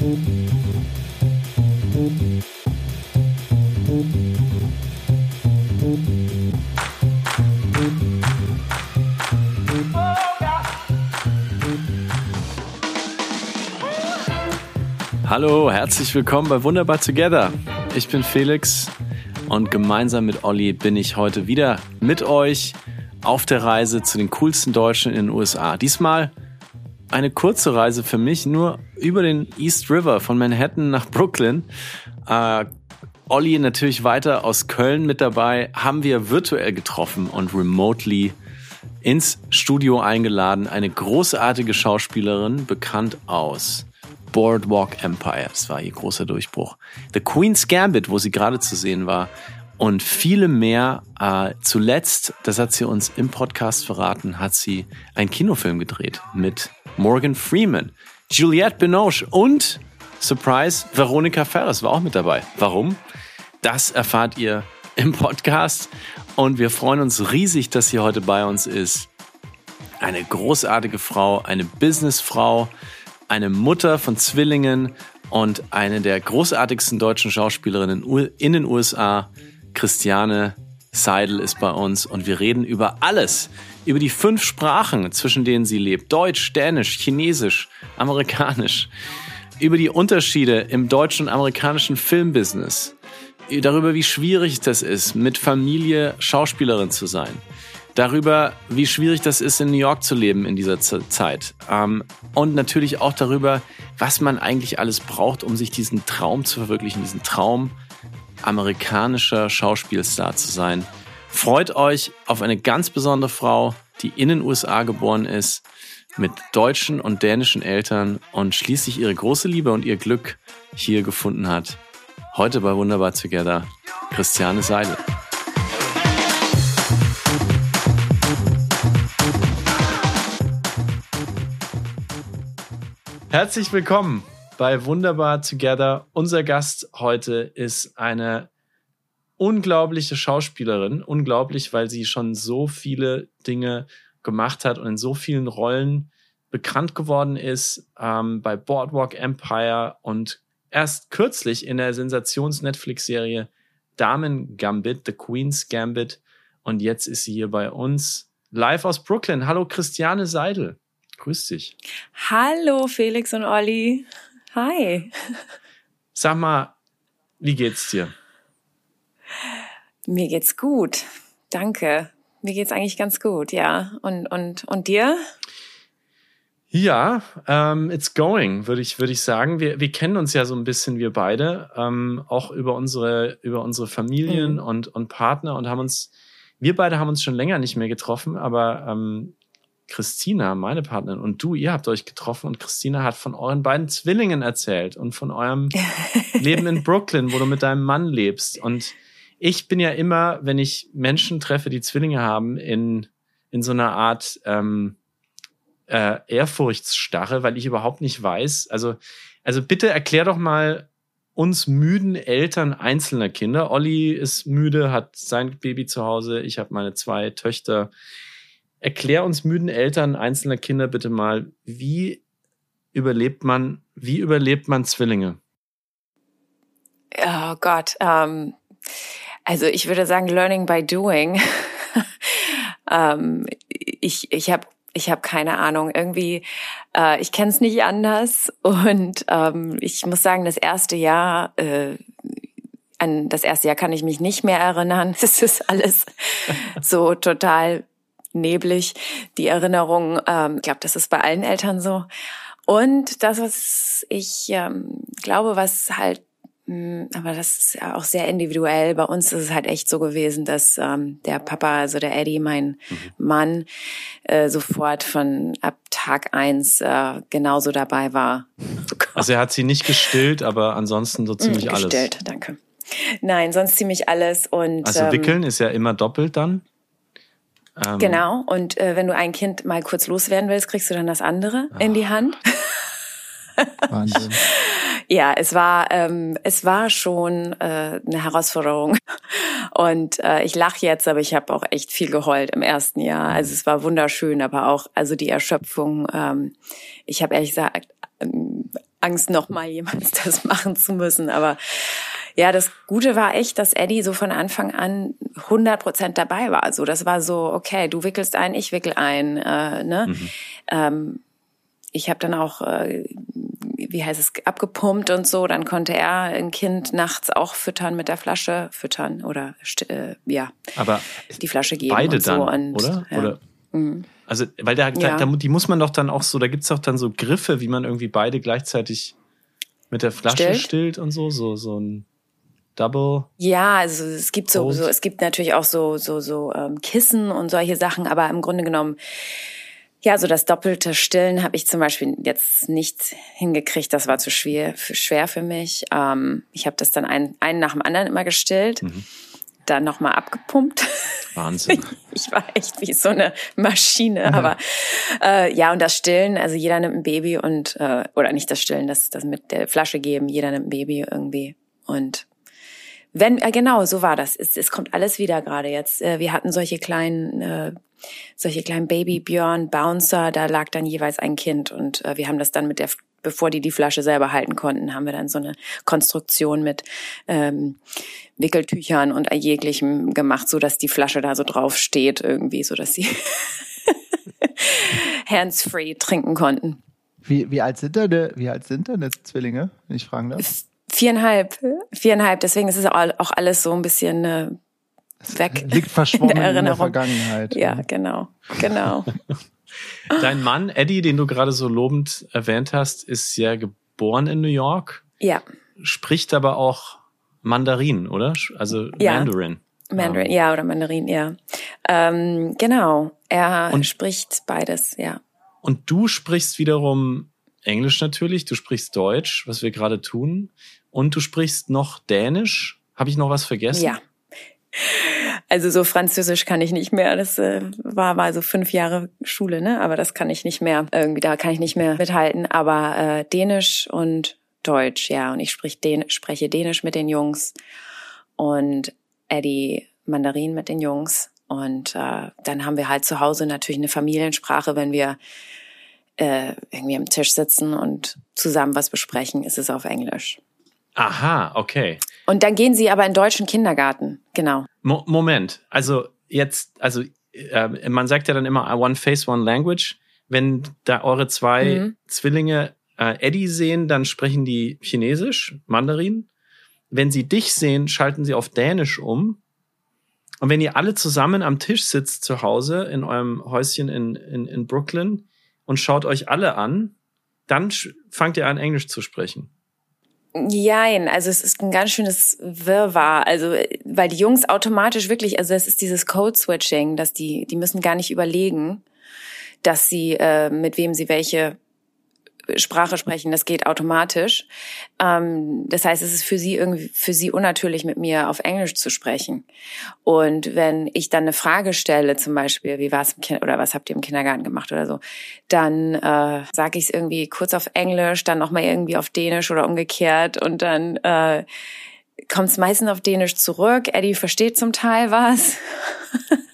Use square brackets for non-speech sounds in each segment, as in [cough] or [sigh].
Hallo, herzlich willkommen bei Wunderbar Together. Ich bin Felix und gemeinsam mit Olli bin ich heute wieder mit euch auf der Reise zu den coolsten Deutschen in den USA. Diesmal eine kurze Reise für mich, nur über den East River von Manhattan nach Brooklyn. Äh, Olli natürlich weiter aus Köln mit dabei, haben wir virtuell getroffen und remotely ins Studio eingeladen. Eine großartige Schauspielerin, bekannt aus Boardwalk Empire. Das war ihr großer Durchbruch. The Queen's Gambit, wo sie gerade zu sehen war. Und viele mehr. Äh, zuletzt, das hat sie uns im Podcast verraten, hat sie einen Kinofilm gedreht mit Morgan Freeman, Juliette Binoche und, Surprise, Veronica Ferris war auch mit dabei. Warum? Das erfahrt ihr im Podcast. Und wir freuen uns riesig, dass sie heute bei uns ist. Eine großartige Frau, eine Businessfrau, eine Mutter von Zwillingen und eine der großartigsten deutschen Schauspielerinnen in den USA, Christiane Seidel ist bei uns und wir reden über alles, über die fünf Sprachen, zwischen denen sie lebt. Deutsch, Dänisch, Chinesisch, Amerikanisch. Über die Unterschiede im deutschen und amerikanischen Filmbusiness. Darüber, wie schwierig das ist, mit Familie Schauspielerin zu sein darüber, wie schwierig das ist, in New York zu leben in dieser Zeit. Ähm, und natürlich auch darüber, was man eigentlich alles braucht, um sich diesen Traum zu verwirklichen, diesen Traum amerikanischer Schauspielstar zu sein. Freut euch auf eine ganz besondere Frau, die in den USA geboren ist, mit deutschen und dänischen Eltern und schließlich ihre große Liebe und ihr Glück hier gefunden hat. Heute bei Wunderbar Together, Christiane Seidel. Herzlich willkommen bei Wunderbar Together. Unser Gast heute ist eine unglaubliche Schauspielerin. Unglaublich, weil sie schon so viele Dinge gemacht hat und in so vielen Rollen bekannt geworden ist ähm, bei Boardwalk Empire und erst kürzlich in der Sensations-Netflix-Serie Damen Gambit, The Queen's Gambit. Und jetzt ist sie hier bei uns live aus Brooklyn. Hallo Christiane Seidel. Grüß dich. Hallo Felix und Olli. Hi. Sag mal, wie geht's dir? Mir geht's gut. Danke. Mir geht's eigentlich ganz gut, ja. Und und und dir? Ja, um, ähm, it's going, würde ich würde ich sagen. Wir wir kennen uns ja so ein bisschen wir beide, ähm, auch über unsere über unsere Familien mhm. und und Partner und haben uns wir beide haben uns schon länger nicht mehr getroffen, aber ähm, Christina, meine Partnerin, und du, ihr habt euch getroffen und Christina hat von euren beiden Zwillingen erzählt und von eurem [laughs] Leben in Brooklyn, wo du mit deinem Mann lebst. Und ich bin ja immer, wenn ich Menschen treffe, die Zwillinge haben, in, in so einer Art ähm, äh, Ehrfurchtsstarre, weil ich überhaupt nicht weiß. Also, also bitte erklär doch mal uns müden Eltern einzelner Kinder. Olli ist müde, hat sein Baby zu Hause. Ich habe meine zwei Töchter Erklär uns müden Eltern einzelner Kinder bitte mal, wie überlebt man, wie überlebt man Zwillinge? Oh Gott, ähm, also ich würde sagen, learning by doing. [laughs] ähm, ich ich habe ich habe keine Ahnung. Irgendwie, äh, ich kenne es nicht anders. Und ähm, ich muss sagen, das erste Jahr, äh, an das erste Jahr kann ich mich nicht mehr erinnern. [laughs] Es ist alles so total neblig, die Erinnerung. Ähm, ich glaube, das ist bei allen Eltern so. Und das, was ich ähm, glaube, was halt aber das ist ja auch sehr individuell. Bei uns ist es halt echt so gewesen, dass ähm, der Papa, also der Eddie, mein mhm. Mann, äh, sofort von ab Tag eins äh, genauso dabei war. Also er hat sie nicht gestillt, aber ansonsten so ziemlich mhm, alles. Gestillt, danke. Nein, sonst ziemlich alles und. Also wickeln ähm, ist ja immer doppelt dann. Ähm, genau. Und äh, wenn du ein Kind mal kurz loswerden willst, kriegst du dann das andere oh. in die Hand. [laughs] Wahnsinn. [laughs] ja, es war ähm, es war schon äh, eine Herausforderung und äh, ich lache jetzt, aber ich habe auch echt viel geheult im ersten Jahr. Also es war wunderschön, aber auch also die Erschöpfung. Ähm, ich habe ehrlich gesagt ähm, Angst, noch mal jemals [laughs] das machen zu müssen. Aber ja, das Gute war echt, dass Eddie so von Anfang an 100 Prozent dabei war. Also das war so, okay, du wickelst ein, ich wickel ein. Äh, ne? Mhm. Ähm, ich habe dann auch, äh, wie heißt es, abgepumpt und so. Dann konnte er ein Kind nachts auch füttern mit der Flasche, füttern oder äh, ja, aber die Flasche geben beide und so. dann, und, oder? Ja. oder? Mhm. Also, weil da, Ja. da, die muss man doch dann auch so, da gibt's doch dann so Griffe, wie man irgendwie beide gleichzeitig mit der Flasche Stillt? stillt und so, so, so ein Double. Ja, also es gibt so, so es gibt natürlich auch so so so ähm, Kissen und solche Sachen, aber im Grunde genommen ja, so das doppelte Stillen habe ich zum Beispiel jetzt nicht hingekriegt. Das war zu schwer, für, schwer für mich. Ähm, ich habe das dann ein, einen nach dem anderen immer gestillt, dann nochmal abgepumpt. [laughs] Wahnsinn. Ich war echt wie so eine Maschine, aber äh, ja und das Stillen, also jeder nimmt ein Baby und äh, oder nicht das Stillen, das das mit der Flasche geben, jeder nimmt ein Baby irgendwie und wenn äh, genau so war das. Es, es kommt alles wieder gerade jetzt. Äh, wir hatten solche kleinen äh, solche kleinen Baby Björn Bouncer, da lag dann jeweils ein Kind und äh, wir haben das dann mit der bevor die die Flasche selber halten konnten, haben wir dann so eine Konstruktion mit ähm, Wickeltüchern und jeglichem gemacht, so dass die Flasche da so drauf steht irgendwie, so dass sie [laughs] hands-free trinken konnten. Wie, wie alt sind deine, wie alt sind deine Zwillinge, wenn ich fragen darf? Viereinhalb, viereinhalb. Deswegen ist es auch alles so ein bisschen äh, weg. [laughs] Liegt verschwommen in der in der. Vergangenheit. Ja, genau, genau. [laughs] Dein Mann, Eddie, den du gerade so lobend erwähnt hast, ist ja geboren in New York, Ja, spricht aber auch Mandarin, oder? Also Ja. Mandarin. Mandarin, ja, oder Mandarin, ja. Ähm, genau, er Und- spricht beides, ja. Und du sprichst wiederum Englisch natürlich, du sprichst Deutsch, was wir gerade tun, und du sprichst noch Dänisch. Habe ich noch was vergessen? Ja. Also so Französisch kann ich nicht mehr. Das äh, war mal so fünf Jahre Schule, ne? Aber das kann ich nicht mehr. Irgendwie da kann ich nicht mehr mithalten. Aber äh, Dänisch und Deutsch, ja. Und ich sprich Dän spreche Dänisch mit den Jungs und Eddie Mandarin mit den Jungs. Und äh, dann haben wir halt zu Hause natürlich eine Familiensprache, wenn wir äh, irgendwie am Tisch sitzen und zusammen was besprechen, ist es auf Englisch. Aha, okay. Und dann gehen sie aber in deutschen Kindergarten, genau. Mo Moment, also jetzt, also äh, man sagt ja dann immer one face, one language. Wenn da eure zwei Mhm. Zwillinge äh, Eddie sehen, dann sprechen die Chinesisch, Mandarin. Wenn sie dich sehen, schalten sie auf Dänisch um. Und wenn ihr alle zusammen am Tisch sitzt zu Hause in eurem Häuschen in, in, in Brooklyn und schaut euch alle an, dann fangt ihr an, Englisch zu sprechen. Jein, also es ist ein ganz schönes Wirrwarr. Also, weil die Jungs automatisch wirklich, also es ist dieses Code-Switching, dass die, die müssen gar nicht überlegen, dass sie, äh, mit wem sie welche Sprache sprechen. Das geht automatisch. Ähm, das heißt, es ist für sie irgendwie, für sie unnatürlich, mit mir auf Englisch zu sprechen. Und wenn ich dann eine Frage stelle, zum Beispiel, wie war es oder was habt ihr im Kindergarten gemacht oder so, dann äh, sage ich es irgendwie kurz auf Englisch, dann nochmal irgendwie auf Dänisch oder umgekehrt und dann äh, kommt es meistens auf Dänisch zurück. Eddie versteht zum Teil was. [laughs]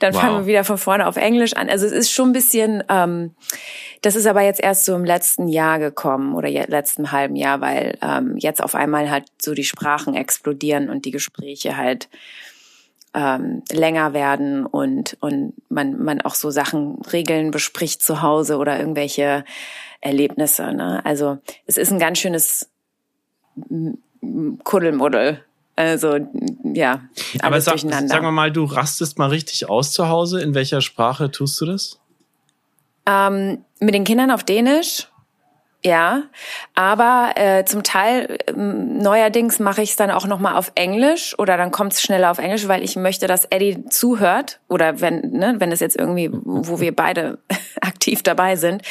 dann Wow. fangen wir wieder von vorne auf Englisch an. Also es ist schon ein bisschen, ähm, das ist aber jetzt erst so im letzten Jahr gekommen oder letzten halben Jahr, weil ähm, jetzt auf einmal halt so die Sprachen explodieren und die Gespräche halt ähm, länger werden und und man man auch so Sachen Regeln bespricht zu Hause oder irgendwelche Erlebnisse. Ne? Also es ist ein ganz schönes Kuddelmuddel. Also ja, alles Aber sag, durcheinander. sagen wir mal, du rastest mal richtig aus zu Hause. In welcher Sprache tust du das? Ähm, mit den Kindern auf Dänisch, ja. Aber äh, zum Teil ähm, neuerdings mache ich es dann auch noch mal auf Englisch oder dann kommt es schneller auf Englisch, weil ich möchte, dass Eddie zuhört oder wenn ne, wenn es jetzt irgendwie, wo wir beide [laughs] aktiv dabei sind,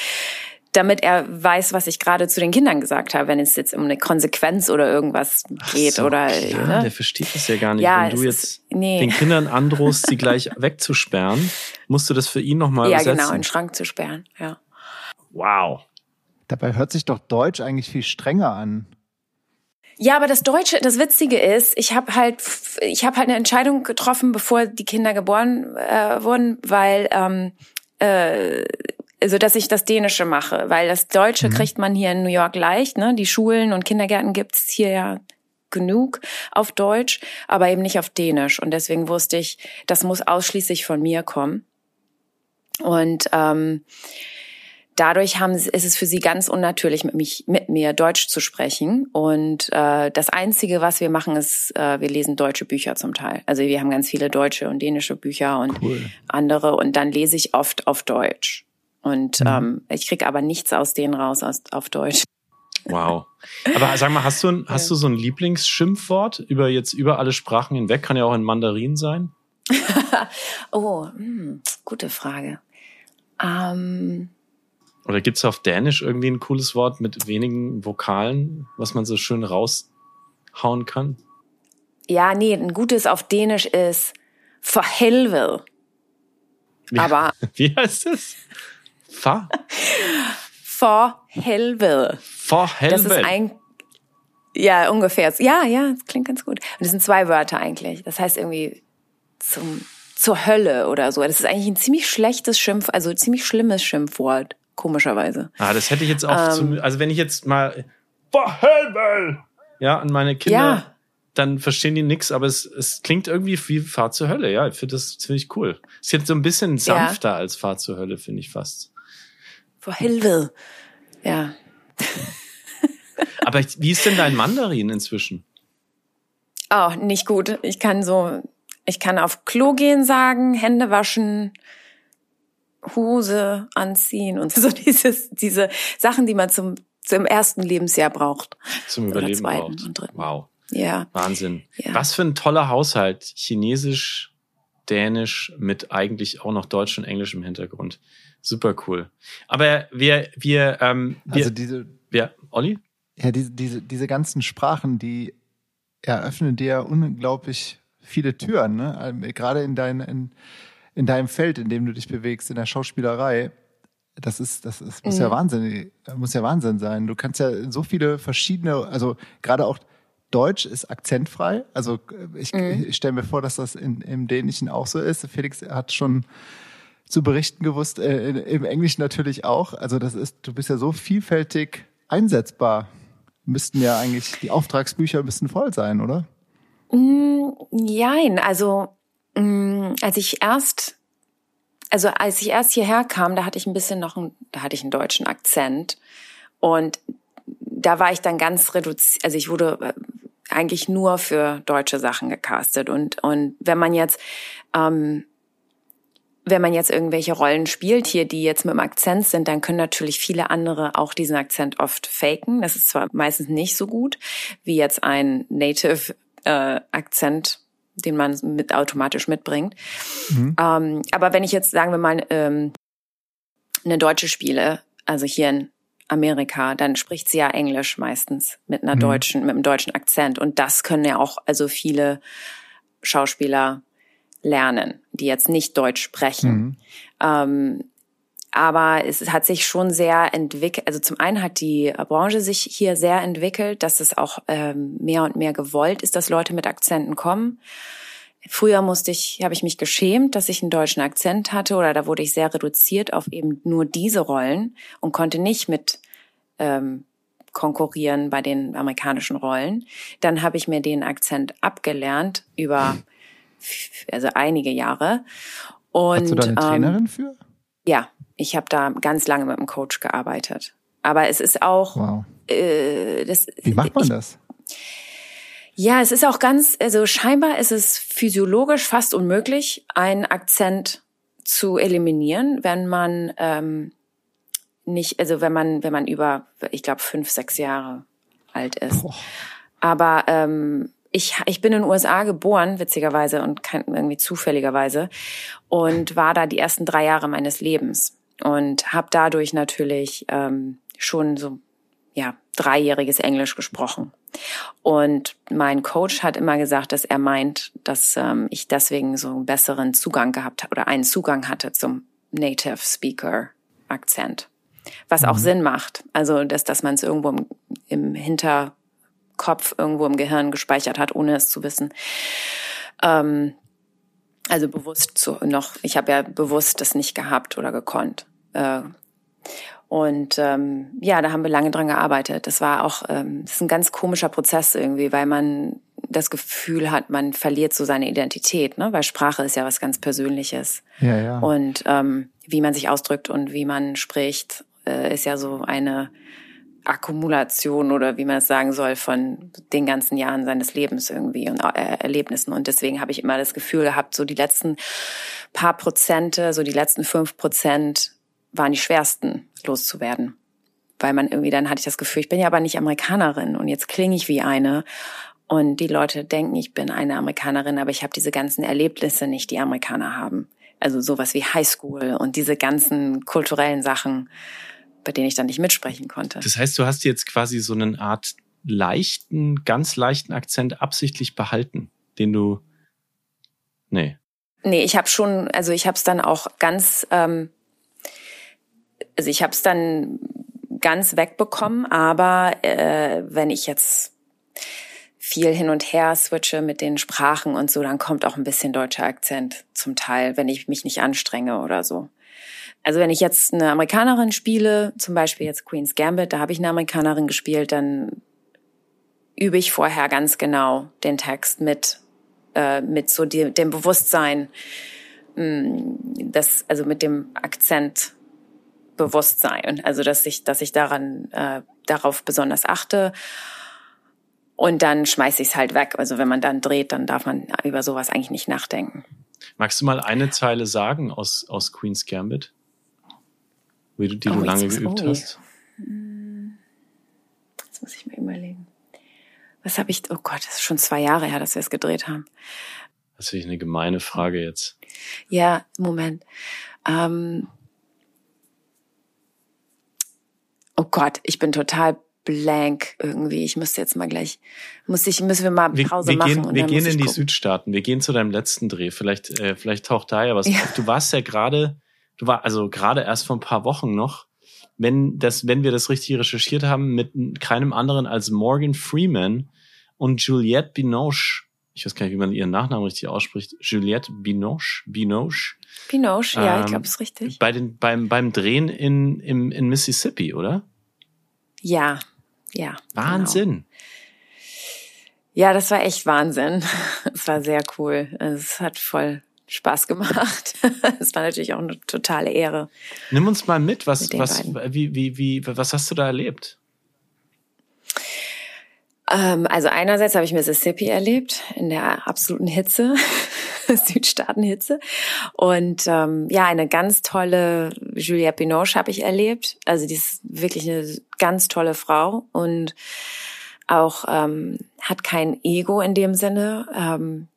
damit er weiß, was ich gerade zu den Kindern gesagt habe, wenn es jetzt um eine Konsequenz oder irgendwas geht so, oder klar, ne? der versteht das ja gar nicht. Ja, Wenn du jetzt ist- nee. den Kindern androhst, sie gleich [laughs] wegzusperren, musst du das für ihn nochmal ja übersetzen. genau in den Schrank zu sperren, ja. Wow. Dabei hört sich doch Deutsch eigentlich viel strenger an. Ja, aber das Deutsche, das Witzige ist, ich habe halt, ich habe halt eine Entscheidung getroffen, bevor die Kinder geboren äh, wurden, weil ähm, äh, also dass ich das Dänische mache, weil das Deutsche mhm. kriegt man hier in New York leicht, ne? Die Schulen und Kindergärten gibt's hier ja genug auf Deutsch, aber eben nicht auf Dänisch. Und deswegen wusste ich, das muss ausschließlich von mir kommen. Und ähm, dadurch haben, ist es für sie ganz unnatürlich, mit, mich, mit mir Deutsch zu sprechen. Und äh, das Einzige, was wir machen, ist, äh, wir lesen deutsche Bücher zum Teil. Also wir haben ganz viele deutsche und dänische Bücher und cool. andere. Und dann lese ich oft auf Deutsch. Und mhm. ähm, ich krieg aber nichts aus denen raus aus, auf Deutsch. Wow. Aber sag mal, hast du, ein, [laughs] hast du so ein Lieblingsschimpfwort über jetzt über alle Sprachen hinweg? Kann ja auch in Mandarin sein. [laughs] oh, mh, hm, gute Frage. Ähm, oder gibt's auf Dänisch irgendwie ein cooles Wort mit wenigen Vokalen, was man so schön raushauen kann? Ja, nee, ein gutes auf Dänisch ist for helvede. Aber. [laughs] Wie heißt es? Fa? For helvede. For helvede. Das ist ein, ja, ungefähr. Ja, ja, das klingt ganz gut. Und das sind zwei Wörter eigentlich. Das heißt irgendwie zum, zur Hölle oder so. Das ist eigentlich ein ziemlich schlechtes Schimpf, also ziemlich schlimmes Schimpfwort komischerweise. Ah, das hätte ich jetzt auch, ähm, zum, also wenn ich jetzt mal Himmel! ja, an meine Kinder, ja. dann verstehen die nix, aber es, es klingt irgendwie wie Fahrt zur Hölle, ja, ich finde das ziemlich cool. Ist jetzt so ein bisschen sanfter ja. als Fahrt zur Hölle, finde ich fast. Vor Hilfe. Ja. aber wie ist denn dein Mandarin inzwischen? Oh, nicht gut. Ich kann so, ich kann auf Klo gehen sagen, Hände waschen, Hose anziehen und [laughs] so dieses, diese Sachen, die man zum, zum ersten Lebensjahr braucht. Zum Überleben braucht. Wow. Ja. Wahnsinn. Ja. Was für ein toller Haushalt. Chinesisch, Dänisch mit eigentlich auch noch Deutsch und Englisch im Hintergrund. Super cool. Aber wir, wir, ähm, wir also diese, ja, Olli? Ja, diese, diese, diese ganzen Sprachen, die eröffnen dir unglaublich viele Türen, ne? Gerade in deinen, in, in deinem Feld, in dem du dich bewegst, in der Schauspielerei, das ist, das ist, muss mhm. ja Wahnsinn, muss ja Wahnsinn sein. Du kannst ja so viele verschiedene, also gerade auch Deutsch ist akzentfrei. Also ich, mhm. ich stelle mir vor, dass das in, im Dänischen auch so ist. Felix hat schon zu berichten gewusst, äh, im Englischen natürlich auch. Also das ist, du bist ja so vielfältig einsetzbar. Müssten ja eigentlich die Auftragsbücher müssten voll sein, oder? Mm, jein, also Mm, als ich erst, also als ich erst hierher kam, da hatte ich ein bisschen noch, einen, da hatte ich einen deutschen Akzent und da war ich dann ganz reduziert, also ich wurde äh, eigentlich nur für deutsche Sachen gecastet und und wenn man jetzt ähm, wenn man jetzt irgendwelche Rollen spielt hier, die jetzt mit dem Akzent sind, dann können natürlich viele andere auch diesen Akzent oft faken. Das ist zwar meistens nicht so gut wie jetzt ein Native äh, Akzent den man mit automatisch mitbringt. Mhm. Ähm, aber wenn ich jetzt, sagen wir mal, ähm, eine Deutsche spiele, also hier in Amerika, dann spricht sie ja Englisch meistens mit einer mhm. deutschen, mit einem deutschen Akzent. Und das können ja auch also viele Schauspieler lernen, die jetzt nicht Deutsch sprechen. Mhm. Ähm, aber es hat sich schon sehr entwickelt. Also zum einen hat die Branche sich hier sehr entwickelt, dass es auch ähm, mehr und mehr gewollt ist, dass Leute mit Akzenten kommen. Früher musste ich, habe ich mich geschämt, dass ich einen deutschen Akzent hatte oder da wurde ich sehr reduziert auf eben nur diese Rollen und konnte nicht mit ähm, konkurrieren bei den amerikanischen Rollen. Dann habe ich mir den Akzent abgelernt über [laughs] also einige Jahre. Und, Hast du da eine Trainerin ähm, für? Ja, ich habe da ganz lange mit einem Coach gearbeitet. Aber es ist auch. Wow. Äh, das, Wie macht man ich, das? Ja, es ist auch ganz, also scheinbar ist es physiologisch fast unmöglich, einen Akzent zu eliminieren, wenn man ähm, nicht, also wenn man, wenn man über, ich glaube, fünf, sechs Jahre alt ist. Boah. Aber ähm, ich, ich bin in den USA geboren, witzigerweise und kein, irgendwie zufälligerweise, und war da die ersten drei Jahre meines Lebens und habe dadurch natürlich ähm, schon so ja dreijähriges Englisch gesprochen. Und mein Coach hat immer gesagt, dass er meint, dass ähm, ich deswegen so einen besseren Zugang gehabt habe oder einen Zugang hatte zum Native Speaker Akzent. Was auch mhm. Sinn macht. Also, dass, dass man es irgendwo im, im Hinterkopf, irgendwo im Gehirn gespeichert hat, ohne es zu wissen. Ähm, also bewusst zu, noch, ich habe ja bewusst das nicht gehabt oder gekonnt. Äh, und ähm, ja, da haben wir lange dran gearbeitet. Das war auch, ähm, das ist ein ganz komischer Prozess irgendwie, weil man das Gefühl hat, man verliert so seine Identität, ne? Weil Sprache ist ja was ganz Persönliches. Ja, ja. Und ähm, wie man sich ausdrückt und wie man spricht, äh, ist ja so eine Akkumulation oder wie man es sagen soll von den ganzen Jahren seines Lebens irgendwie und äh, Erlebnissen. Und deswegen habe ich immer das Gefühl gehabt, so die letzten paar Prozente, so die letzten fünf Prozent waren die schwersten loszuwerden. Weil man irgendwie, dann hatte ich das Gefühl, ich bin ja aber nicht Amerikanerin und jetzt klinge ich wie eine. Und die Leute denken, ich bin eine Amerikanerin, aber ich habe diese ganzen Erlebnisse nicht, die Amerikaner haben. Also sowas wie Highschool und diese ganzen kulturellen Sachen, bei denen ich dann nicht mitsprechen konnte. Das heißt, du hast jetzt quasi so eine Art leichten, ganz leichten Akzent absichtlich behalten, den du. Nee. Nee, ich habe schon, also ich habe es dann auch ganz ähm, also ich habe es dann ganz wegbekommen, aber äh, wenn ich jetzt viel hin und her switche mit den Sprachen und so, dann kommt auch ein bisschen deutscher Akzent zum Teil, wenn ich mich nicht anstrenge oder so. Also wenn ich jetzt eine Amerikanerin spiele, zum Beispiel jetzt Queen's Gambit, da habe ich eine Amerikanerin gespielt, dann übe ich vorher ganz genau den Text mit, äh, mit so die, dem Bewusstsein, mh, mm, das, also mit dem Akzent Bewusstsein. Also dass ich, dass ich daran äh, darauf besonders achte. Und dann schmeiße ich es halt weg. Also wenn man dann dreht, dann darf man über sowas eigentlich nicht nachdenken. Magst du mal eine Zeile sagen aus, aus Queen's Gambit? Wie du, die oh, du lange geübt oh, hast? Hm. Jetzt muss ich mir überlegen. Was habe ich, oh Gott, das ist schon zwei Jahre her, dass wir es gedreht haben. Das ist eine gemeine Frage jetzt. Ja, Moment. Ähm, oh Gott, ich bin total blank irgendwie. Ich müsste jetzt mal gleich, muss ich, müssen wir mal Pause wir, wir machen. Gehen, wir gehen in die gucken. Südstaaten. Wir gehen zu deinem letzten Dreh. Vielleicht, äh, vielleicht taucht da ja was ja. auf. Du warst ja gerade, war also gerade erst vor ein paar Wochen noch, wenn das, wenn wir das richtig recherchiert haben, mit keinem anderen als Morgan Freeman und Juliette Binoche. Ich weiß gar nicht, wie man ihren Nachnamen richtig ausspricht. Juliette Binoche, Binoche. Binoche, ja, ähm, ich glaube, ist richtig. Bei den, beim, beim Drehen in, im, in Mississippi, oder? Ja, ja. Wahnsinn. Genau. Ja, das war echt Wahnsinn. [laughs] Es war sehr cool. Es hat voll Spaß gemacht. [laughs] Es war natürlich auch eine totale Ehre. Nimm uns mal mit, was, mit was, wie, wie, wie, was hast du da erlebt? Ähm, also einerseits habe ich Mississippi erlebt in der absoluten Hitze, [laughs] Südstaatenhitze. Und ähm, ja, eine ganz tolle Julia Binoche habe ich erlebt. Also die ist wirklich eine ganz tolle Frau und auch ähm, hat kein Ego in dem Sinne. Ähm,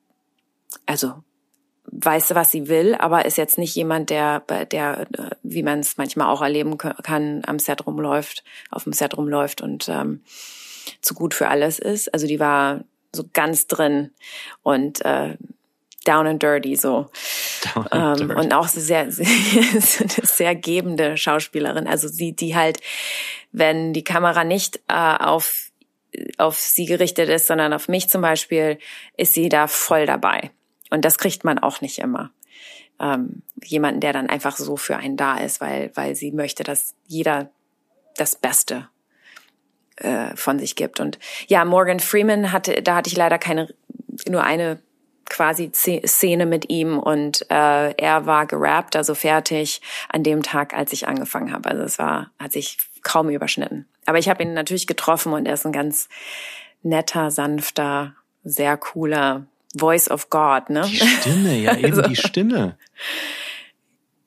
also weiß, was sie will, aber ist jetzt nicht jemand, der, der, wie man es manchmal auch erleben kann, am Set rumläuft, auf dem Set rumläuft und ähm, zu gut für alles ist. Also die war so ganz drin und äh, down and dirty so. Down and ähm, dirty. Und auch sehr, [laughs] sehr, sehr gebende Schauspielerin. Also sie, die halt, wenn die Kamera nicht äh, auf auf sie gerichtet ist, sondern auf mich zum Beispiel, ist sie da voll dabei. Und das kriegt man auch nicht immer. Ähm, jemanden, der dann einfach so für einen da ist, weil, weil sie möchte, dass jeder das Beste äh, von sich gibt. Und ja, Morgan Freeman hatte, da hatte ich leider keine, nur eine quasi Szene mit ihm und äh, er war gerappt, also fertig an dem Tag, als ich angefangen habe. Also es war, hat sich kaum überschnitten. Aber ich habe ihn natürlich getroffen und er ist ein ganz netter, sanfter, sehr cooler Voice of God, ne? Die Stimme, ja, [laughs] eben also. die Stimme.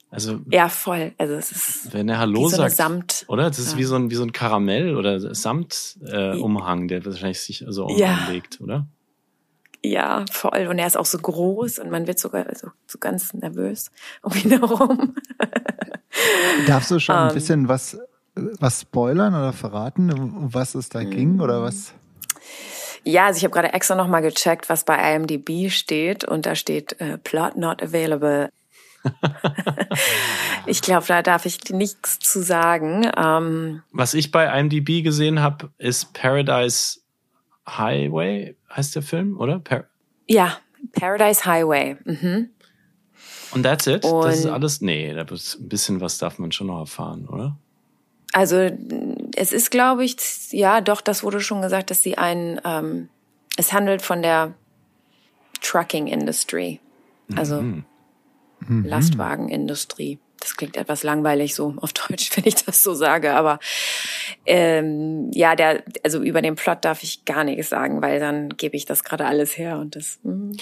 Also ja, voll. Also es ist wenn er Hallo so sagt, Samt, oder? Das ist ja. wie so ein wie so ein Karamell oder Samt äh, Umhang, der wahrscheinlich sich so umlegt, ja. oder? Ja, voll. Und er ist auch so groß und man wird sogar so, so ganz nervös um ihn herum. [laughs] Darfst du schon um, ein ähm. bisschen was was spoilern oder verraten, um was es da ging oder was? Ja, also ich habe gerade extra nochmal gecheckt, was bei IMDb steht und da steht äh, Plot not available [laughs] ich glaube, da darf ich nichts zu sagen. Ähm, Was ich bei IMDb gesehen habe, ist Paradise Highway, heißt der Film, oder? Par ja, Paradise Highway. Mhm. Und that's it? Und das ist alles? Nee, da ein bisschen was darf man schon noch erfahren, oder? Also es ist, glaube ich, ja, doch, das wurde schon gesagt, dass sie ein, ähm, es handelt von der Trucking Industry, also mhm. Lastwagenindustrie. Das klingt etwas langweilig so auf Deutsch, [laughs] wenn ich das so sage, aber ähm, ja, der, also über den Plot darf ich gar nichts sagen, weil dann gebe ich das gerade alles her und das. Mh.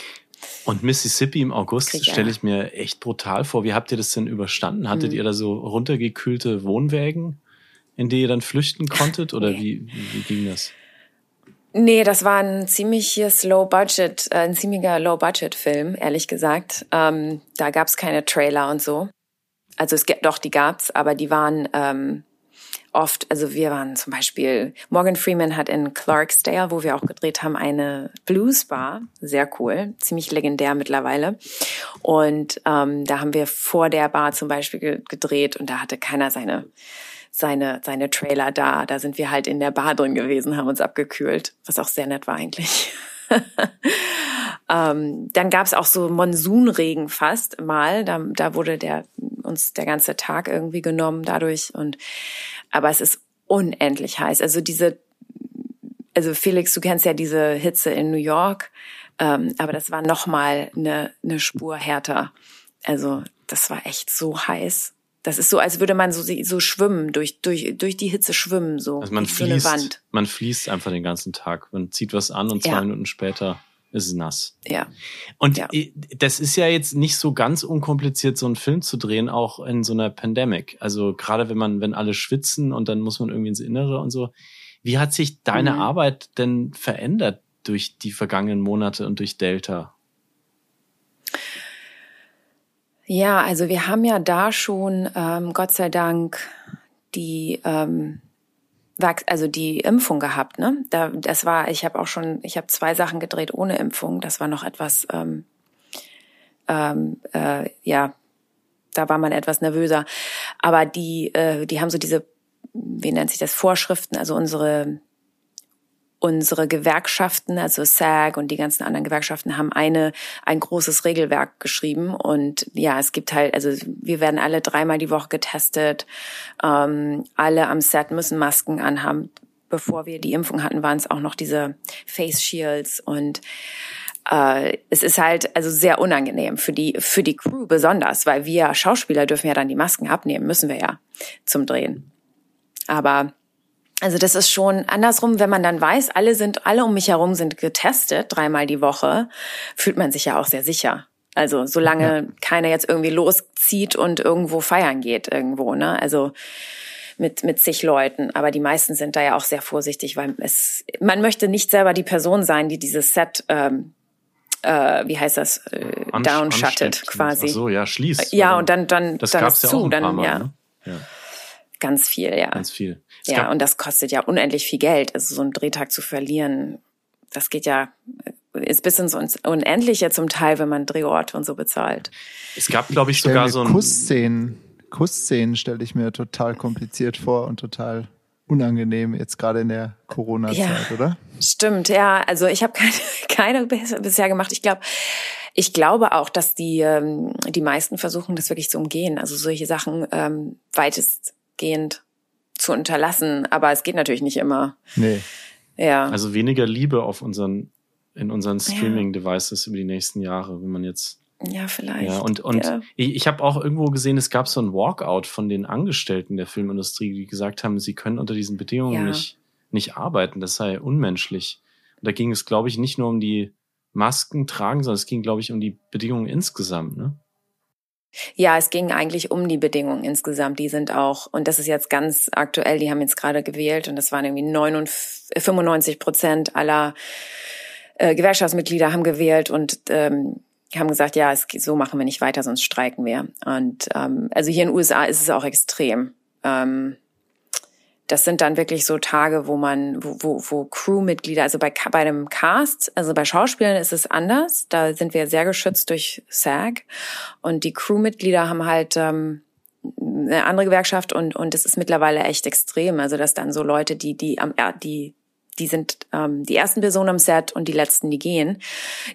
Und Mississippi im August stelle ich mir echt brutal vor. Wie habt ihr das denn überstanden? Hattet mhm. ihr da so runtergekühlte Wohnwägen, in die ihr dann flüchten konntet? Oder nee. wie, wie, ging das? Nee, das war ein ziemliches Low-Budget, äh, ein ziemlicher Low-Budget-Film, ehrlich gesagt. Ähm, da gab's keine Trailer und so. Also es gibt doch, die gab's, aber die waren ähm, oft, also wir waren zum Beispiel, Morgan Freeman hat in Clarksdale, wo wir auch gedreht haben, eine Blues-Bar, sehr cool, ziemlich legendär mittlerweile. Und ähm, da haben wir vor der Bar zum Beispiel gedreht und da hatte keiner seine seine, seine Trailer da. Da sind wir halt in der Bar drin gewesen, haben uns abgekühlt, was auch sehr nett war eigentlich. [laughs] ähm, dann gab es auch so Monsunregen fast mal. Da, da wurde der uns der ganze Tag irgendwie genommen dadurch. Und aber es ist unendlich heiß. Also diese, also Felix, du kennst ja diese Hitze in New York, ähm, aber das war noch mal eine, eine Spur härter. Also das war echt so heiß. Das ist so, als würde man so, so schwimmen, durch, durch, durch die Hitze schwimmen, so. Also man fließt, so eine Wand. man fließt einfach den ganzen Tag. Man zieht was an und zwei ja. Minuten später ist es nass. Ja. Und ja. das ist ja jetzt nicht so ganz unkompliziert, so einen Film zu drehen, auch in so einer Pandemic. Also gerade wenn man, wenn alle schwitzen und dann muss man irgendwie ins Innere und so. Wie hat sich deine mhm. Arbeit denn verändert durch die vergangenen Monate und durch Delta? Ja, also wir haben ja da schon, ähm, Gott sei Dank, die ähm, also die Impfung gehabt, ne? Da, das war, ich habe auch schon, ich habe zwei Sachen gedreht ohne Impfung. Das war noch etwas, ähm, ähm, äh, ja, da war man etwas nervöser. Aber die, äh, die haben so diese, wie nennt sich das, Vorschriften, also unsere unsere Gewerkschaften, also SAG und die ganzen anderen Gewerkschaften haben eine, ein großes Regelwerk geschrieben und ja, es gibt halt, also wir werden alle dreimal die Woche getestet, ähm, alle am Set müssen Masken anhaben. Bevor wir die Impfung hatten, waren es auch noch diese Face Shields und äh, es ist halt also sehr unangenehm für die für die Crew besonders, weil wir Schauspieler dürfen ja dann die Masken abnehmen, müssen wir ja zum Drehen. Aber also das ist schon andersrum, wenn man dann weiß, alle sind, alle um mich herum sind getestet, dreimal die Woche, fühlt man sich ja auch sehr sicher. Also solange ja. keiner jetzt irgendwie loszieht und irgendwo feiern geht irgendwo, ne? Also mit mit zig Leuten. Aber die meisten sind da ja auch sehr vorsichtig, weil es man möchte nicht selber die Person sein, die dieses Set ähm, äh, wie heißt das äh, downshuttet quasi. Ach so, ja, schließt. Ja, und dann dann das dann gab's ist ja zu, dann Mal, ja. Ne? ja. Ganz viel, ja. Ganz viel. Ja, und das kostet ja unendlich viel Geld. Also so einen Drehtag zu verlieren, das geht ja, ist bis ins Unendliche zum Teil, wenn man Drehorte und so bezahlt. Es gab, glaube ich, sogar so ein... Kussszenen, Kussszenen stelle ich mir total kompliziert vor und total unangenehm jetzt gerade in der Corona-Zeit, ja, oder? Stimmt, ja. Also ich habe [laughs] keine, keine bisher gemacht. Ich glaube, ich glaube auch, dass die ähm, die meisten versuchen, das wirklich zu umgehen. Also solche Sachen ähm, weitestgehend zu unterlassen, aber es geht natürlich nicht immer. Nee. Ja. Also weniger Liebe auf unseren, in unseren Streaming-Devices über die nächsten Jahre, wenn man jetzt. Ja, vielleicht. Ja, und, und ja. ich, ich habe auch irgendwo gesehen, es gab so ein Walkout von den Angestellten der Filmindustrie, die gesagt haben, sie können unter diesen Bedingungen ja. nicht, nicht arbeiten. Das sei unmenschlich. Und da ging es, glaube ich, nicht nur um die Masken tragen, sondern es ging, glaube ich, um die Bedingungen insgesamt, ne? Ja, es ging eigentlich um die Bedingungen insgesamt. Die sind auch, und das ist jetzt ganz aktuell, die haben jetzt gerade gewählt und das waren irgendwie 95 Prozent aller äh, Gewerkschaftsmitglieder haben gewählt und ähm, haben gesagt, ja, es, so machen wir nicht weiter, sonst streiken wir. Und ähm, also hier in den USA ist es auch extrem. Ähm, das sind dann wirklich so Tage, wo man, wo, wo, wo Crewmitglieder, also bei, bei einem Cast, also bei Schauspielern ist es anders. Da sind wir sehr geschützt durch SAG. Und die Crewmitglieder haben halt ähm, eine andere Gewerkschaft und und es ist mittlerweile echt extrem. Also dass dann so Leute, die die am die die sind ähm, die ersten Personen am Set und die letzten, die gehen.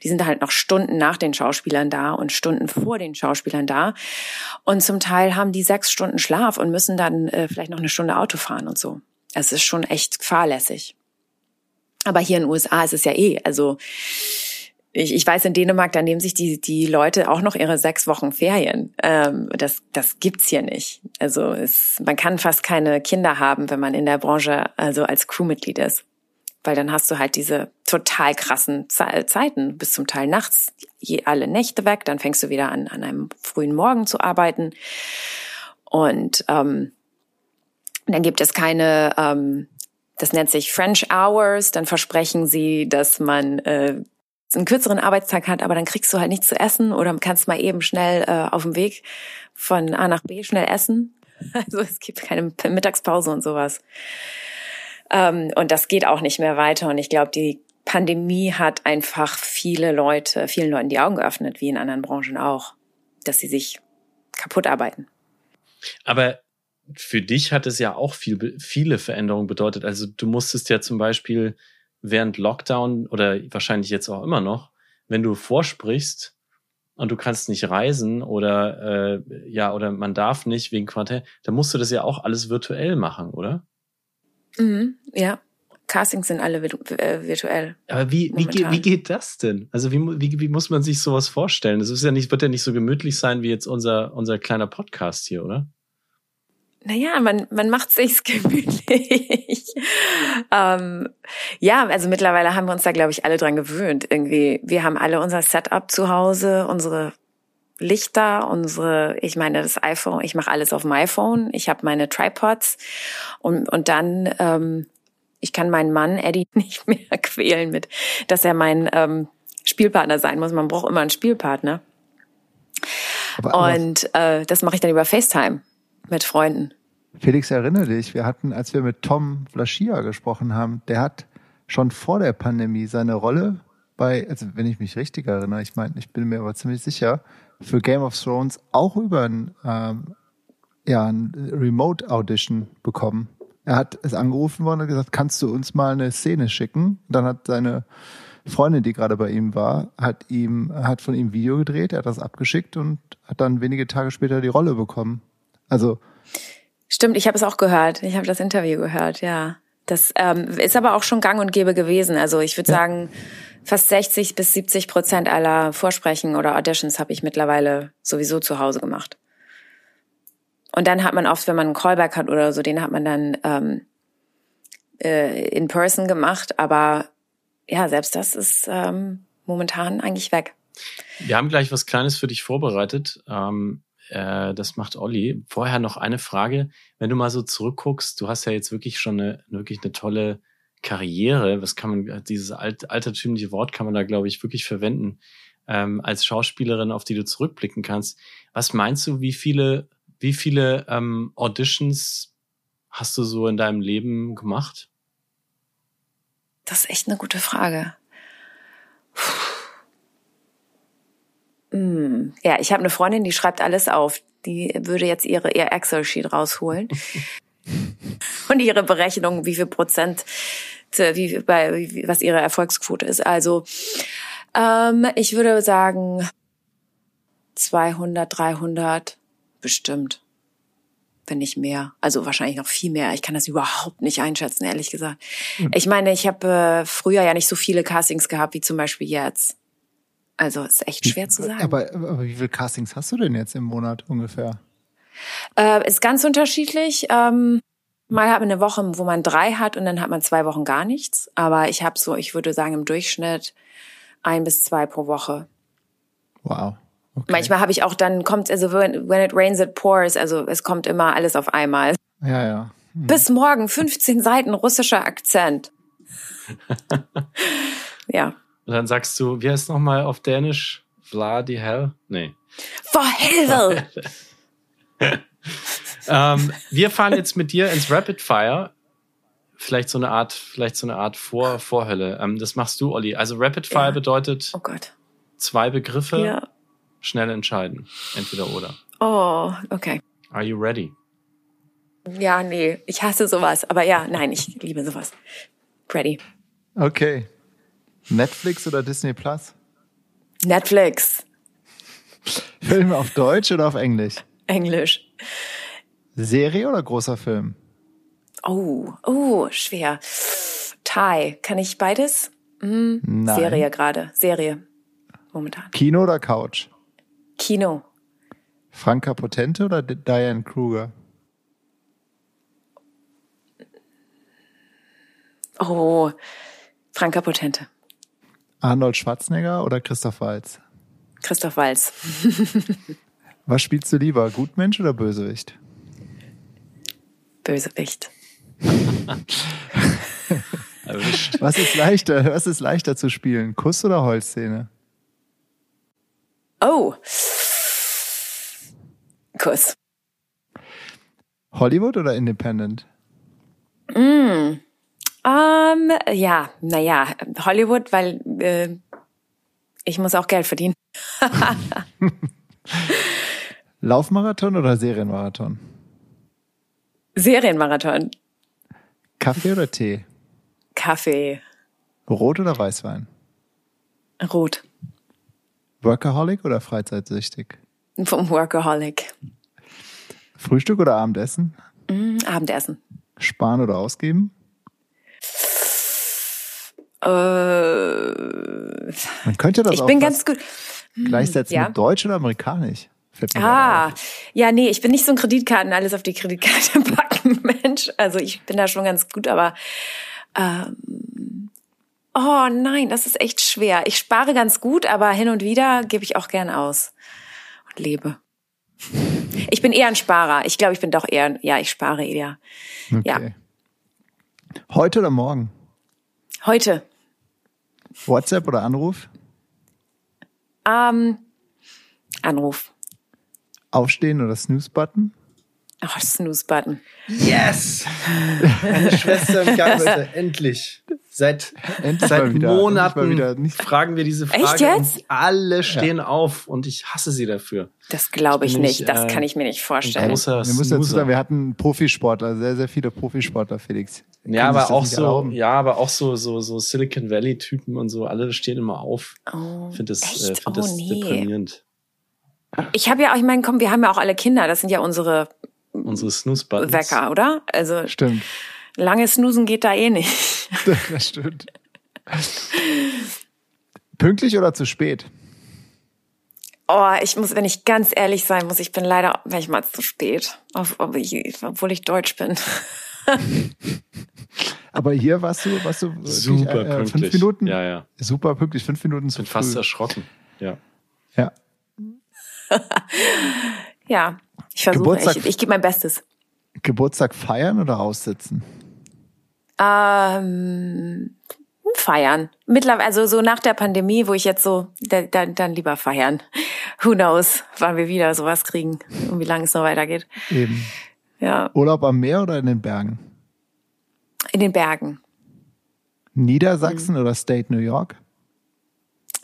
Die sind halt noch Stunden nach den Schauspielern da und Stunden vor den Schauspielern da. Und zum Teil haben die sechs Stunden Schlaf und müssen dann äh, vielleicht noch eine Stunde Auto fahren und so. Es ist schon echt fahrlässig. Aber hier in den USA ist es ja eh, also ich, ich weiß, in Dänemark, da nehmen sich die, die Leute auch noch ihre sechs Wochen Ferien. Ähm, das, das gibt's hier nicht. Also es, man kann fast keine Kinder haben, wenn man in der Branche also als Crewmitglied ist weil dann hast du halt diese total krassen Zeiten, bis zum Teil nachts, je alle Nächte weg, dann fängst du wieder an, an einem frühen Morgen zu arbeiten. Und ähm, dann gibt es keine, ähm, das nennt sich French Hours, dann versprechen sie, dass man äh, einen kürzeren Arbeitstag hat, aber dann kriegst du halt nichts zu essen oder kannst mal eben schnell äh, auf dem Weg von A nach B schnell essen. [laughs] Also es gibt keine Mittagspause und sowas. Ähm, und das geht auch nicht mehr weiter. Und ich glaube, die Pandemie hat einfach viele Leute, vielen Leuten die Augen geöffnet, wie in anderen Branchen auch, dass sie sich kaputt arbeiten. Aber für dich hat es ja auch viel, viele Veränderungen bedeutet. Also du musstest ja zum Beispiel während Lockdown oder wahrscheinlich jetzt auch immer noch, wenn du vorsprichst und du kannst nicht reisen oder äh, ja oder man darf nicht wegen Quarantäne, dann musst du das ja auch alles virtuell machen, oder? Mhm, ja. Castings sind alle äh, virtuell. Aber wie, wie, geht, wie geht das denn? Also wie, wie, wie muss man sich sowas vorstellen? Das ist ja nicht, wird ja nicht so gemütlich sein wie jetzt unser, unser kleiner Podcast hier, oder? Naja, man, man macht sich's [laughs] gemütlich. ähm, ja, also mittlerweile haben wir uns da, glaube ich, alle dran gewöhnt. Irgendwie, wir haben alle unser Setup zu Hause, unsere Lichter, unsere, ich meine das iPhone, ich mache alles auf dem iPhone, ich habe meine Tripods und, und dann, ähm, ich kann meinen Mann Eddie [laughs] nicht mehr quälen mit, dass er mein ähm, Spielpartner sein muss. Man braucht immer einen Spielpartner. Und äh, das mache ich dann über FaceTime mit Freunden. Felix, erinnere dich, wir hatten, als wir mit Tom Flaschia gesprochen haben, der hat schon vor der Pandemie seine Rolle bei, also wenn ich mich richtig erinnere, ich meine, ich bin mir aber ziemlich sicher, für Game of Thrones auch über ein, ähm, ja, ein Remote Audition bekommen. Er hat es angerufen worden und gesagt, kannst du uns mal eine Szene schicken? Und dann hat seine Freundin, die gerade bei ihm war, hat ihm, hat von ihm Video gedreht, er hat das abgeschickt und hat dann wenige Tage später die Rolle bekommen. Also Stimmt, ich habe es auch gehört. Ich habe das Interview gehört, ja. Das ähm, ist aber auch schon gang und gäbe gewesen. Also ich würde ja. sagen, fast 60 bis 70 Prozent aller Vorsprechen oder Auditions habe ich mittlerweile sowieso zu Hause gemacht. Und dann hat man oft, wenn man einen Callback hat oder so, den hat man dann ähm, äh, in person gemacht. Aber ja, selbst das ist ähm, momentan eigentlich weg. Wir haben gleich was Kleines für dich vorbereitet. Ähm, äh, das macht Olli. Vorher noch eine Frage. Wenn du mal so zurückguckst, du hast ja jetzt wirklich schon eine, wirklich eine tolle Karriere, was kann man, dieses alt, altertümliche Wort kann man da, glaube ich, wirklich verwenden, ähm, als Schauspielerin, auf die du zurückblicken kannst. Was meinst du, wie viele, wie viele ähm, Auditions hast du so in deinem Leben gemacht? Das ist echt eine gute Frage. Hm. Ja, ich habe eine Freundin, die schreibt alles auf. Die würde jetzt ihre ihr Excel-Sheet rausholen [laughs] und ihre Berechnung, wie viel Prozent, wie, bei, wie, was ihre Erfolgsquote ist. Also ähm, ich würde sagen 200, 300 bestimmt, wenn nicht mehr. Also wahrscheinlich noch viel mehr. Ich kann das überhaupt nicht einschätzen, ehrlich gesagt. Mhm. Ich meine, ich habe äh, früher ja nicht so viele Castings gehabt wie zum Beispiel jetzt. Also ist echt schwer zu sagen. Aber, aber wie viele Castings hast du denn jetzt im Monat ungefähr? Äh, ist ganz unterschiedlich. Ähm, mal hat man eine Woche, wo man drei hat und dann hat man zwei Wochen gar nichts. Aber ich habe so, ich würde sagen, im Durchschnitt ein bis zwei pro Woche. Wow. Okay. Manchmal habe ich auch dann kommt also when, when it rains it pours, also es kommt immer alles auf einmal. Ja, ja. Hm. Bis morgen 15 Seiten russischer Akzent. [laughs] ja. Und dann sagst du, wie heißt es nochmal auf Dänisch? Vladi Hell? Nee. For Hell! [laughs] ähm, wir fahren jetzt mit dir ins Rapid Fire. Vielleicht so eine Art, vielleicht so eine Art Vor Vorhölle. Ähm, das machst du, Olli. Also Rapid Fire ja. bedeutet oh Gott. zwei Begriffe, ja. schnell entscheiden. Entweder oder. Oh, okay. Are you ready? Ja, nee, ich hasse sowas. Aber ja, nein, ich liebe sowas. Ready. Okay. Netflix oder Disney Plus? Netflix. Film auf Deutsch oder auf Englisch? Englisch. Serie oder großer Film? Oh, oh, schwer. Thai. Kann ich beides? Hm, Nein. Serie gerade. Serie. Momentan. Kino oder Couch? Kino. Franka Potente oder Diane Kruger? Oh, Franka Potente. Arnold Schwarzenegger oder Christoph Waltz? Christoph Walz. [laughs] Was spielst du lieber, Gutmensch oder Bösewicht? Bösewicht. Was ist leichter, was ist leichter zu spielen, Kuss oder Holzszene? Oh. Kuss. Hollywood oder Independent? Ähm, ja, naja, Hollywood, weil äh, ich muss auch Geld verdienen. [laughs] Laufmarathon oder Serienmarathon? Serienmarathon. Kaffee oder Tee? Kaffee. Rot oder Weißwein? Rot. Workaholic oder freizeitsüchtig? Vom Workaholic. Frühstück oder Abendessen? Mm, Abendessen. Sparen oder ausgeben? Äh, Man könnte das ich auch bin ganz gut. gleichsetzen ja. mit Deutsch oder Amerikanisch. Ah, ja, nee, ich bin nicht so ein Kreditkarten, alles auf die Kreditkarte packen, [laughs] Mensch. Also ich bin da schon ganz gut, aber ähm, oh nein, das ist echt schwer. Ich spare ganz gut, aber hin und wieder gebe ich auch gern aus und lebe. Ich bin eher ein Sparer. Ich glaube, ich bin doch eher, ja, ich spare eher. Ja. Okay. Heute oder morgen? Heute. WhatsApp oder Anruf? Ähm, Anruf. Aufstehen oder Snooze-Button? Oh, Snooze-Button. Yes! Meine Schwester im Gang, Leute, endlich. Seit, [laughs] Endlich seit wieder, Monaten wieder nicht- fragen wir diese Frage. Echt jetzt? Und alle stehen auf und ich hasse sie dafür. Das glaube ich bin nicht. nicht, Das äh, kann ich mir nicht vorstellen. großer Wir müssen dazu sagen, wir hatten Profisportler, sehr, sehr viele Profisportler, Felix. Ja, aber auch so, erlauben. ja, aber auch so, so, so Silicon Valley Typen und so, alle stehen immer auf. Oh, Finde das, echt? äh, find oh, das nee. deprimierend. Ich habe ja auch, ich meine, komm, wir haben ja auch alle Kinder. Das sind ja unsere Unsere Snooze-Buttons. Wecker, oder? Also Stimmt. Lange Snoosen geht da eh nicht. [laughs] Das stimmt. Pünktlich oder zu spät? Oh, ich muss, wenn ich ganz ehrlich sein muss, ich bin leider manchmal zu spät, ich, obwohl ich Deutsch bin. [laughs] Aber hier warst du, warst du wirklich, Super äh, pünktlich. fünf Minuten. Ja, ja. Super pünktlich, fünf Minuten zu Bin fast früh. erschrocken. Ja. Ja. [laughs] Ja, ich versuche, ich, ich gebe mein Bestes. Geburtstag feiern oder aussitzen? Ähm, feiern. Mittlerweile, also so nach der Pandemie, wo ich jetzt so, da, da, dann lieber feiern. Who knows, wann wir wieder sowas kriegen und wie lange es noch weitergeht. Eben. Ja, Urlaub am Meer oder in den Bergen? in den Bergen. Niedersachsen Mhm. oder State New York?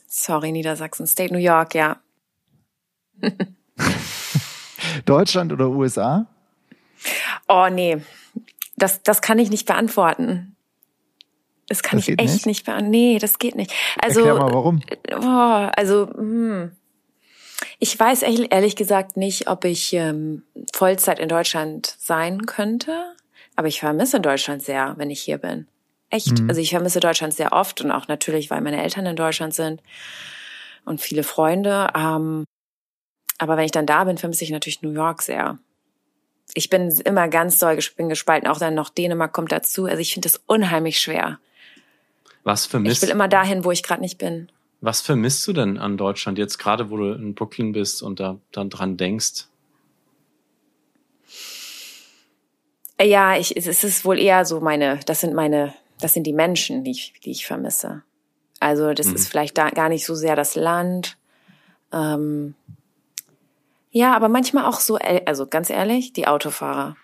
Sorry, Niedersachsen, State New York, ja. [laughs] Deutschland oder USA? Oh nee, das, das kann ich nicht beantworten. Das kann Das ich echt nicht? nicht, beantworten. Nee, das geht nicht. Also, Erklär mal warum. Oh, also, hm. ich weiß ehrlich, gesagt nicht, ob ich ähm, Vollzeit in Deutschland sein könnte. Aber ich vermisse Deutschland sehr, wenn ich hier bin. Echt. Also ich vermisse Deutschland sehr oft und auch natürlich, weil meine Eltern in Deutschland sind und viele Freunde. Ähm, aber wenn ich dann da bin, vermisse ich natürlich New York sehr. Ich bin immer ganz doll bin gespalten. Auch dann noch Dänemark kommt dazu. Also ich finde das unheimlich schwer. Was Ich vermisst, will immer dahin, wo ich gerade nicht bin. was vermisst du denn an Deutschland jetzt gerade, wo du in Brooklyn bist und da dann dran denkst? Ja, ich, es ist wohl eher so meine, das sind meine, das sind die Menschen, die ich, die ich vermisse. Also das ist vielleicht da gar nicht so sehr das Land. Ähm, ja, aber manchmal auch so, el- also ganz ehrlich, die Autofahrer.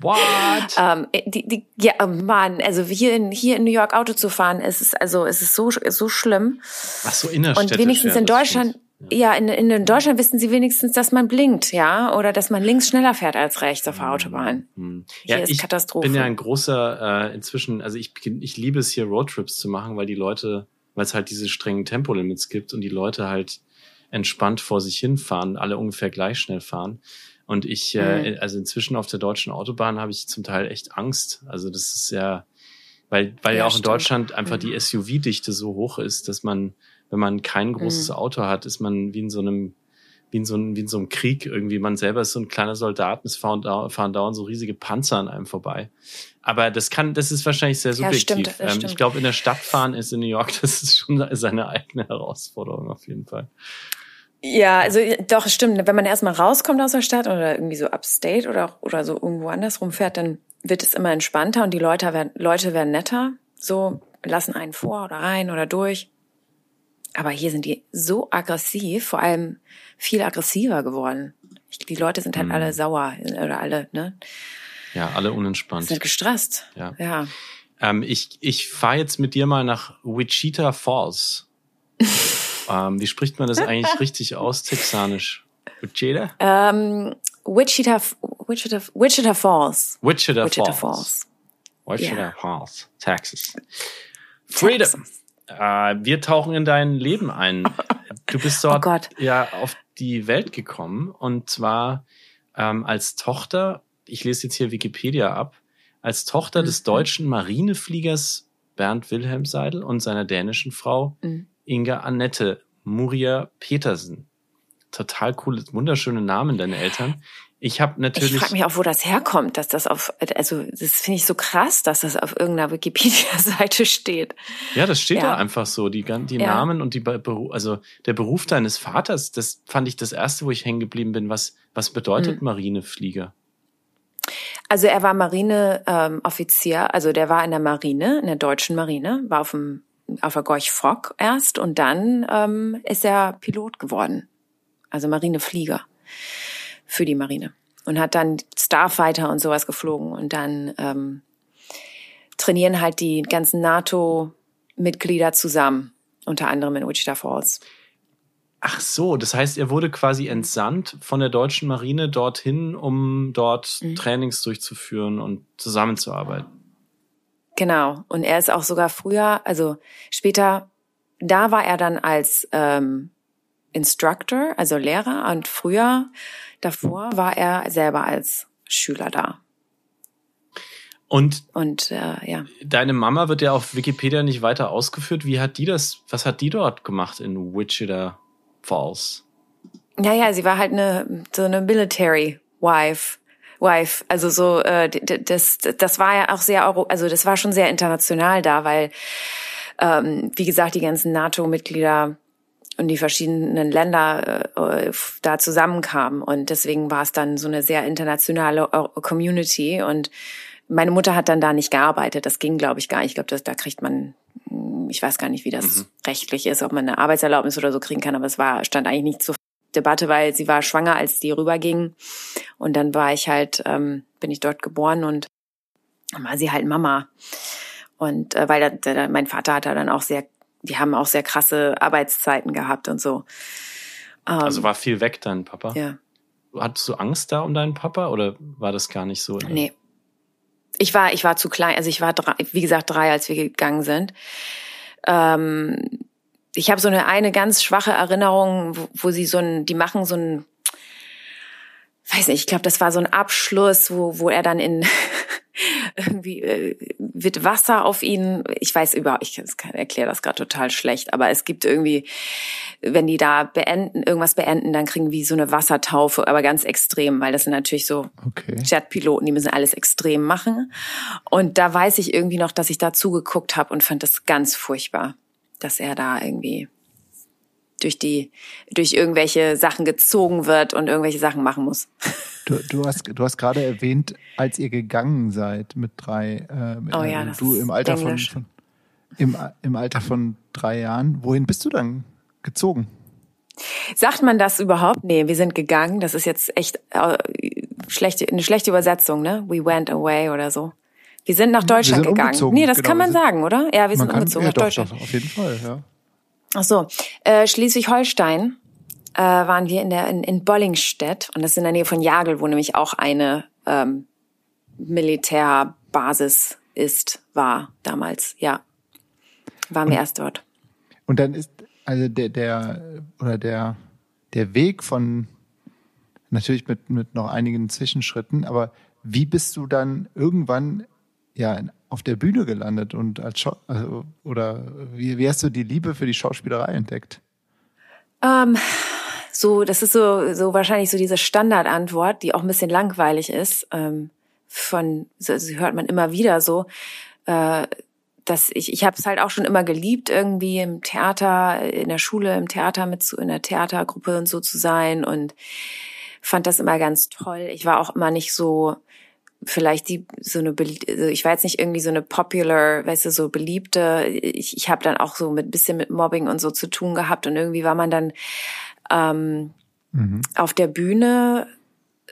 What? [laughs] Ähm, die, die, ja, oh Mann, also hier in, hier in New York Auto zu fahren, es ist also, es ist so, so schlimm. Ach so, innerstädtisch. Und wenigstens ja, in Deutschland, stimmt. Ja, in, in Deutschland wissen sie wenigstens, dass man blinkt, ja, oder dass man links schneller fährt als rechts auf der Autobahn. Hm. Hier Ja, ist ich Katastrophe. bin ja ein großer, äh, inzwischen, also ich, ich liebe es hier Roadtrips zu machen, weil die Leute, weil es halt diese strengen Tempolimits gibt und die Leute halt entspannt vor sich hinfahren, alle ungefähr gleich schnell fahren. Und ich, äh, Mhm. also inzwischen auf der deutschen Autobahn habe ich zum Teil echt Angst. Also das ist ja, weil, weil ja, Ja, auch in stimmt. Deutschland einfach Mhm. die SUV-Dichte so hoch ist, dass man, wenn man kein großes Mhm. Auto hat, ist man wie in so einem, wie in so einem, wie in so einem Krieg irgendwie. Man selber ist so ein kleiner Soldat und es fahren, fahren dauernd so riesige Panzer an einem vorbei. Aber das kann, das ist wahrscheinlich sehr Ja, subjektiv. stimmt, das ähm, stimmt. Ich glaube, in der Stadt fahren ist in New York, [laughs] das ist schon seine eigene Herausforderung auf jeden Fall. Ja, also doch, stimmt. Wenn man erstmal rauskommt aus der Stadt oder irgendwie so upstate oder, oder so irgendwo anders rumfährt, dann wird es immer entspannter und die Leute werden, Leute werden netter. So lassen einen vor oder rein oder durch. Aber hier sind die so aggressiv, vor allem viel aggressiver geworden. Ich, die Leute sind halt Mhm. alle sauer oder alle, ne? Ja, alle unentspannt. Sind gestresst. Ja. Ja. Ähm, ich ich fahre jetzt mit dir mal nach Wichita Falls. [laughs] ähm, wie spricht man das eigentlich richtig aus, texanisch? Wichita? Ähm, Wichita, Wichita, Wichita Falls. Wichita, Wichita Falls. Falls. Wichita Ja. Falls, Texas. Freedom. Texas. Äh, wir tauchen in dein Leben ein. [laughs] Du bist dort Oh ja auf die Welt gekommen und zwar ähm, als Tochter, ich lese jetzt hier Wikipedia ab, als Tochter des Mhm. deutschen Marinefliegers Bernd Wilhelm Seidel und seiner dänischen Frau Mhm. Inga Annette Muria Petersen. Total coole, wunderschöne Namen, deine Eltern. Ich habe Ich natürlich. frage mich auch, wo das herkommt, dass das auf, also das finde ich so krass, dass das auf irgendeiner Wikipedia-Seite steht. Ja, das steht Ja. da einfach so. Die, die Ja. Namen und die also der Beruf deines Vaters, das fand ich das erste, wo ich hängen geblieben bin. Was, was bedeutet Mhm. Marineflieger? Also er war Marineoffizier, ähm, also der war in der Marine, in der deutschen Marine, war auf dem auf der Gorch Fock erst und dann ähm, ist er Pilot geworden, also Marineflieger für die Marine und hat dann Starfighter und sowas geflogen und dann ähm, trainieren halt die ganzen NATO-Mitglieder zusammen, unter anderem in Wichita Falls. Ach so, das heißt, er wurde quasi entsandt von der deutschen Marine dorthin, um dort Mhm. Trainings durchzuführen und zusammenzuarbeiten. Genau. Und er ist auch sogar früher, also später, da war er dann als ähm, Instructor, also Lehrer, und früher, davor, war er selber als Schüler da. Und Und äh, ja. deine Mama wird ja auf Wikipedia nicht weiter ausgeführt. Wie hat die das, was hat die dort gemacht in Wichita Falls? Naja, sie war halt eine so eine Military Wife. Wife, also so äh, das das war ja auch sehr Euro, also das war schon sehr international da, weil ähm, wie gesagt die ganzen NATO-Mitglieder und die verschiedenen Länder äh, da zusammenkamen und deswegen war es dann so eine sehr internationale Eu- Community und meine Mutter hat dann da nicht gearbeitet, das ging glaube ich gar nicht. Ich glaube, da kriegt man ich weiß gar nicht, wie das Mhm. rechtlich ist, ob man eine Arbeitserlaubnis oder so kriegen kann, aber es war stand eigentlich nicht zur Debatte, weil sie war schwanger, als die rüberging. Und dann war ich halt, ähm, bin ich dort geboren und dann war sie halt Mama. Und äh, weil da, da, mein Vater hat da dann auch sehr, die haben auch sehr krasse Arbeitszeiten gehabt und so. Ähm, Also war viel weg dein Papa. ja, Hattest du Angst da um deinen Papa oder war das gar nicht so? nee. Ich war, ich war zu klein, also ich war drei, wie gesagt drei, als wir gegangen sind. Ähm, ich habe so eine eine ganz schwache Erinnerung, wo, wo sie so ein, die machen so ein, weiß nicht, ich glaube, das war so ein Abschluss, wo wo er dann in [laughs] irgendwie äh, wird Wasser auf ihn. Ich weiß überhaupt, ich erkläre das gerade total schlecht, aber es gibt irgendwie, wenn die da beenden, irgendwas beenden, dann kriegen wie so eine Wassertaufe, aber ganz extrem, weil das sind natürlich so Okay. Jetpiloten, die müssen alles extrem machen. Und da weiß ich irgendwie noch, dass ich da zugeguckt habe und fand das ganz furchtbar, dass er da irgendwie durch die durch irgendwelche Sachen gezogen wird und irgendwelche Sachen machen muss. Du, du hast, du hast gerade erwähnt, als ihr gegangen seid mit drei, äh, Oh ja, äh, du im Alter von, von im, im Alter von drei Jahren. Wohin bist du dann gezogen? Sagt man das überhaupt? Nee, wir sind gegangen. Das ist jetzt echt äh, schlechte, eine schlechte Übersetzung, ne? We went away oder so. Wir sind nach Deutschland sind gegangen. umgezogen, Nee, das genau, kann man sagen, oder? Ja, wir sind Man kann, umgezogen ja, nach doch, Deutschland. doch, auf jeden Fall, ja. Ach so, äh, Schleswig-Holstein äh, waren wir in der in, in Bollingstedt und das ist in der Nähe von Jagel, wo nämlich auch eine ähm, Militärbasis ist, war damals, ja. Waren wir erst dort. Und dann ist also der der oder der der Weg von natürlich mit mit noch einigen Zwischenschritten, aber wie bist du dann irgendwann ja auf der Bühne gelandet und als Schau also, oder wie, wie hast du die Liebe für die Schauspielerei entdeckt? Ähm, so, das ist so, so wahrscheinlich so diese Standardantwort, die auch ein bisschen langweilig ist. Ähm, von, so, so hört man immer wieder so. Äh, dass ich, ich habe es halt auch schon immer geliebt, irgendwie im Theater, in der Schule, im Theater mit zu, in der Theatergruppe und so zu sein und fand das immer ganz toll. Ich war auch immer nicht so vielleicht die so eine also ich war jetzt nicht irgendwie so eine popular, weißt du, so beliebte. Ich, ich habe dann auch so mit bisschen mit Mobbing und so zu tun gehabt und irgendwie war man dann ähm, mhm. auf der Bühne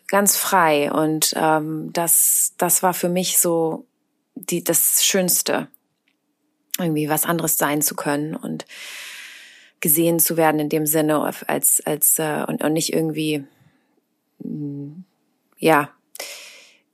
ganz frei und ähm, das das war für mich so die das Schönste irgendwie was anderes sein zu können und gesehen zu werden in dem Sinne als als äh, und, und nicht irgendwie ja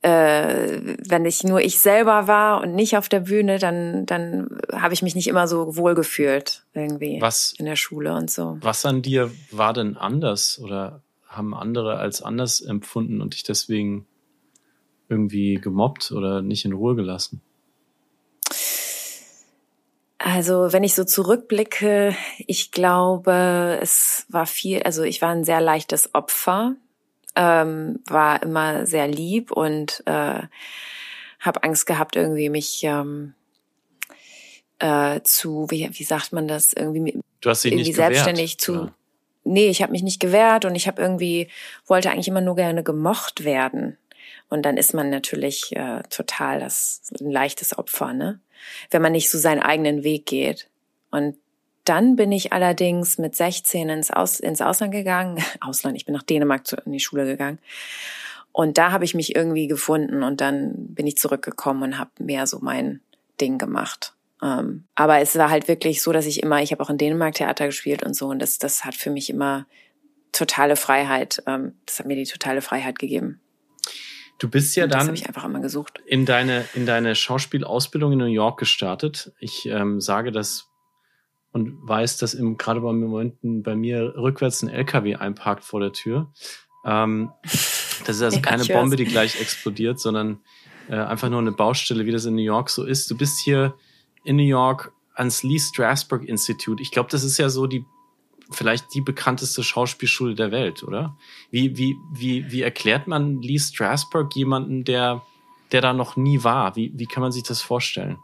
äh, wenn ich nur ich selber war und nicht auf der Bühne, dann, dann habe ich mich nicht immer so wohl gefühlt irgendwie was, in der Schule und so. Was an dir war denn anders oder haben andere als anders empfunden und dich deswegen irgendwie gemobbt oder nicht in Ruhe gelassen? Also, wenn ich so zurückblicke, ich glaube, es war viel, also ich war ein sehr leichtes Opfer ähm, war immer sehr lieb und äh, habe Angst gehabt, irgendwie mich ähm, äh, zu, wie, wie sagt man das, irgendwie, du hast dich irgendwie nicht selbstständig gewehrt, zu. oder? Nee, ich habe mich nicht gewehrt und ich habe irgendwie, wollte eigentlich immer nur gerne gemocht werden. Und dann ist man natürlich äh, total das ein leichtes Opfer, ne? Wenn man nicht so seinen eigenen Weg geht. Und dann bin ich allerdings mit 16 ins, Aus, ins Ausland gegangen. [laughs] Ausland, ich bin nach Dänemark zu, in die Schule gegangen. Und da habe ich mich irgendwie gefunden und dann bin ich zurückgekommen und habe mehr so mein Ding gemacht. Ähm, aber es war halt wirklich so, dass ich immer, ich habe auch in Dänemark Theater gespielt und so und das, das hat für mich immer totale Freiheit, ähm, das hat mir die totale Freiheit gegeben. Du bist ja dann habe ich einfach immer gesucht. in deine, in deine Schauspielausbildung in New York gestartet. Ich ähm, sage das und weiß, dass im, gerade beim Momenten bei mir rückwärts ein LKW einparkt vor der Tür. Ähm, das ist also [laughs] Ja, keine. Bombe, die gleich explodiert, sondern äh, einfach nur eine Baustelle, wie das in New York so ist. Du bist hier in New York ans Lee Strasberg Institute. Ich glaube, das ist ja so die vielleicht die bekannteste Schauspielschule der Welt, oder? Wie wie wie wie erklärt man Lee Strasberg jemanden, der der da noch nie war? Wie wie kann man sich das vorstellen?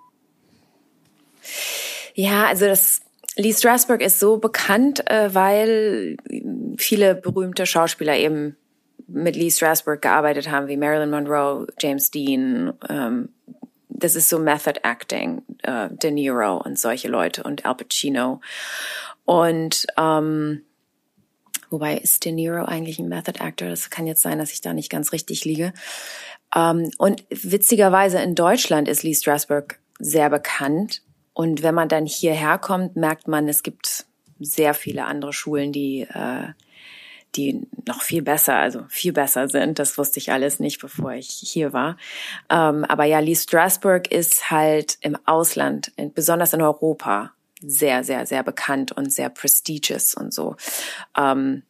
Ja, also das Lee Strasberg ist so bekannt, äh, weil viele berühmte Schauspieler eben mit Lee Strasberg gearbeitet haben, wie Marilyn Monroe, James Dean. Ähm, das ist so Method Acting, äh, De Niro und solche Leute und Al Pacino. Und ähm, wobei ist De Niro eigentlich ein Method Actor? Das kann jetzt sein, dass ich da nicht ganz richtig liege. Ähm, und witzigerweise in Deutschland ist Lee Strasberg sehr bekannt. Und wenn man dann hierher kommt, merkt man, es gibt sehr viele andere Schulen, die, äh, die noch viel besser, also viel besser sind. Das wusste ich alles nicht, bevor ich hier war. Ähm, aber ja, Lee Strasberg ist halt im Ausland, besonders in Europa, sehr, sehr, sehr bekannt und sehr prestigious und so. Ähm,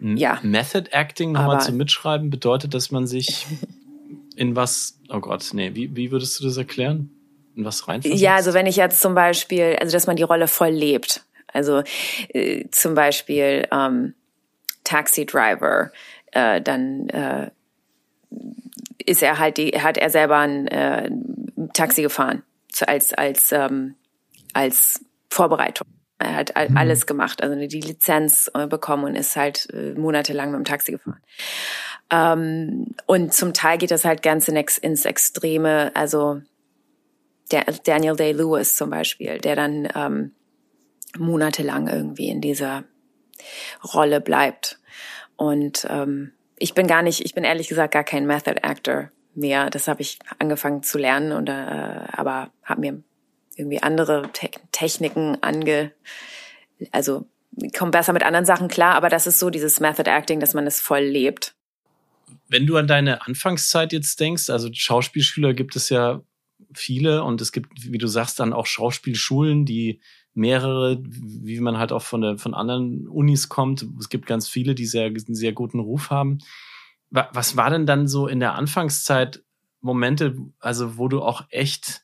Ja. Method Acting nochmal zum Mitschreiben bedeutet, dass man sich [laughs] in was, oh Gott, nee, wie, wie würdest du das erklären? Was reinversetzt? Ja, also wenn ich jetzt zum Beispiel, also dass man die Rolle voll lebt. Also äh, zum Beispiel ähm, Taxi Driver, äh, dann äh, ist er halt die, hat er selber ein äh, Taxi gefahren als als ähm, als Vorbereitung. Er hat all- alles gemacht, also die Lizenz äh, bekommen und ist halt äh, monatelang mit dem Taxi gefahren. Ähm, und zum Teil geht das halt ganz in ex ins Extreme. Also Daniel Day-Lewis zum Beispiel, der dann ähm, monatelang irgendwie in dieser Rolle bleibt. Und ähm, ich bin gar nicht, ich bin ehrlich gesagt gar kein Method Actor mehr. Das habe ich angefangen zu lernen, und, äh, aber habe mir irgendwie andere Te Techniken ange, also komme besser mit anderen Sachen klar, aber das ist so dieses Method Acting, dass man es voll lebt. Wenn du an deine Anfangszeit jetzt denkst, also Schauspielschüler gibt es ja viele und es gibt, wie du sagst, dann auch Schauspielschulen, die mehrere, wie man halt auch von, der, von anderen Unis kommt. Es gibt ganz viele, die sehr, sehr guten Ruf haben. Was war denn dann so in der Anfangszeit Momente, also wo du auch echt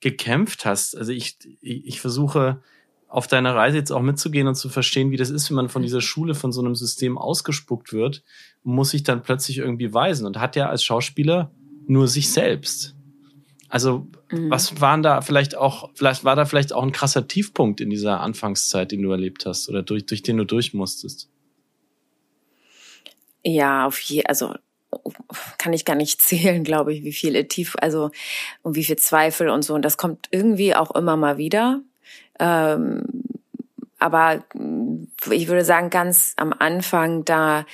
gekämpft hast? Also ich, ich, ich versuche auf deiner Reise jetzt auch mitzugehen und zu verstehen, wie das ist, wenn man von dieser Schule, von so einem System ausgespuckt wird, muss sich dann plötzlich irgendwie weisen und hat ja als Schauspieler nur sich selbst. Also, mhm. was waren da vielleicht auch, vielleicht war da vielleicht auch ein krasser Tiefpunkt in dieser Anfangszeit, den du erlebt hast oder durch, durch den du durch musstest? Ja, auf je, also kann ich gar nicht [laughs] zählen, glaube ich, wie viele tief, also und wie viel Zweifel und so. Und das kommt irgendwie auch immer mal wieder. Ähm, aber ich würde sagen, ganz am Anfang da,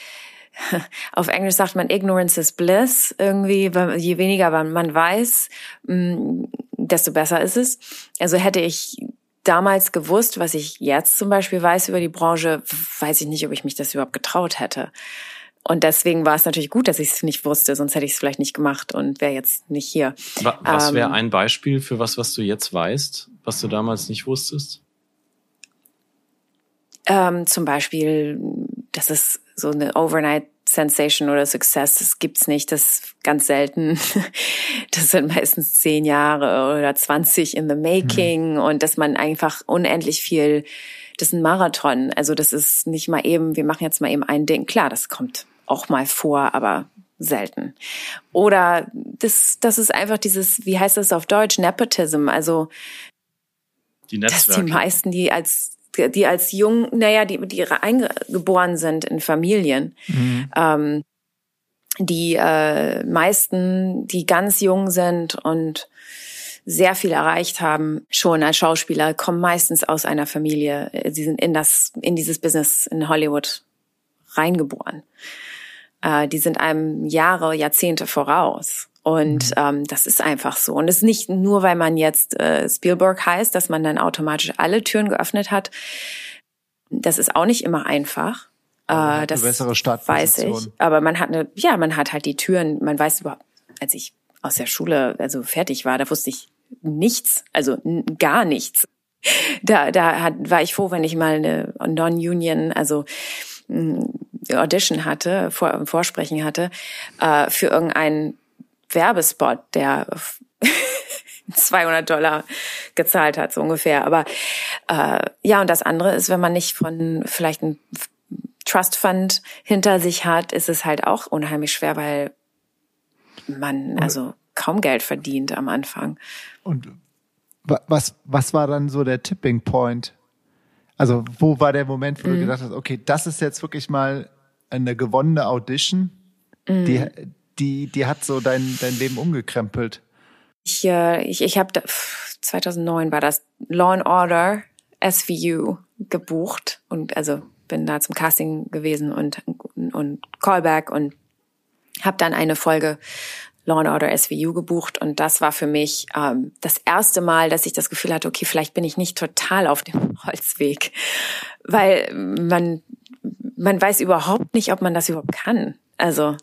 [laughs] auf Englisch sagt man Ignorance is Bliss irgendwie, je weniger man weiß, mm, desto besser ist es. Also hätte ich damals gewusst, was ich jetzt zum Beispiel weiß über die Branche, weiß ich nicht, ob ich mich das überhaupt getraut hätte. Und deswegen war es natürlich gut, dass ich es nicht wusste, sonst hätte ich es vielleicht nicht gemacht und wäre jetzt nicht hier. Was wäre ähm, ein Beispiel für was, was du jetzt weißt, was du damals nicht wusstest? Ähm, zum Beispiel, dass es so eine Overnight Sensation oder Success, das gibt's nicht, das ist ganz selten. [laughs] Das sind meistens zehn Jahre oder zwanzig in the making mhm. und dass man einfach unendlich viel, das ist ein Marathon. Also das ist nicht mal eben, wir machen jetzt mal eben ein Ding. Klar, das kommt auch mal vor, aber selten. Oder das, das ist einfach dieses, wie heißt das auf Deutsch, Nepotism, also die dass die meisten, die als die als jung, naja, die, die eingeboren sind in Familien, mhm. ähm, die äh, meisten, die ganz jung sind und sehr viel erreicht haben, schon als Schauspieler, kommen meistens aus einer Familie. Sie sind in das, in dieses Business in Hollywood reingeboren äh, die sind einem Jahre, Jahrzehnte voraus. Und mhm. ähm, das ist einfach so. Und es ist nicht nur, weil man jetzt äh, Spielberg heißt, dass man dann automatisch alle Türen geöffnet hat. Das ist auch nicht immer einfach. Äh, das bessere weiß ich. Aber man hat eine, ja, man hat halt die Türen. Man weiß überhaupt, als ich aus der Schule also fertig war, da wusste ich nichts, also gar nichts. Da, da hat, war ich froh, wenn ich mal eine Non-Union, also Audition hatte, Vor Vorsprechen hatte, äh, für irgendeinen Werbespot, der 200 [laughs] Dollar gezahlt hat, so ungefähr. Aber äh, ja, und das andere ist, wenn man nicht von vielleicht ein Trust Fund hinter sich hat, ist es halt auch unheimlich schwer, weil man also kaum Geld verdient am Anfang. Und was, was war dann so der Tipping Point? Also, wo war der Moment, wo mhm. du gedacht hast, okay, das ist jetzt wirklich mal eine gewonnene Audition, mhm. die, die, die hat so dein, dein Leben umgekrempelt? Ich, äh, ich, ich habe 2009 war das Law and Order SVU gebucht und also bin da zum Casting gewesen und und Callback und habe dann eine Folge Law and Order SVU gebucht und das war für mich ähm, das erste Mal, dass ich das Gefühl hatte, okay, vielleicht bin ich nicht total auf dem [laughs] Holzweg, weil man man weiß überhaupt nicht, ob man das überhaupt kann. Also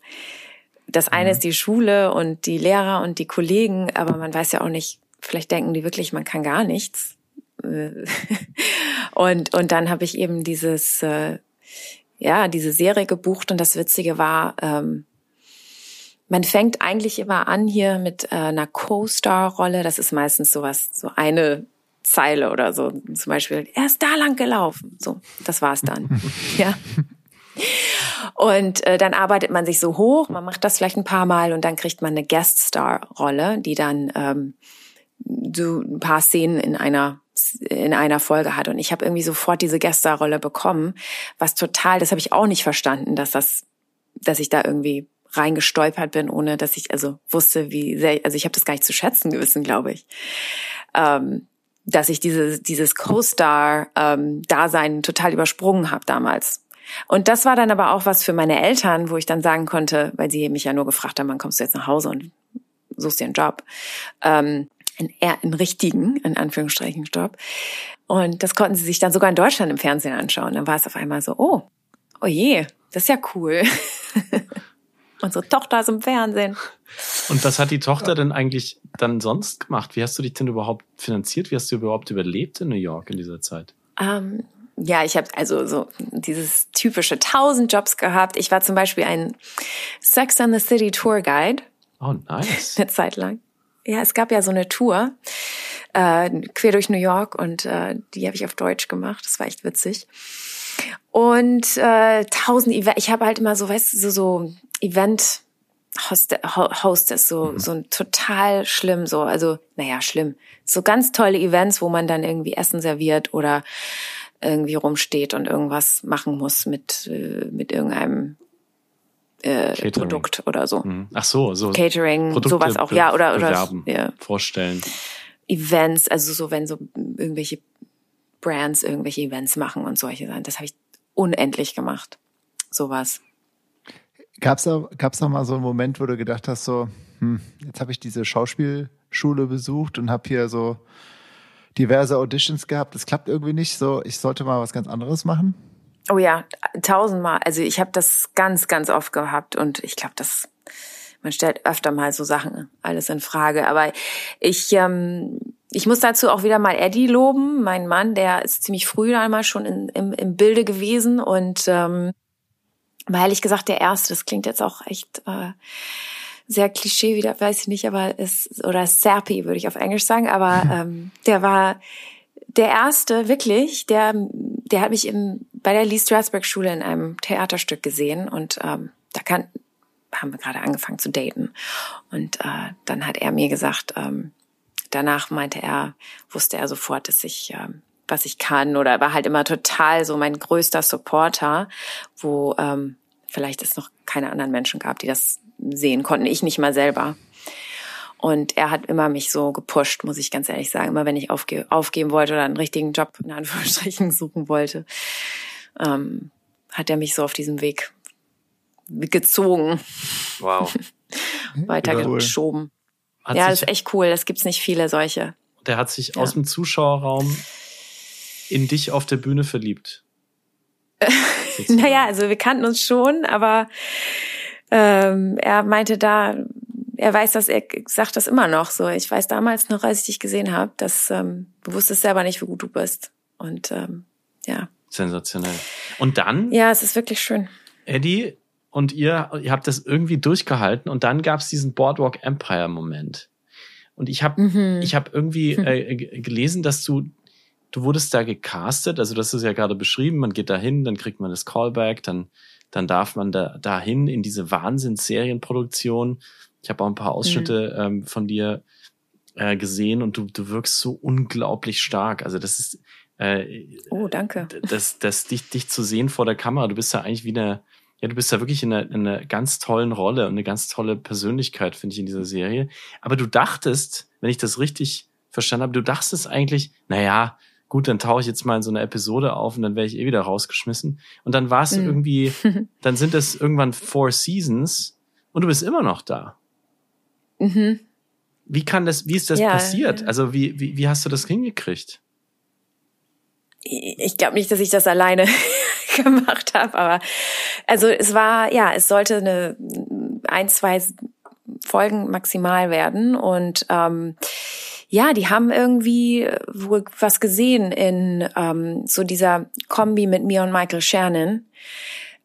das eine mhm. ist die Schule und die Lehrer und die Kollegen, aber man weiß ja auch nicht, vielleicht denken die wirklich, man kann gar nichts. [laughs] und und dann habe ich eben dieses äh, ja diese Serie gebucht und das Witzige war ähm, man fängt eigentlich immer an hier mit äh, einer Co-Star-Rolle. Das ist meistens sowas, so eine Zeile oder so. Zum Beispiel, er ist da lang gelaufen. So, das war's dann. [laughs] ja. Und äh, dann arbeitet man sich so hoch, man macht das vielleicht ein paar Mal und dann kriegt man eine Guest-Star-Rolle, die dann ähm, so ein paar Szenen in einer in einer Folge hat. Und ich habe irgendwie sofort diese Guest-Star-Rolle bekommen, was total, das habe ich auch nicht verstanden, dass das, dass ich da irgendwie reingestolpert bin, ohne dass ich also wusste, wie sehr, also ich habe das gar nicht zu schätzen gewissen, glaube ich. Ähm, dass ich diese, dieses Co-Star-Dasein ähm, total übersprungen habe damals. Und das war dann aber auch was für meine Eltern, wo ich dann sagen konnte, weil sie mich ja nur gefragt haben, wann kommst du jetzt nach Hause und suchst dir einen Job. Ähm, einen, einen richtigen, in Anführungsstrichen, Job. Und das konnten sie sich dann sogar in Deutschland im Fernsehen anschauen. Dann war es auf einmal so, oh, oh je, das ist ja cool. [laughs] Unsere Tochter ist im Fernsehen. Und was hat die Tochter denn eigentlich dann sonst gemacht? Wie hast du dich denn überhaupt finanziert? Wie hast du überhaupt überlebt in New York in dieser Zeit? Ähm, ja, ich habe also so dieses typische tausend Jobs gehabt. Ich war zum Beispiel ein Sex and the City Tour Guide. Oh, nice. [laughs] Eine Zeit lang. Ja, es gab ja so eine Tour äh, quer durch New York und äh, die habe ich auf Deutsch gemacht. Das war echt witzig. Und äh, tausend Event. Ich habe halt immer so, weißt du, so, so Event Hostess, so, mhm. so ein total schlimm, so, also, naja, schlimm. So ganz tolle Events, wo man dann irgendwie Essen serviert oder irgendwie rumsteht und irgendwas machen muss mit, äh, mit irgendeinem äh, Produkt oder so. Mhm. Ach so, so. Catering, Produkte sowas auch, ja, oder, oder, bewerben, ja. vorstellen. Events, also so, wenn so irgendwelche Brands irgendwelche Events machen und solche Sachen. Das habe ich unendlich gemacht. Sowas. Gab's da, gab's da mal so einen Moment, wo du gedacht hast, so, hm, jetzt habe ich diese Schauspielschule besucht und habe hier so diverse Auditions gehabt. Das klappt irgendwie nicht. So, ich sollte mal was ganz anderes machen. Oh ja, tausendmal. Also ich habe das ganz, ganz oft gehabt und ich glaube, das man stellt öfter mal so Sachen alles in Frage. Aber ich, ähm, ich muss dazu auch wieder mal Eddie loben, mein Mann, der ist ziemlich früh einmal schon in, im, im Bilde gewesen und ähm, war ehrlich gesagt der erste. Das klingt jetzt auch echt äh, sehr Klischee wieder, weiß ich nicht, aber ist oder Serpi würde ich auf Englisch sagen, aber [laughs] ähm, der war der erste wirklich, der der hat mich im bei der Lee Strasberg Schule in einem Theaterstück gesehen und ähm, da kann haben wir gerade angefangen zu daten. Und äh, dann hat er mir gesagt, ähm, danach meinte er, wusste er sofort, dass ich, äh, was ich kann oder war halt immer total so mein größter Supporter, wo ähm, vielleicht es noch keine anderen Menschen gab, die das sehen konnten. Ich nicht mal selber. Und er hat immer mich so gepusht, muss ich ganz ehrlich sagen. Immer wenn ich aufge aufgeben wollte oder einen richtigen Job in Anführungsstrichen [laughs] suchen wollte, ähm, hat er mich so auf diesem Weg gezogen. Wow. [laughs] Weitergeschoben. Cool. Ja, das ist echt cool. Das gibt's nicht viele solche. Der hat sich ja. aus dem Zuschauerraum in dich auf der Bühne verliebt. [laughs] naja, also wir kannten uns schon, aber ähm, er meinte da, er weiß das, er sagt das immer noch so. Ich weiß damals noch, als ich dich gesehen habe, dass ähm, du wusstest selber nicht, wie gut du bist. Und ähm, ja. Sensationell. Und dann? Ja, es ist wirklich schön. Eddie und ihr, ihr habt das irgendwie durchgehalten und dann gab es diesen Boardwalk Empire Moment. Und ich habe mhm. ich habe irgendwie äh, gelesen, dass du du wurdest da gecastet, also das ist ja gerade beschrieben, man geht da hin, dann kriegt man das Callback, dann dann darf man da dahin in diese Wahnsinns-Serienproduktion. Ich habe auch ein paar Ausschnitte mhm. ähm, von dir äh, gesehen und du du wirkst so unglaublich stark. Also das ist äh, oh danke. Das das dich dich zu sehen vor der Kamera, du bist ja eigentlich wie eine ja, du bist ja wirklich in einer, in einer ganz tollen Rolle und eine ganz tolle Persönlichkeit, finde ich, in dieser Serie. Aber du dachtest, wenn ich das richtig verstanden habe, du dachtest eigentlich, naja, gut, dann tauche ich jetzt mal in so eine Episode auf und dann wäre ich eh wieder rausgeschmissen. Und dann war es mhm. irgendwie, [laughs] dann sind es irgendwann four Seasons und du bist immer noch da. Mhm. Wie kann das, wie ist das ja, passiert? Ja. Also wie, wie, wie hast du das hingekriegt? Ich glaube nicht, dass ich das alleine [laughs] gemacht habe. Aber also es war, ja, es sollte eine ein, zwei Folgen maximal werden. Und ähm, ja, die haben irgendwie wohl was gesehen in ähm, so dieser Kombi mit mir und Michael Shannon.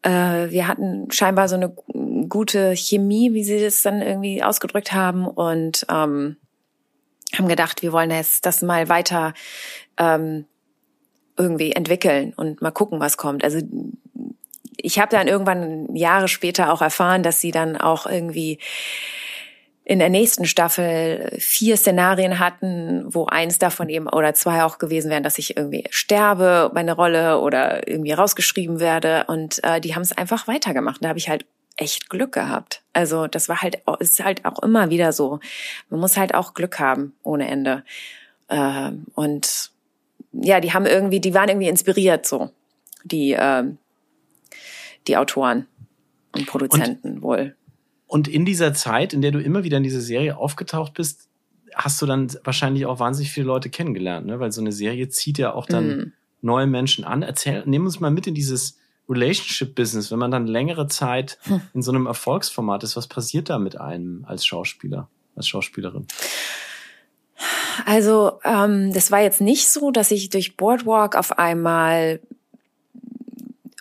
Äh, wir hatten scheinbar so eine gute Chemie, wie sie das dann irgendwie ausgedrückt haben. Und ähm, haben gedacht, wir wollen jetzt das mal weiter ähm, irgendwie entwickeln und mal gucken, was kommt. Also ich habe dann irgendwann Jahre später auch erfahren, dass sie dann auch irgendwie in der nächsten Staffel vier Szenarien hatten, wo eins davon eben oder zwei auch gewesen wären, dass ich irgendwie sterbe, meine Rolle oder irgendwie rausgeschrieben werde. Und äh, die haben es einfach weitergemacht. Da habe ich halt echt Glück gehabt. Also das war halt ist halt auch immer wieder so. Man muss halt auch Glück haben ohne Ende. Äh, und ja, die haben irgendwie, die waren irgendwie inspiriert so, die, äh, die Autoren und Produzenten und, wohl. Und in dieser Zeit, in der du immer wieder in diese Serie aufgetaucht bist, hast du dann wahrscheinlich auch wahnsinnig viele Leute kennengelernt, ne? Weil so eine Serie zieht ja auch dann mm. neue Menschen an. Erzähl, nimm uns mal mit in dieses Relationship-Business, wenn man dann längere Zeit hm. in so einem Erfolgsformat ist, was passiert da mit einem als Schauspieler, als Schauspielerin? Also ähm, das war jetzt nicht so, dass ich durch Boardwalk auf einmal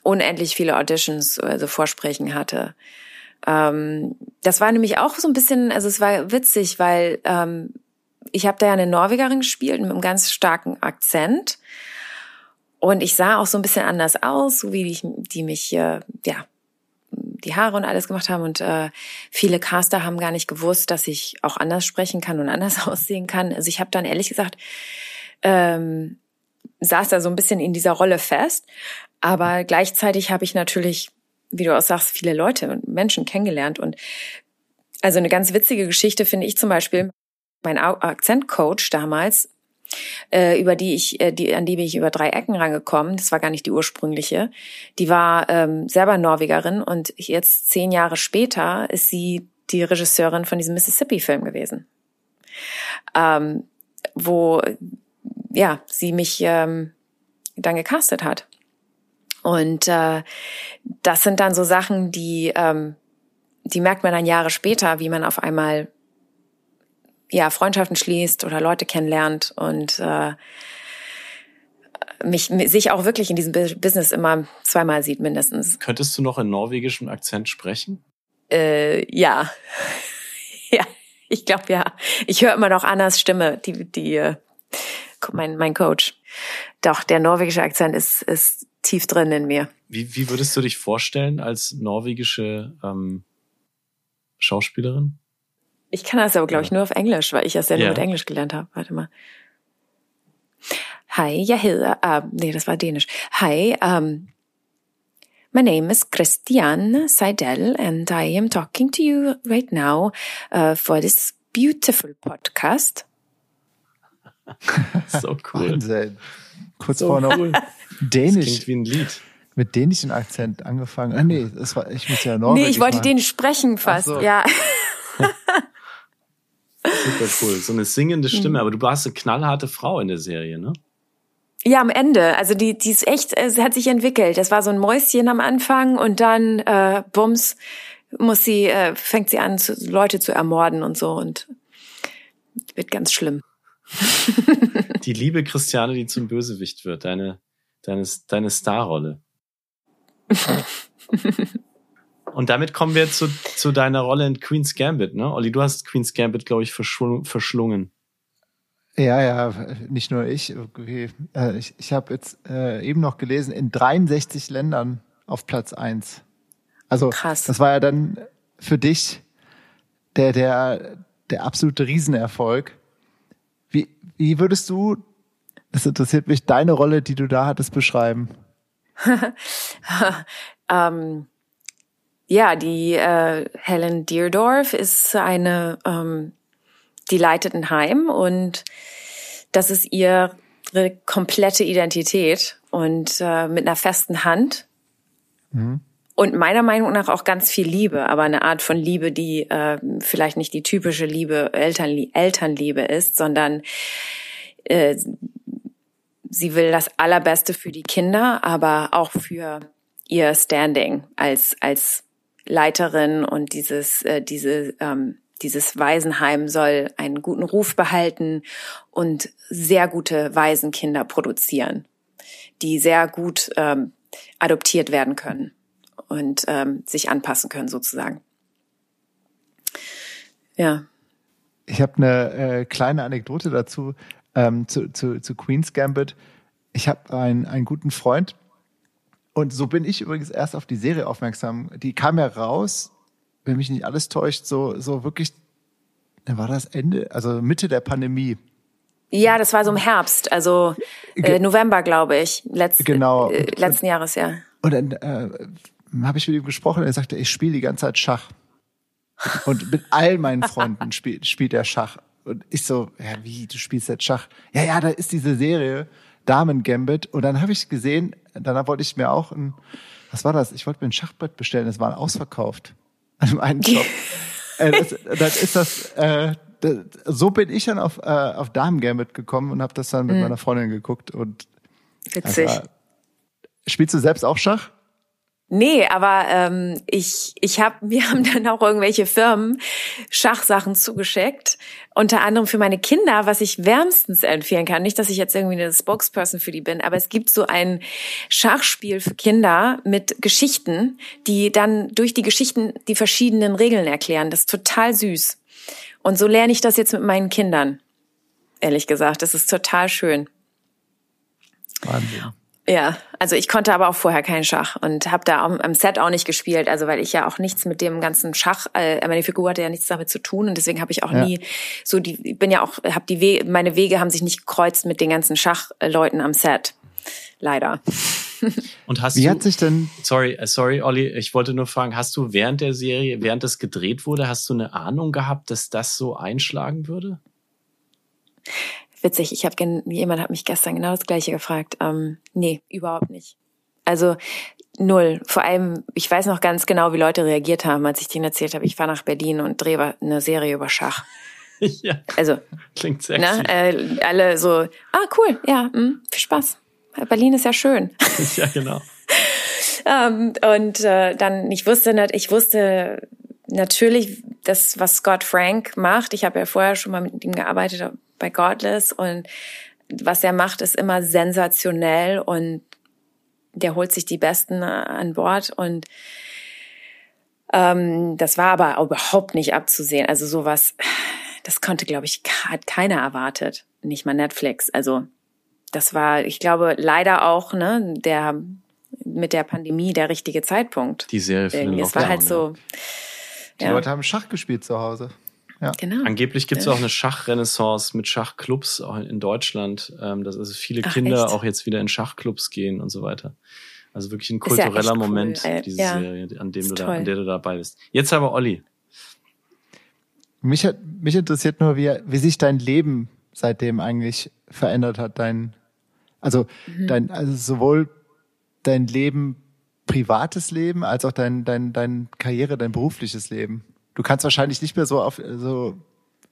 unendlich viele Auditions, also Vorsprechen hatte. Ähm, das war nämlich auch so ein bisschen, also es war witzig, weil ähm, ich habe da ja eine Norwegerin gespielt mit einem ganz starken Akzent. Und ich sah auch so ein bisschen anders aus, so wie die, die mich, äh, ja, die Haare und alles gemacht haben. Und äh, viele Caster haben gar nicht gewusst, dass ich auch anders sprechen kann und anders [laughs] aussehen kann. Also ich habe dann ehrlich gesagt, ähm, saß da so ein bisschen in dieser Rolle fest. Aber gleichzeitig habe ich natürlich, wie du auch sagst, viele Leute und Menschen kennengelernt. Und also eine ganz witzige Geschichte finde ich zum Beispiel, mein Akzentcoach damals, äh, über die ich, äh, die, an die bin ich über drei Ecken rangekommen. Das war gar nicht die ursprüngliche. Die war ähm, selber Norwegerin und jetzt zehn Jahre später ist sie die Regisseurin von diesem Mississippi-Film gewesen. Ähm, wo ja sie mich ähm, dann gecastet hat. Und äh, das sind dann so Sachen, die ähm, die merkt man dann Jahre später, wie man auf einmal ja, Freundschaften schließt oder Leute kennenlernt und äh, mich sich auch wirklich in diesem Business immer zweimal sieht mindestens. Könntest du noch in norwegischem Akzent sprechen? Äh, ja, [laughs] ja, ich glaube ja. Ich höre immer noch Annas Stimme, die die äh, mein mein Coach. Doch der norwegische Akzent ist ist tief drin in mir. Wie wie würdest du dich vorstellen als norwegische ähm, Schauspielerin? Ich kann das aber, glaube ich, nur auf Englisch, weil ich das ja nur mit Englisch gelernt habe. Warte mal. Hi, jeg hedder... Uh, nee, das war Dänisch. Hi, um, my name is Christian Seidel and I am talking to you right now uh, for this beautiful podcast. [laughs] so cool. Wahnsinn. Kurz so vorher noch cool. Dänisch. Das klingt wie ein Lied. Mit dänischem Akzent angefangen. Ah, nee, das war, ich muss ja Norwegisch Nee, ich wollte machen. Dänisch sprechen fast, so. ja. Super cool. So eine singende Stimme. Mhm. Aber du warst eine knallharte Frau in der Serie, ne? Ja, am Ende. Also die, die ist echt, es hat sich entwickelt. Das war so ein Mäuschen am Anfang und dann äh, bums muss sie, äh, fängt sie an, zu, Leute zu ermorden und so und wird ganz schlimm. [laughs] die liebe Christiane, die zum Bösewicht wird, deine, deine, deine Starrolle. Und damit kommen wir zu, zu deiner Rolle in Queen's Gambit, ne? Olli, du hast Queen's Gambit, glaube ich, verschlungen. Ja, ja, nicht nur ich. Okay. Äh, ich ich habe jetzt äh, eben noch gelesen, in 63 Ländern auf Platz eins. Also Krass. das war ja dann für dich der, der, der absolute Riesenerfolg. Wie, wie würdest du, das interessiert mich, deine Rolle, die du da hattest, beschreiben? [laughs] ähm, ja, die äh, Helen Deerdorf ist eine, ähm, die leitet ein Heim und das ist ihre komplette Identität und äh, mit einer festen Hand. Mhm. Und meiner Meinung nach auch ganz viel Liebe, aber eine Art von Liebe, die äh, vielleicht nicht die typische Liebe, Elternlie Elternliebe ist, sondern äh, sie will das Allerbeste für die Kinder, aber auch für ihr Standing als, als Leiterin. Und dieses, äh, diese, ähm, dieses Waisenheim soll einen guten Ruf behalten und sehr gute Waisenkinder produzieren, die sehr gut ähm, adoptiert werden können und ähm, sich anpassen können sozusagen. Ja. Ich habe eine äh, kleine Anekdote dazu ähm, zu, zu, zu Queen's Gambit. Ich habe einen, einen guten Freund, und so bin ich übrigens erst auf die Serie aufmerksam. Die kam ja raus, wenn mich nicht alles täuscht, so, so wirklich, dann war das Ende, also Mitte der Pandemie. Ja, das war so im Herbst, also äh, November, glaube ich, letzt, genau. Äh, letzten Jahres, ja. Und dann äh, habe ich mit ihm gesprochen und er sagte, ich spiele die ganze Zeit Schach. Und mit all meinen Freunden spielt, spielt er Schach. Und ich so, ja, wie, du spielst jetzt Schach? Ja, ja, da ist diese Serie. Damen Gambit. Und dann habe ich gesehen, dann wollte ich mir auch ein, was war das? Ich wollte mir ein Schachbrett bestellen, es war ausverkauft an einem einen [laughs] Shop. äh, das, dann ist das, äh, so bin ich dann auf, äh, auf Damen Gambit gekommen und habe das dann mit mhm. meiner Freundin geguckt und Witzig. Also, spielst du selbst auch Schach? Nee, aber ähm, ich, ich hab, [laughs] wir haben dann auch irgendwelche Firmen Schachsachen zugeschickt. Unter anderem für meine Kinder, was ich wärmstens empfehlen kann. Nicht, dass ich jetzt irgendwie eine Spokesperson für die bin, aber es gibt so ein Schachspiel für Kinder mit Geschichten, die dann durch die Geschichten die verschiedenen Regeln erklären. Das ist total süß. Und so lerne ich das jetzt mit meinen Kindern. Ehrlich gesagt, das ist total schön. Wahnsinn. Ja, also ich konnte aber auch vorher keinen Schach und habe da am Set auch nicht gespielt, also weil ich ja auch nichts mit dem ganzen Schach, äh, meine Figur hatte ja nichts damit zu tun und deswegen habe ich auch ja. nie so die bin ja auch habe die Wege, meine Wege haben sich nicht gekreuzt mit den ganzen Schachleuten am Set. Leider. [laughs] Und hast Wie du, hat sich denn Sorry, äh, sorry Olli, ich wollte nur fragen, hast du während der Serie, während das gedreht wurde, hast du eine Ahnung gehabt, dass das so einschlagen würde? Witzig, ich habe jemand hat mich gestern genau das gleiche gefragt. Ähm, nee, überhaupt nicht. Also null. Vor allem, ich weiß noch ganz genau, wie Leute reagiert haben, als ich denen erzählt habe, ich fahre nach Berlin und drehe eine Serie über Schach. [laughs] ja. Also klingt sehr ne, äh, alle so, ah cool, ja, mh, hm, viel Spaß. Berlin ist ja schön. [laughs] ja, genau. [laughs] ähm, und äh, dann, ich wusste nicht, ich wusste natürlich das, was Scott Frank macht. Ich habe ja vorher schon mal mit ihm gearbeitet bei Godless und was er macht, ist immer sensationell und der holt sich die Besten an Bord und ähm, das war aber überhaupt nicht abzusehen. Also sowas, das konnte, glaube ich, hat keiner erwartet. Nicht mal Netflix. Also das war, ich glaube, leider auch ne, der mit der Pandemie der richtige Zeitpunkt. Die Serie für den Es war halt so. Die ja. Leute haben Schach gespielt zu Hause. Ja. Genau. Angeblich gibt es ja. auch eine Schachrenaissance mit Schachclubs auch in Deutschland, ähm, dass also viele Ach, Kinder echt? auch jetzt wieder in Schachclubs gehen und so weiter. Also wirklich ein kultureller ja Moment, cool, diese ja. Serie, an dem du da, an der du dabei bist. Jetzt aber Olli. Mich, hat, mich interessiert nur, wie, wie sich dein Leben seitdem eigentlich verändert hat. Dein, also, mhm. dein, also sowohl dein Leben, privates Leben, als auch dein, dein, dein Karriere, dein berufliches Leben du kannst wahrscheinlich nicht mehr so auf, so,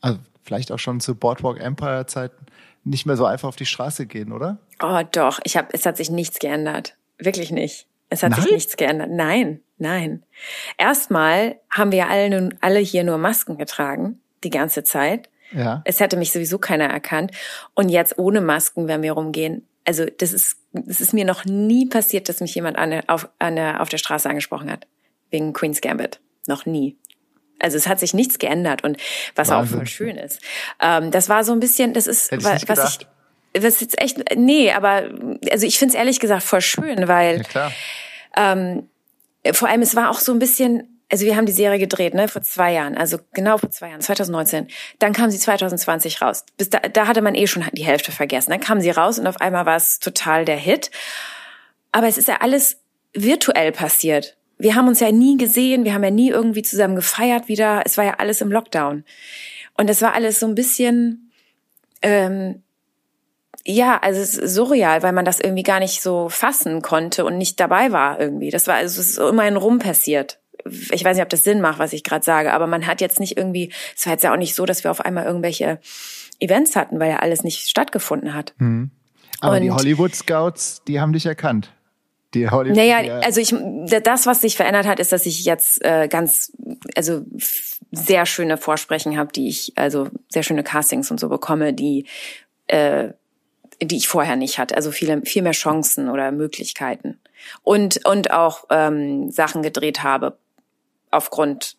also vielleicht auch schon zu Boardwalk Empire Zeiten, nicht mehr so einfach auf die Straße gehen, oder? Oh, doch. Ich habe, es hat sich nichts geändert. Wirklich nicht. Es hat nein? sich nichts geändert. Nein, nein. Erstmal haben wir alle, nun, alle hier nur Masken getragen, die ganze Zeit. Ja. Es hätte mich sowieso keiner erkannt. Und jetzt ohne Masken, wenn wir rumgehen. Also, das ist, das ist mir noch nie passiert, dass mich jemand an auf, an der, auf der Straße angesprochen hat. Wegen Queen's Gambit. Noch nie. Also es hat sich nichts geändert und was Wahnsinn. auch voll schön ist. Ähm, das war so ein bisschen, das ist, ich was gedacht. ich, was jetzt echt, nee, aber also ich finde es ehrlich gesagt voll schön, weil ja. Ähm, vor allem es war auch so ein bisschen, also wir haben die Serie gedreht, ne, vor zwei Jahren, also genau vor zwei Jahren, 2019. Dann kam sie 2020 raus. Bis da, da hatte man eh schon die Hälfte vergessen. Dann kam sie raus und auf einmal war es total der Hit. Aber es ist ja alles virtuell passiert wir haben uns ja nie gesehen, wir haben ja nie irgendwie zusammen gefeiert wieder. Es war ja alles im Lockdown. Und es war alles so ein bisschen, ähm, ja, also es ist surreal, weil man das irgendwie gar nicht so fassen konnte und nicht dabei war irgendwie. Das war, also es ist immer in Rum passiert. Ich weiß nicht, ob das Sinn macht, was ich gerade sage, aber man hat jetzt nicht irgendwie, es war jetzt ja auch nicht so, dass wir auf einmal irgendwelche Events hatten, weil ja alles nicht stattgefunden hat. Mhm. Aber und die Hollywood Scouts, die haben dich erkannt. Die Hollywood, naja, also ich, das, was sich verändert hat, ist, dass ich jetzt äh, ganz, also sehr schöne Vorsprechen habe, die ich, also sehr schöne Castings und so bekomme, die, äh, die ich vorher nicht hatte. Also viele, viel mehr Chancen oder Möglichkeiten. Und, und auch ähm, Sachen gedreht habe aufgrund,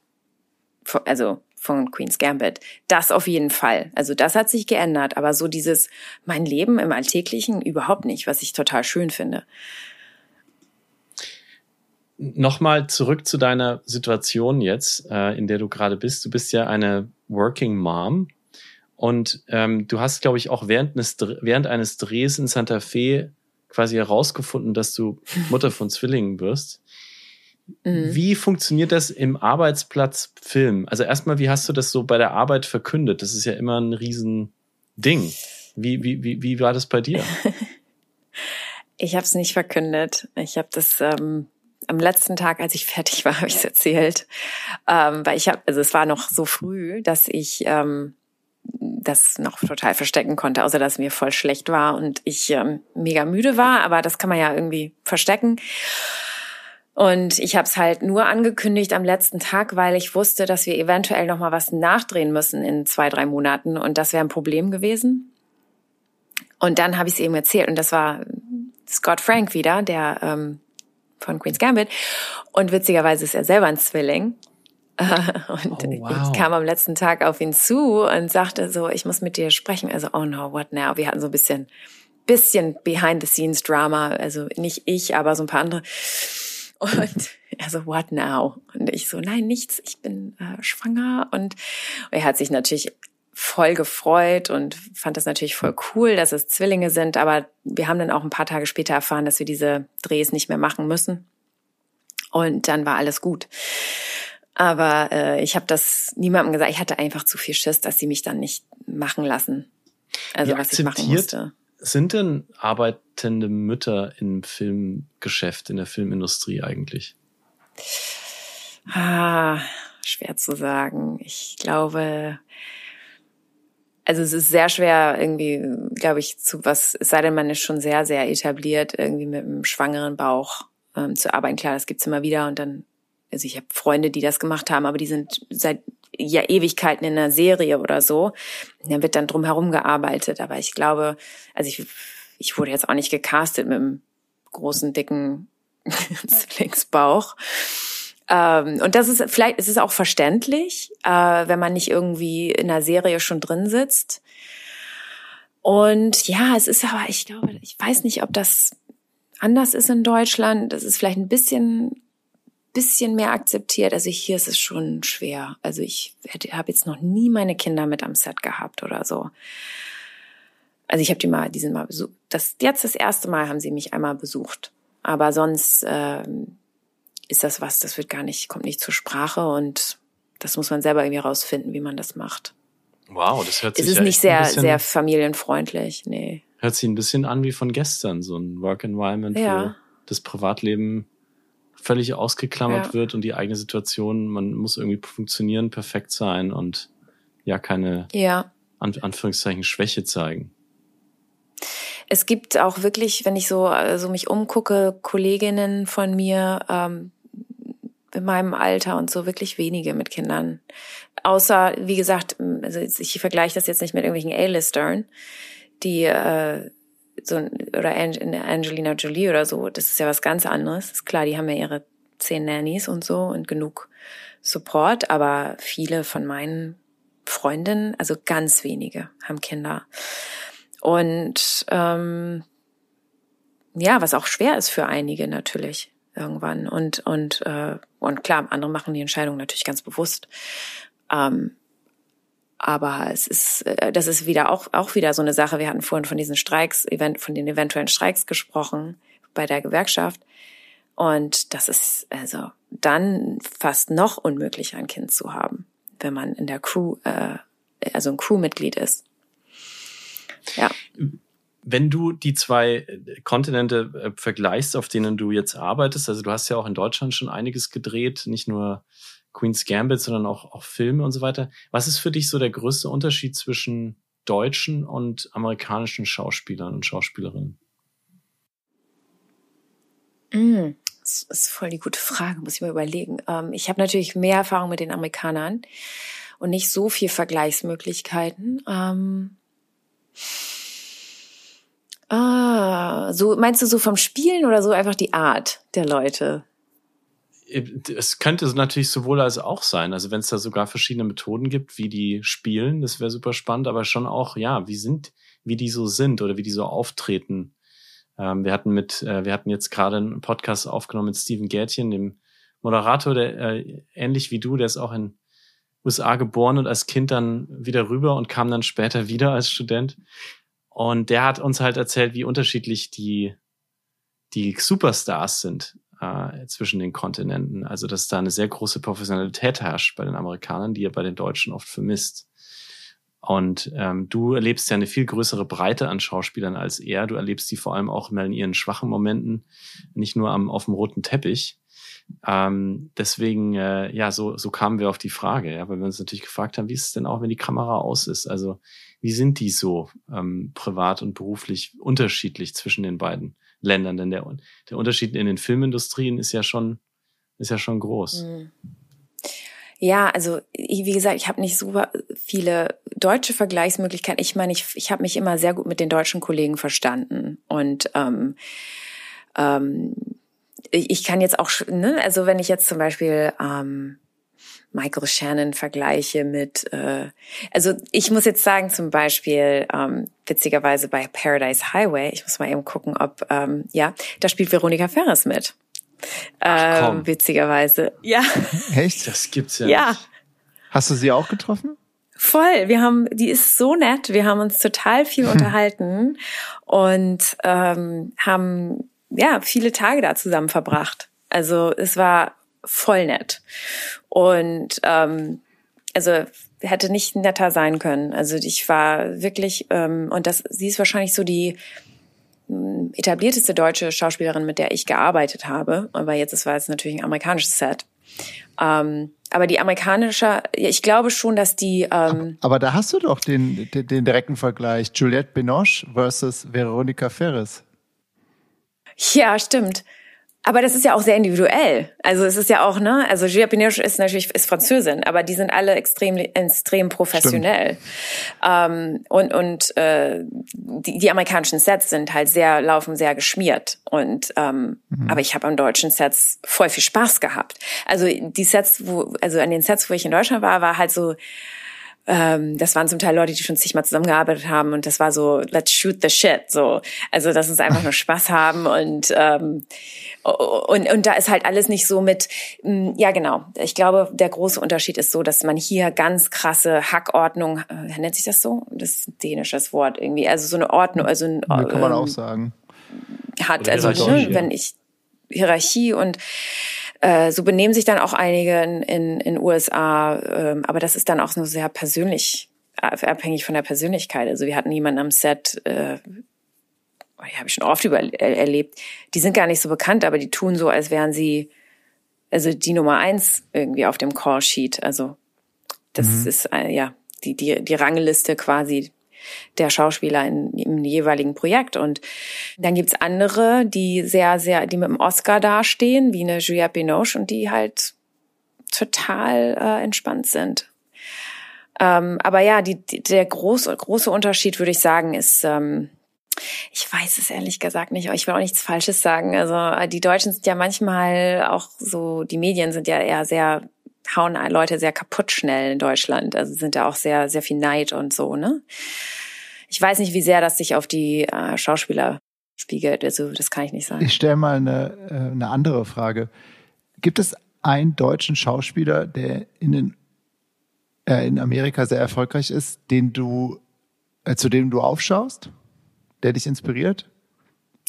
von, also von Queen's Gambit. Das auf jeden Fall. Also das hat sich geändert. Aber so dieses, mein Leben im Alltäglichen überhaupt nicht, was ich total schön finde nochmal zurück zu deiner Situation jetzt, äh, in der du gerade bist. Du bist ja eine Working Mom und ähm, du hast, glaube ich, auch während eines, während eines Drehs in Santa Fe quasi herausgefunden, dass du Mutter von Zwillingen wirst. Mhm. Wie funktioniert das im Arbeitsplatzfilm? Also erstmal, wie hast du das so bei der Arbeit verkündet? Das ist ja immer ein Riesending. Wie, wie, wie, wie war das bei dir? [laughs] ich habe es nicht verkündet. Ich habe das ähm, am letzten Tag, als ich [laughs] fertig war, habe ich es erzählt, ähm, weil ich habe, also es war noch so früh, dass ich ähm, das noch total verstecken konnte, außer dass mir voll schlecht war und ich ähm, mega müde war, aber das kann man ja irgendwie verstecken. Und ich habe es halt nur angekündigt am letzten Tag, weil ich wusste, dass wir eventuell noch mal was nachdrehen müssen in zwei, drei Monaten und das wäre ein Problem gewesen. Und dann habe ich es eben erzählt und das war Scott Frank wieder, der ähm, von Queen's Gambit. Und witzigerweise ist er selber ein Zwilling. [laughs] und oh, wow. ich kam am letzten Tag auf ihn zu und sagte so, ich muss mit dir sprechen. Also, oh no, what now? Wir hatten so ein bisschen, bisschen Behind-the-Scenes-Drama. Also nicht ich, aber so ein paar andere. Und er so, what now? Und ich so, nein, nichts, ich bin äh, schwanger. Und er hat sich natürlich voll gefreut und fand das natürlich voll cool, dass es Zwillinge sind. Aber wir haben dann auch ein paar Tage später erfahren, dass wir diese Drehs nicht mehr machen müssen. Und dann war alles gut. Aber äh, ich habe das niemandem gesagt. Ich hatte einfach zu viel Schiss, dass sie mich dann nicht machen lassen. Also Wie was ich machen musste. Sind denn arbeitende Mütter im Filmgeschäft, in der Filmindustrie eigentlich? Ah, schwer zu sagen. Ich glaube, also es ist sehr schwer irgendwie, glaube ich, zu was, es sei denn, man ist schon sehr, sehr etabliert, irgendwie mit einem schwangeren Bauch ähm, zu arbeiten. Klar, das gibt's immer wieder und dann also ich habe Freunde, die das gemacht haben, aber die sind seit ja Ewigkeiten in einer Serie oder so. Da wird dann drum herum gearbeitet. Aber ich glaube, also ich, ich wurde jetzt auch nicht gecastet mit einem großen, dicken [laughs] Zwillingsbauch. Ähm, und das ist, vielleicht ist es auch verständlich, äh, wenn man nicht irgendwie in einer Serie schon drin sitzt. Und ja, es ist aber, ich glaube, ich weiß nicht, ob das anders ist in Deutschland. Das ist vielleicht ein bisschen bisschen mehr akzeptiert. Also hier ist es schon schwer. Also ich habe jetzt noch nie meine Kinder mit am Set gehabt oder so. Also ich habe die mal, die sind mal besucht. Das jetzt das erste Mal haben sie mich einmal besucht. Aber sonst ähm, ist das was, das wird gar nicht, kommt nicht zur Sprache und das muss man selber irgendwie rausfinden, wie man das macht. Wow, das hört sich Es ist ja nicht sehr, sehr familienfreundlich, nee. Hört sich ein bisschen an wie von gestern, so ein Work Environment, ja. wo das Privatleben völlig ausgeklammert ja. wird und die eigene Situation, man muss irgendwie funktionieren, perfekt sein und ja keine ja. An Anführungszeichen Schwäche zeigen. Es gibt auch wirklich, wenn ich so also mich umgucke, Kolleginnen von mir ähm, in meinem Alter und so wirklich wenige mit Kindern. Außer, wie gesagt, also ich vergleiche das jetzt nicht mit irgendwelchen A-Listern, die äh, so oder Angelina Jolie oder so, das ist ja was ganz anderes. Ist klar, die haben ja ihre zehn Nannies und so und genug Support, aber viele von meinen Freundinnen, also ganz wenige, haben Kinder. Und ähm, ja, was auch schwer ist für einige natürlich irgendwann. Und und äh, und klar, andere machen die Entscheidung natürlich ganz bewusst. Ähm, aber es ist, äh, das ist wieder auch, auch wieder so eine Sache. Wir hatten vorhin von diesen Streiks, event, von den eventuellen Streiks gesprochen bei der Gewerkschaft. Und das ist also dann fast noch unmöglicher, ein Kind zu haben, wenn man in der Crew, äh, also ein Crewmitglied ist. Ja. Wenn du die zwei Kontinente äh, vergleichst, auf denen du jetzt arbeitest, also du hast ja auch in Deutschland schon einiges gedreht, nicht nur Queen's Gambit, sondern auch, auch Filme und so weiter. Was ist für dich so der größte Unterschied zwischen deutschen und amerikanischen Schauspielern und Schauspielerinnen? Mm, das ist voll die gute Frage, muss ich mal überlegen. Ähm, ich habe natürlich mehr Erfahrung mit den Amerikanern und nicht so viel Vergleichsmöglichkeiten. Ähm, so meinst du so vom Spielen oder so einfach die Art der Leute? es könnte natürlich sowohl als auch sein. Also wenn es da sogar verschiedene Methoden gibt, wie die spielen, das wäre super spannend, aber schon auch, ja, wie sind, wie die so sind oder wie die so auftreten. Ähm, wir hatten mit, äh, wir hatten jetzt gerade einen Podcast aufgenommen mit Steven Gärtchen, dem Moderator, der äh, ähnlich wie du, der ist auch in USA geboren und als Kind dann wieder rüber und kam dann später [laughs] wieder als Student. Und der hat uns halt erzählt, wie unterschiedlich die, die Superstars sind äh, zwischen den Kontinenten. Also dass da eine sehr große Professionalität herrscht bei den Amerikanern, die ihr bei den Deutschen oft vermisst. Und ähm, du erlebst ja eine viel größere Breite an Schauspielern als er. Du erlebst die vor allem auch mal in ihren schwachen Momenten, nicht nur am, auf dem roten Teppich. Ähm, deswegen, äh, ja, so, so kamen wir auf die Frage, ja, weil wir uns natürlich gefragt haben, wie ist es denn auch, wenn die Kamera aus ist? Also, wie sind die so ähm, privat und beruflich unterschiedlich zwischen den beiden Ländern? Denn der, der Unterschied in den Filmindustrien ist ja schon, ist ja schon groß. Mhm. Ja, also wie gesagt, ich habe nicht super viele deutsche Vergleichsmöglichkeiten. Ich meine, ich, ich habe mich immer sehr gut mit den deutschen Kollegen verstanden. Und ähm, ähm, ich kann jetzt auch, ne, also wenn ich jetzt zum Beispiel ähm, Michael Shannon vergleiche mit, äh, also ich muss jetzt sagen, zum Beispiel, ähm, witzigerweise bei Paradise Highway, ich muss mal eben gucken, ob, ähm, ja, da spielt Veronika Ferres mit. Ach, ähm, witzigerweise. Ja. [laughs] Echt? Das gibt's ja. Ja. Nicht. Hast du sie auch getroffen? Voll. Wir haben, die ist so nett. Wir haben uns total viel [laughs] unterhalten und ähm, haben ja viele Tage da zusammen verbracht. Also es war voll nett. Und ähm, also hätte nicht netter sein können. Also ich war wirklich, ähm, und das, sie ist wahrscheinlich so die hm, etablierteste deutsche Schauspielerin, mit der ich gearbeitet habe. Aber jetzt war es natürlich ein amerikanisches Set. Ähm, aber die amerikanische, ich glaube schon, dass die. Ähm aber, aber da hast du doch den, den, den direkten Vergleich: Juliette Binoche versus Veronica Ferris. Ja, stimmt. Aber das ist ja auch sehr individuell. Also es ist ja auch, ne, also Julia Binoche ist natürlich ist Französin, aber die sind alle extrem extrem professionell. Ähm, und und äh, die, die amerikanischen Sets sind halt sehr laufen sehr geschmiert. Und ähm, mhm. aber ich habe am deutschen Sets voll viel Spaß gehabt. Also die Sets, wo also an den Sets, wo ich in Deutschland war, war halt so ähm, das waren zum Teil Leute, die schon zigmal zusammengearbeitet haben und das war so, let's shoot the shit, so. Also das ist einfach nur Spaß haben und, ähm, und, und da ist halt alles nicht so mit, mm, ja genau, ich glaube, der große Unterschied ist so, dass man hier ganz krasse Hackordnung, äh, nennt sich das so? Das ist ein dänisches Wort irgendwie, also so eine Ordnung, also ein, ja, kann man auch ähm, sagen. Hat, also ne, wenn ich Hierarchie und äh, so benehmen sich dann auch einige in in, in USA, äh, aber das ist dann auch nur sehr persönlich, abhängig von der Persönlichkeit. Also wir hatten jemanden am Set, äh, die habe ich schon oft über, er, erlebt, die sind gar nicht so bekannt, aber die tun so, als wären sie also die Nummer eins irgendwie auf dem Call Sheet. Also das mhm. ist äh, ja die, die, die Rangliste quasi der Schauspieler in, im jeweiligen Projekt. Und dann gibt's andere, die sehr, sehr, die mit dem Oscar dastehen, wie eine Juliette Binoche und die halt total äh, entspannt sind. Ähm, aber ja, die, die, der große, große Unterschied, würde ich sagen, ist, ähm, ich weiß es ehrlich gesagt nicht, aber ich will auch nichts Falsches sagen. Also äh, die Deutschen sind ja manchmal auch so, die Medien sind ja eher sehr hauen Leute sehr kaputt schnell in Deutschland. Also sind da auch sehr, sehr viel Neid und so, ne? Ich weiß nicht, wie sehr das sich auf die äh, Schauspieler spiegelt. Also das kann ich nicht sagen. Ich stelle mal eine, äh, eine andere Frage. Gibt es einen deutschen Schauspieler, der in, den, äh, in Amerika sehr erfolgreich ist, den du, äh, zu dem du aufschaust, der dich inspiriert?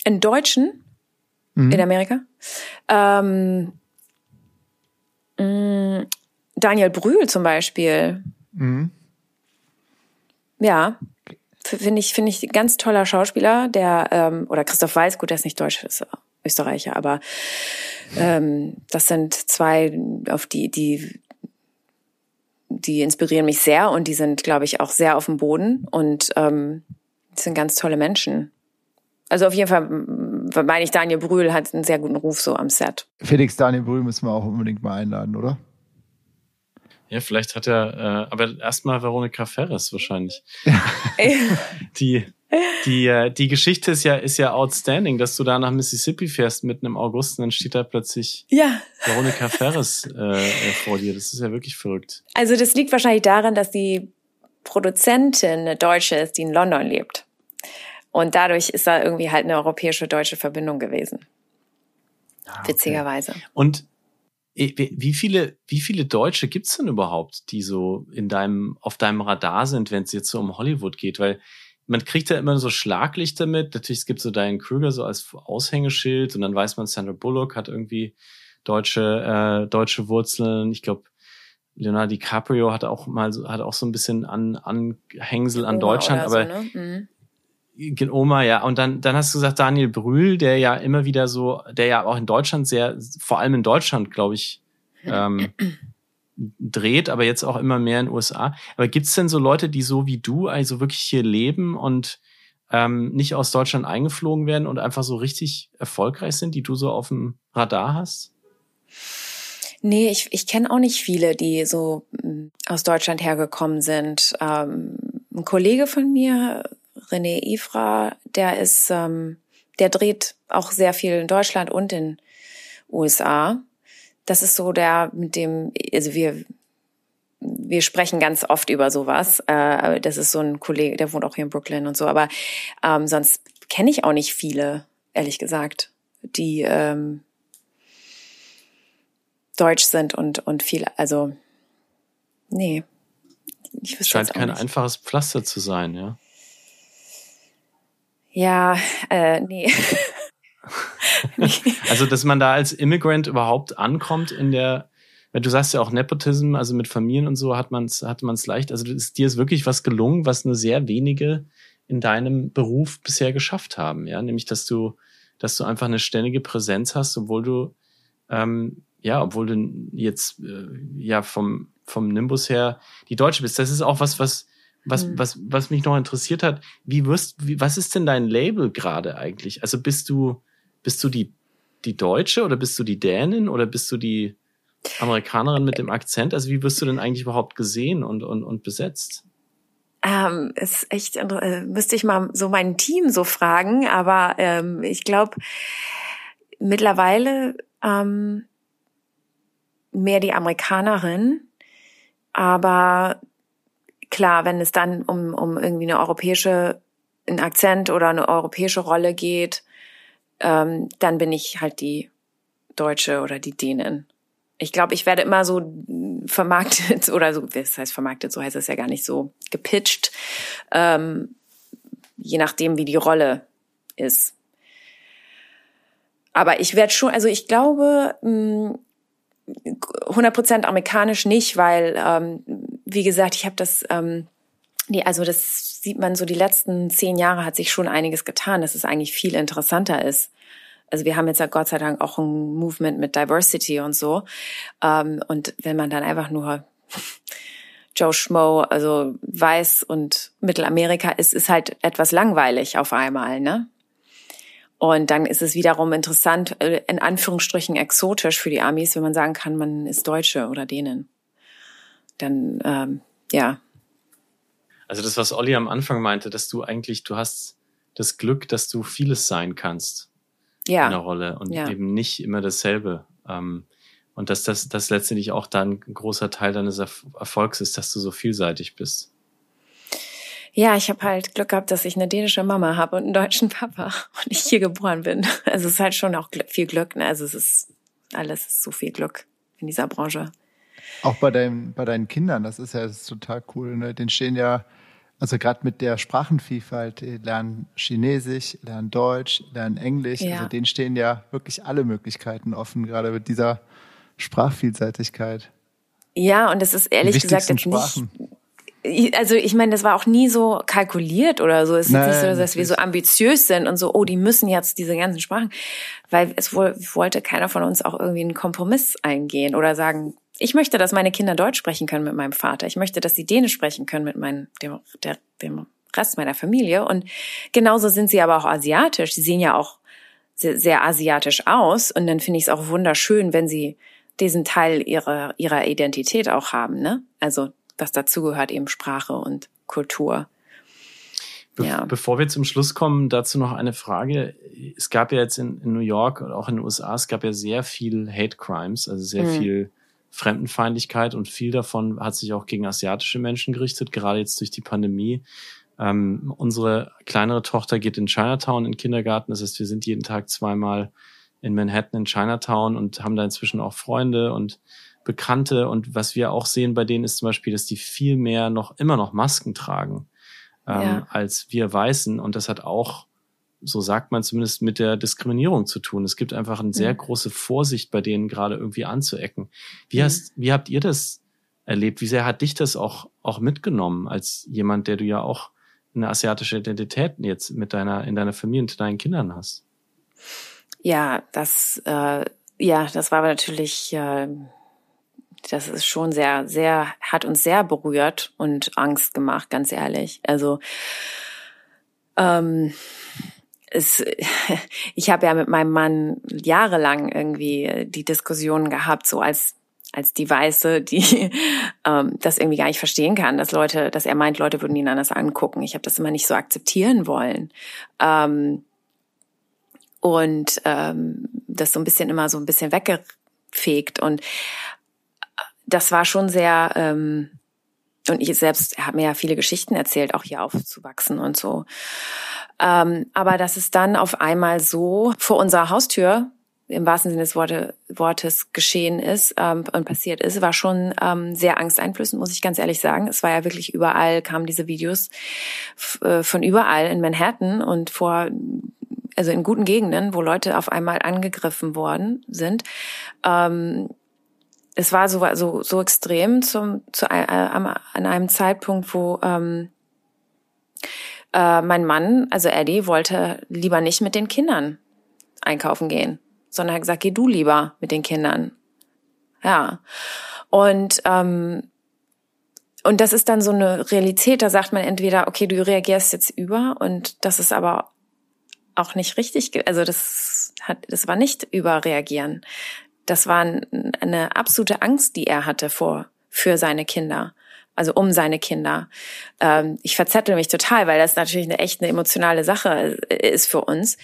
In Deutschen? Mhm. In Amerika? Ähm, Daniel Brühl zum Beispiel. Mhm. Ja, finde ich finde ich ganz toller Schauspieler, der ähm, oder Christoph Weiß, gut, der ist nicht Deutsch, ist Österreicher, aber ähm, das sind zwei, auf die die die inspirieren mich sehr und die sind, glaube ich, auch sehr auf dem Boden und ähm, sind ganz tolle Menschen. Also auf jeden Fall meine ich, Daniel Brühl hat einen sehr guten Ruf so am Set. Felix Daniel Brühl müssen wir auch unbedingt mal einladen, oder? Ja, vielleicht hat er, äh, aber erstmal Veronika Ferres wahrscheinlich. [laughs] die, die, äh, die Geschichte ist ja, ist ja outstanding, dass du da nach Mississippi fährst mitten im August und dann steht da plötzlich ja. Veronika Ferres äh, vor dir. Das ist ja wirklich verrückt. Also das liegt wahrscheinlich daran, dass die Produzentin eine Deutsche ist, die in London lebt. Und dadurch ist da irgendwie halt eine europäische deutsche Verbindung gewesen. Ah, okay. Witzigerweise. Und wie viele, wie viele Deutsche gibt's denn überhaupt, die so in deinem, auf deinem Radar sind, wenn es jetzt so um Hollywood geht? Weil man kriegt ja immer so Schlaglichter mit. Natürlich, es gibt so Diane Krüger so als Aushängeschild und dann weiß man, Sandra Bullock hat irgendwie deutsche, äh, deutsche Wurzeln. Ich glaube, Leonardo DiCaprio hat auch mal so, hat auch so ein bisschen an, Anhängsel an Deutschland, aber so, ne? mhm Oma, ja. Und dann, dann hast du gesagt, Daniel Brühl, der ja immer wieder so, der ja auch in Deutschland sehr, vor allem in Deutschland, glaube ich, ähm, dreht, aber jetzt auch immer mehr in den USA. Aber gibt's denn so Leute, die so wie du also wirklich hier leben und ähm, nicht aus Deutschland eingeflogen werden und einfach so richtig erfolgreich sind, die du so auf dem Radar hast? Nee, ich, ich kenne auch nicht viele, die so mm, aus Deutschland hergekommen sind. Ähm, ein Kollege von mir, René Ifra, der ist, ähm, der dreht auch sehr viel in Deutschland und in USA. Das ist so der, mit dem, also wir, wir sprechen ganz oft über sowas. Äh, das ist so ein Kollege, der wohnt auch hier in Brooklyn und so. Aber ähm, sonst kenne ich auch nicht viele, ehrlich gesagt, die ähm, deutsch sind und und viel, also nee. Ich wüsste Scheint kein nicht. einfaches Pflaster zu sein, ja. Ja, äh, nee. [laughs] also, dass man da als Immigrant überhaupt ankommt in der, du sagst ja auch Nepotism, also mit Familien und so hat man es hat man's leicht. Also ist, dir ist wirklich was gelungen, was nur sehr wenige in deinem Beruf bisher geschafft haben, ja, nämlich dass du, dass du einfach eine ständige Präsenz hast, obwohl du ähm, ja, obwohl du jetzt äh, ja vom vom Nimbus her die Deutsche bist. Das ist auch was, was was mhm. was was mich noch interessiert hat. Wie wirst wie, was ist denn dein Label gerade eigentlich? Also bist du bist du die die Deutsche oder bist du die Dänin oder bist du die Amerikanerin mit dem Akzent? Also wie wirst du denn eigentlich überhaupt gesehen und und und besetzt? Ähm, ist echt, äh, müsste ich mal so mein Team so fragen, aber ähm, ich glaube, mittlerweile ähm, mehr die Amerikanerin, aber klar, wenn es dann um, um irgendwie eine europäische, einen Akzent oder eine europäische Rolle geht, ähm, dann bin ich halt die Deutsche oder die Dänen. Ich glaube, ich werde immer so vermarktet [laughs] oder so, das heißt vermarktet, so heißt es ja gar nicht so, gepitcht, ähm, je nachdem, wie die Rolle ist. Aber ich werde schon, also ich glaube, mh, 100% amerikanisch nicht, weil, ähm, wie gesagt, ich habe das, ähm, die, also das sieht man so, die letzten zehn Jahre hat sich schon einiges getan, dass es eigentlich viel interessanter ist. Also wir haben jetzt ja Gott sei Dank auch ein Movement mit Diversity und so. Ähm, und wenn man dann einfach nur [laughs] Joe Schmo, also weiß und Mittelamerika ist, ist halt etwas langweilig auf einmal, ne? Und dann ist es wiederum interessant, äh, in Anführungsstrichen exotisch für die Amis, wenn man sagen kann, man ist Deutsche oder denen. Dann, ähm, ja. Also das, was Olli am Anfang meinte, dass du eigentlich, du hast das Glück, dass du vieles sein kannst ja. in der Rolle und ja. eben nicht immer dasselbe. Ähm, und dass das, das letztendlich auch dann ein großer Teil deines Erfolgs ist, dass du so vielseitig bist. Ja, ich habe halt Glück gehabt, dass ich eine dänische Mama habe und einen deutschen Papa [laughs] und ich hier geboren bin. Also es ist halt schon auch viel Glück. Ne? Also es ist alles ist so viel Glück in dieser Branche. Auch bei deinen bei deinen Kindern, das ist ja das ist total cool. Ne? Den stehen ja also gerade mit der Sprachenvielfalt, die lernen Chinesisch, lernen Deutsch, lernen Englisch. Ja. Also denen stehen ja wirklich alle Möglichkeiten offen, gerade mit dieser Sprachvielseitigkeit. Ja, und es ist ehrlich gesagt jetzt Sprachen. nicht also ich meine, das war auch nie so kalkuliert oder so. Es ist Nein, nicht so, dass wir so ambitiös sind und so, oh, die müssen jetzt diese ganzen Sprachen, weil es wohl, wollte keiner von uns auch irgendwie einen Kompromiss eingehen oder sagen, ich möchte, dass meine Kinder Deutsch sprechen können mit meinem Vater. Ich möchte, dass sie Dänisch sprechen können mit meinem, dem, der, dem Rest meiner Familie. Und genauso sind sie aber auch asiatisch. Sie sehen ja auch sehr, sehr asiatisch aus. Und dann finde ich es auch wunderschön, wenn sie diesen Teil ihrer, ihrer Identität auch haben, ne? Also was dazugehört, eben Sprache und Kultur. Be ja. Bevor wir zum Schluss kommen, dazu noch eine Frage. Es gab ja jetzt in, in, New York und auch in den USA, es gab ja sehr viel Hate Crimes, also sehr mhm. viel Fremdenfeindlichkeit und viel davon hat sich auch gegen asiatische Menschen gerichtet, gerade jetzt durch die Pandemie. Ähm, unsere kleinere Tochter geht in Chinatown in den Kindergarten, das heißt, wir sind jeden Tag zweimal in Manhattan in Chinatown und haben da inzwischen auch Freunde und Bekannte und was wir auch sehen bei denen ist zum Beispiel, dass die viel mehr noch immer noch Masken tragen ähm, ja. als wir Weißen und das hat auch so sagt man zumindest mit der Diskriminierung zu tun. Es gibt einfach eine sehr mhm. große Vorsicht bei denen gerade irgendwie anzuecken. Wie mhm. hast, wie habt ihr das erlebt? Wie sehr hat dich das auch auch mitgenommen als jemand, der du ja auch eine asiatische Identität jetzt mit deiner, in deiner Familie und deinen Kindern hast. Ja, das, äh, ja, das war aber natürlich, äh, das ist schon sehr, sehr, hat uns sehr berührt und Angst gemacht, ganz ehrlich. Also, ähm, es, [laughs] ich habe ja mit meinem Mann jahrelang irgendwie die Diskussion gehabt, so als als die Weiße, die [laughs] ähm, das irgendwie gar nicht verstehen kann, dass Leute, dass er meint, Leute würden ihn anders angucken. Ich habe das immer nicht so akzeptieren wollen. Ähm, und ähm, das so ein bisschen immer so ein bisschen weggefegt. Und das war schon sehr, ähm, und ich selbst habe mir ja viele Geschichten erzählt, auch hier aufzuwachsen und so. Ähm, aber dass es dann auf einmal so vor unserer Haustür im wahrsten Sinne des Worte, Wortes geschehen ist ähm, und passiert ist, war schon ähm, sehr angsteinflößend, muss ich ganz ehrlich sagen. Es war ja wirklich überall, kamen diese Videos äh, von überall in Manhattan und vor, also in guten Gegenden, wo Leute auf einmal angegriffen worden sind. Ähm, es war so, so, so extrem zum, zu, äh, an einem Zeitpunkt, wo ähm, äh, mein Mann, also Eddie, wollte lieber nicht mit den Kindern einkaufen gehen sondern hat gesagt, geh du lieber mit den Kindern. Ja. Und ähm, und das ist dann so eine Realität, da sagt man entweder, okay, du reagierst jetzt über und das ist aber auch nicht richtig, also das hat, das war nicht überreagieren. Das war eine absolute Angst, die er hatte vor, für seine Kinder. Also um seine Kinder. Ähm, ich verzettel mich total, weil das natürlich eine echt eine emotionale Sache ist für uns.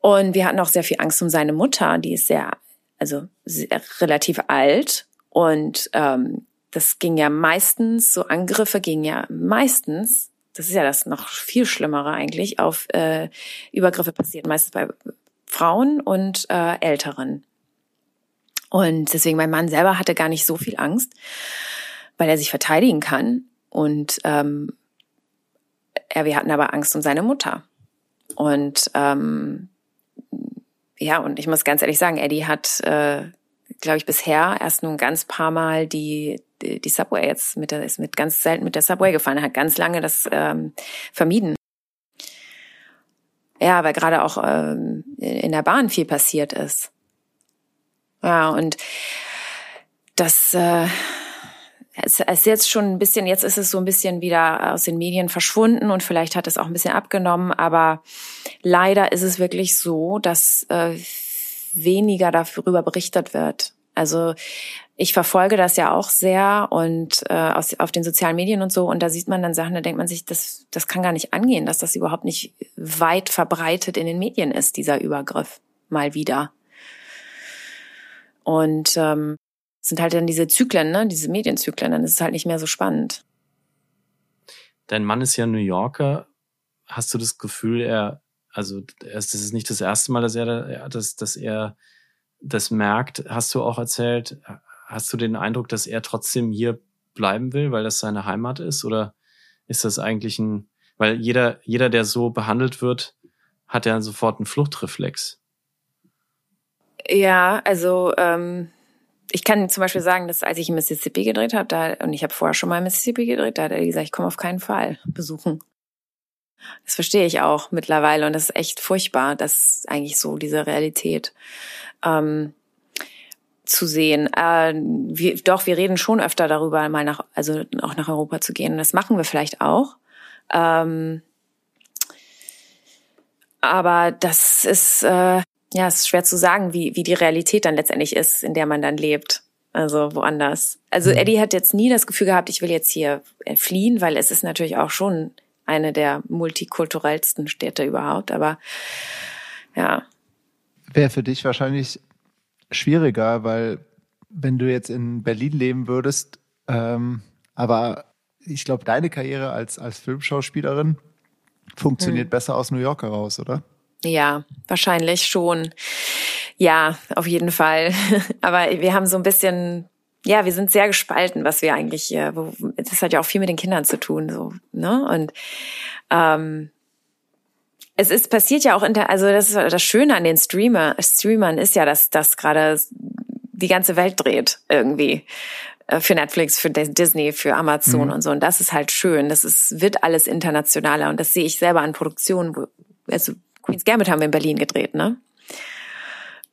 Und wir hatten auch sehr viel Angst um seine Mutter, die ist sehr, also sehr, relativ alt. Und ähm, das ging ja meistens, so Angriffe gingen ja meistens, das ist ja das noch viel Schlimmere eigentlich, auf äh, Übergriffe passiert meistens bei Frauen und äh, Älteren. Und deswegen, mein Mann selber hatte gar nicht so viel Angst, weil er sich verteidigen kann. Und ähm, ja, wir hatten aber Angst um seine Mutter. Und ähm, ja, und ich muss ganz ehrlich sagen, Eddie hat, äh, glaube ich, bisher erst nur ein ganz paar Mal die, die, die Subway jetzt mit der, ist mit ganz selten mit der Subway gefahren. Er hat ganz lange das ähm, vermieden. Ja, weil gerade auch ähm, in der Bahn viel passiert ist. Ja, und das, äh, es ist jetzt schon ein bisschen, jetzt ist es so ein bisschen wieder aus den Medien verschwunden und vielleicht hat es auch ein bisschen abgenommen, aber leider ist es wirklich so, dass äh, weniger darüber berichtet wird. Also ich verfolge das ja auch sehr und äh, aus, auf den sozialen Medien und so und da sieht man dann Sachen, da denkt man sich, das, das kann gar nicht angehen, dass das überhaupt nicht weit verbreitet in den Medien ist, dieser Übergriff mal wieder. Und ähm, sind halt dann diese Zyklen, ne, diese Medienzyklen, dann ist es halt nicht mehr so spannend. Dein Mann ist ja New Yorker. Hast du das Gefühl, er, also das ist nicht das erste Mal, dass er, dass, dass er das merkt. Hast du auch erzählt, hast du den Eindruck, dass er trotzdem hier bleiben will, weil das seine Heimat ist? Oder ist das eigentlich ein, weil jeder, jeder, der so behandelt wird, hat ja sofort einen Fluchtreflex. Ja, also ähm, ich kann zum Beispiel sagen, dass als ich in Mississippi gedreht habe, da und ich habe vorher schon mal in Mississippi gedreht, da hat er gesagt, ich komme auf keinen Fall besuchen. Das verstehe ich auch mittlerweile und das ist echt furchtbar, dass eigentlich so diese Realität ähm, zu sehen. Äh, wir, doch, wir reden schon öfter darüber, mal nach, also auch nach Europa zu gehen. Und das machen wir vielleicht auch. Ähm, aber das ist äh, ja, es ist schwer zu sagen, wie, wie die Realität dann letztendlich ist, in der man dann lebt. Also woanders. Also mhm. Eddie hat jetzt nie das Gefühl gehabt, ich will jetzt hier fliehen, weil es ist natürlich auch schon eine der multikulturellsten Städte überhaupt. Aber ja. Wäre für dich wahrscheinlich schwieriger, weil wenn du jetzt in Berlin leben würdest, ähm, aber ich glaube, deine Karriere als, als Filmschauspielerin funktioniert hm. besser aus New York heraus, oder? Ja, wahrscheinlich schon. Ja, auf jeden Fall. [laughs] Aber wir haben so ein bisschen, ja, wir sind sehr gespalten, was wir eigentlich, äh, wo, das hat ja auch viel mit den Kindern zu tun, so, ne? Und ähm, es ist passiert ja auch in der, also das ist das Schöne an den Streamer, Streamern ist ja, dass das gerade die ganze Welt dreht irgendwie. äh, für Netflix, für Disney, für Amazon mhm. und so. Und das ist halt schön. Das ist, wird alles internationaler. Und das sehe ich selber an Produktionen, wo, also Queen's Gambit haben wir in Berlin gedreht, ne?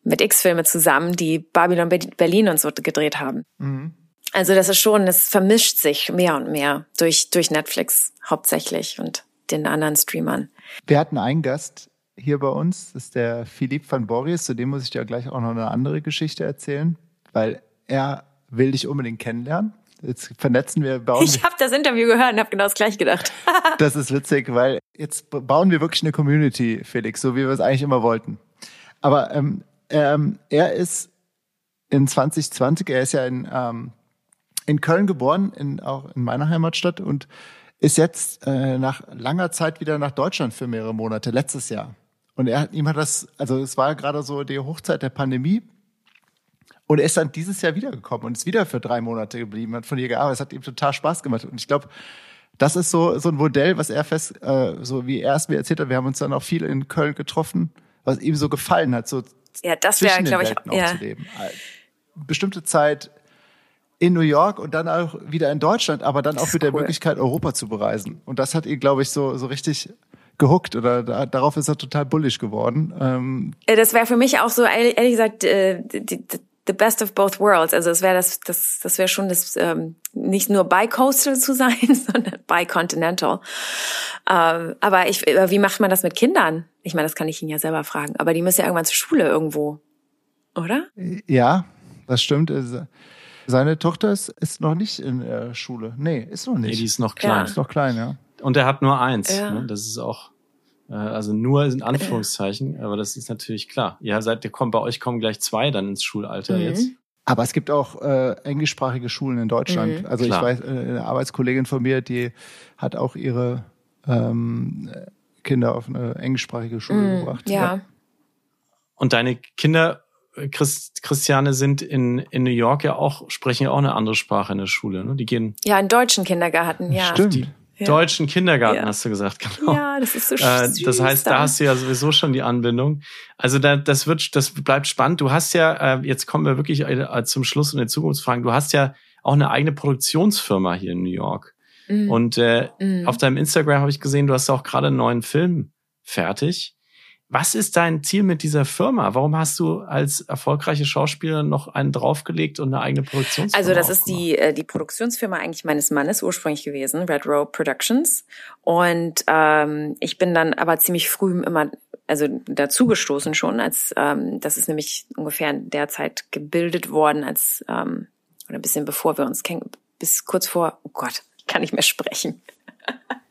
Mit X-Filme zusammen, die Babylon Berlin und so gedreht haben. Mhm. Also das ist schon, es vermischt sich mehr und mehr durch, durch Netflix hauptsächlich und den anderen Streamern. Wir hatten einen Gast hier bei uns, das ist der Philipp van Boris, zu dem muss ich dir gleich auch noch eine andere Geschichte erzählen, weil er will dich unbedingt kennenlernen. Jetzt vernetzen wir, bauen Ich habe das Interview gehört und habe genau das gleich gedacht. [laughs] das ist witzig, weil jetzt bauen wir wirklich eine Community, Felix, so wie wir es eigentlich immer wollten. Aber ähm, ähm, er ist in 2020, er ist ja in, ähm, in Köln geboren, in, auch in meiner Heimatstadt und ist jetzt äh, nach langer Zeit wieder nach Deutschland für mehrere Monate, letztes Jahr. Und er, ihm hat das, also es war gerade so die Hochzeit der Pandemie und er ist dann dieses Jahr wiedergekommen und ist wieder für drei Monate geblieben, hat von ihr gearbeitet. Es hat ihm total Spaß gemacht. Und ich glaube, das ist so, so ein Modell, was er fest, äh, so wie er es mir erzählt hat. Wir haben uns dann auch viel in Köln getroffen, was ihm so gefallen hat, so ja, das wäre, glaube ich, auch ja. zu leben. Bestimmte Zeit in New York und dann auch wieder in Deutschland, aber dann auch mit der Möglichkeit, Europa zu bereisen. Und das hat ihn, glaube ich, so, so richtig gehuckt oder da, darauf ist er total bullisch geworden. Ähm, das wäre für mich auch so, ehrlich gesagt, äh, die, die, the best of both worlds. Also es wäre das, das, das wäre schon das, ähm, nicht nur bi-coastal zu sein, [laughs] sondern bi-continental. Ähm, aber ich, wie macht man das mit Kindern? Ich meine, das kann ich Ihnen ja selber fragen. Aber die müssen ja irgendwann zur Schule irgendwo, oder? Ja, das stimmt. Seine Tochter ist, ist noch nicht in der Schule. Nee, ist noch nicht. Nee, die ist noch klein. Ja. Ist noch klein, ja. Und er hat nur eins. Ja. Ne? Das ist auch äh, also nur in Anführungszeichen, aber das ist natürlich klar. Ja, seid ihr kommt bei euch kommen gleich zwei dann ins Schulalter mhm. jetzt. Aber es gibt auch äh, englischsprachige Schulen in Deutschland. Mhm. Also Klar. ich weiß, äh, eine Arbeitskollegin von mir, die hat auch ihre ähm, Kinder auf eine englischsprachige Schule mhm, gebracht. Ja. ja. Und deine Kinder, Christ, Christiane, sind in, in New York ja auch, sprechen ja auch eine andere Sprache in der Schule. Ne? Die gehen. Ja, in deutschen Kindergarten, ja. Stimmt. Die, ja. Deutschen Kindergarten, hast du gesagt, [laughs] genau. Ja, das ist so äh, süß. Das heißt, da hast du ja sowieso schon die Anbindung. Also da, das wird, das bleibt spannend. Du hast ja, äh, jetzt kommen wir wirklich äh, zum Schluss und den Zukunftsfragen. Du hast ja auch eine eigene Produktionsfirma hier in New York. Mhm. Und äh, mhm. auf deinem Instagram habe ich gesehen, du hast auch gerade einen neuen Film fertig. Was ist dein Ziel mit dieser Firma? Warum hast du als erfolgreiche Schauspielerin noch einen draufgelegt und eine eigene Produktionsfirma? Also das ist die, äh, die Produktionsfirma eigentlich meines Mannes ursprünglich gewesen, Red Row Productions. Und ähm, ich bin dann aber ziemlich früh immer also dazugestoßen schon, als ähm, das ist nämlich ungefähr in der Zeit gebildet worden, als ähm, oder ein bisschen bevor wir uns kennen, bis kurz vor, oh Gott, ich kann nicht mehr sprechen. [laughs]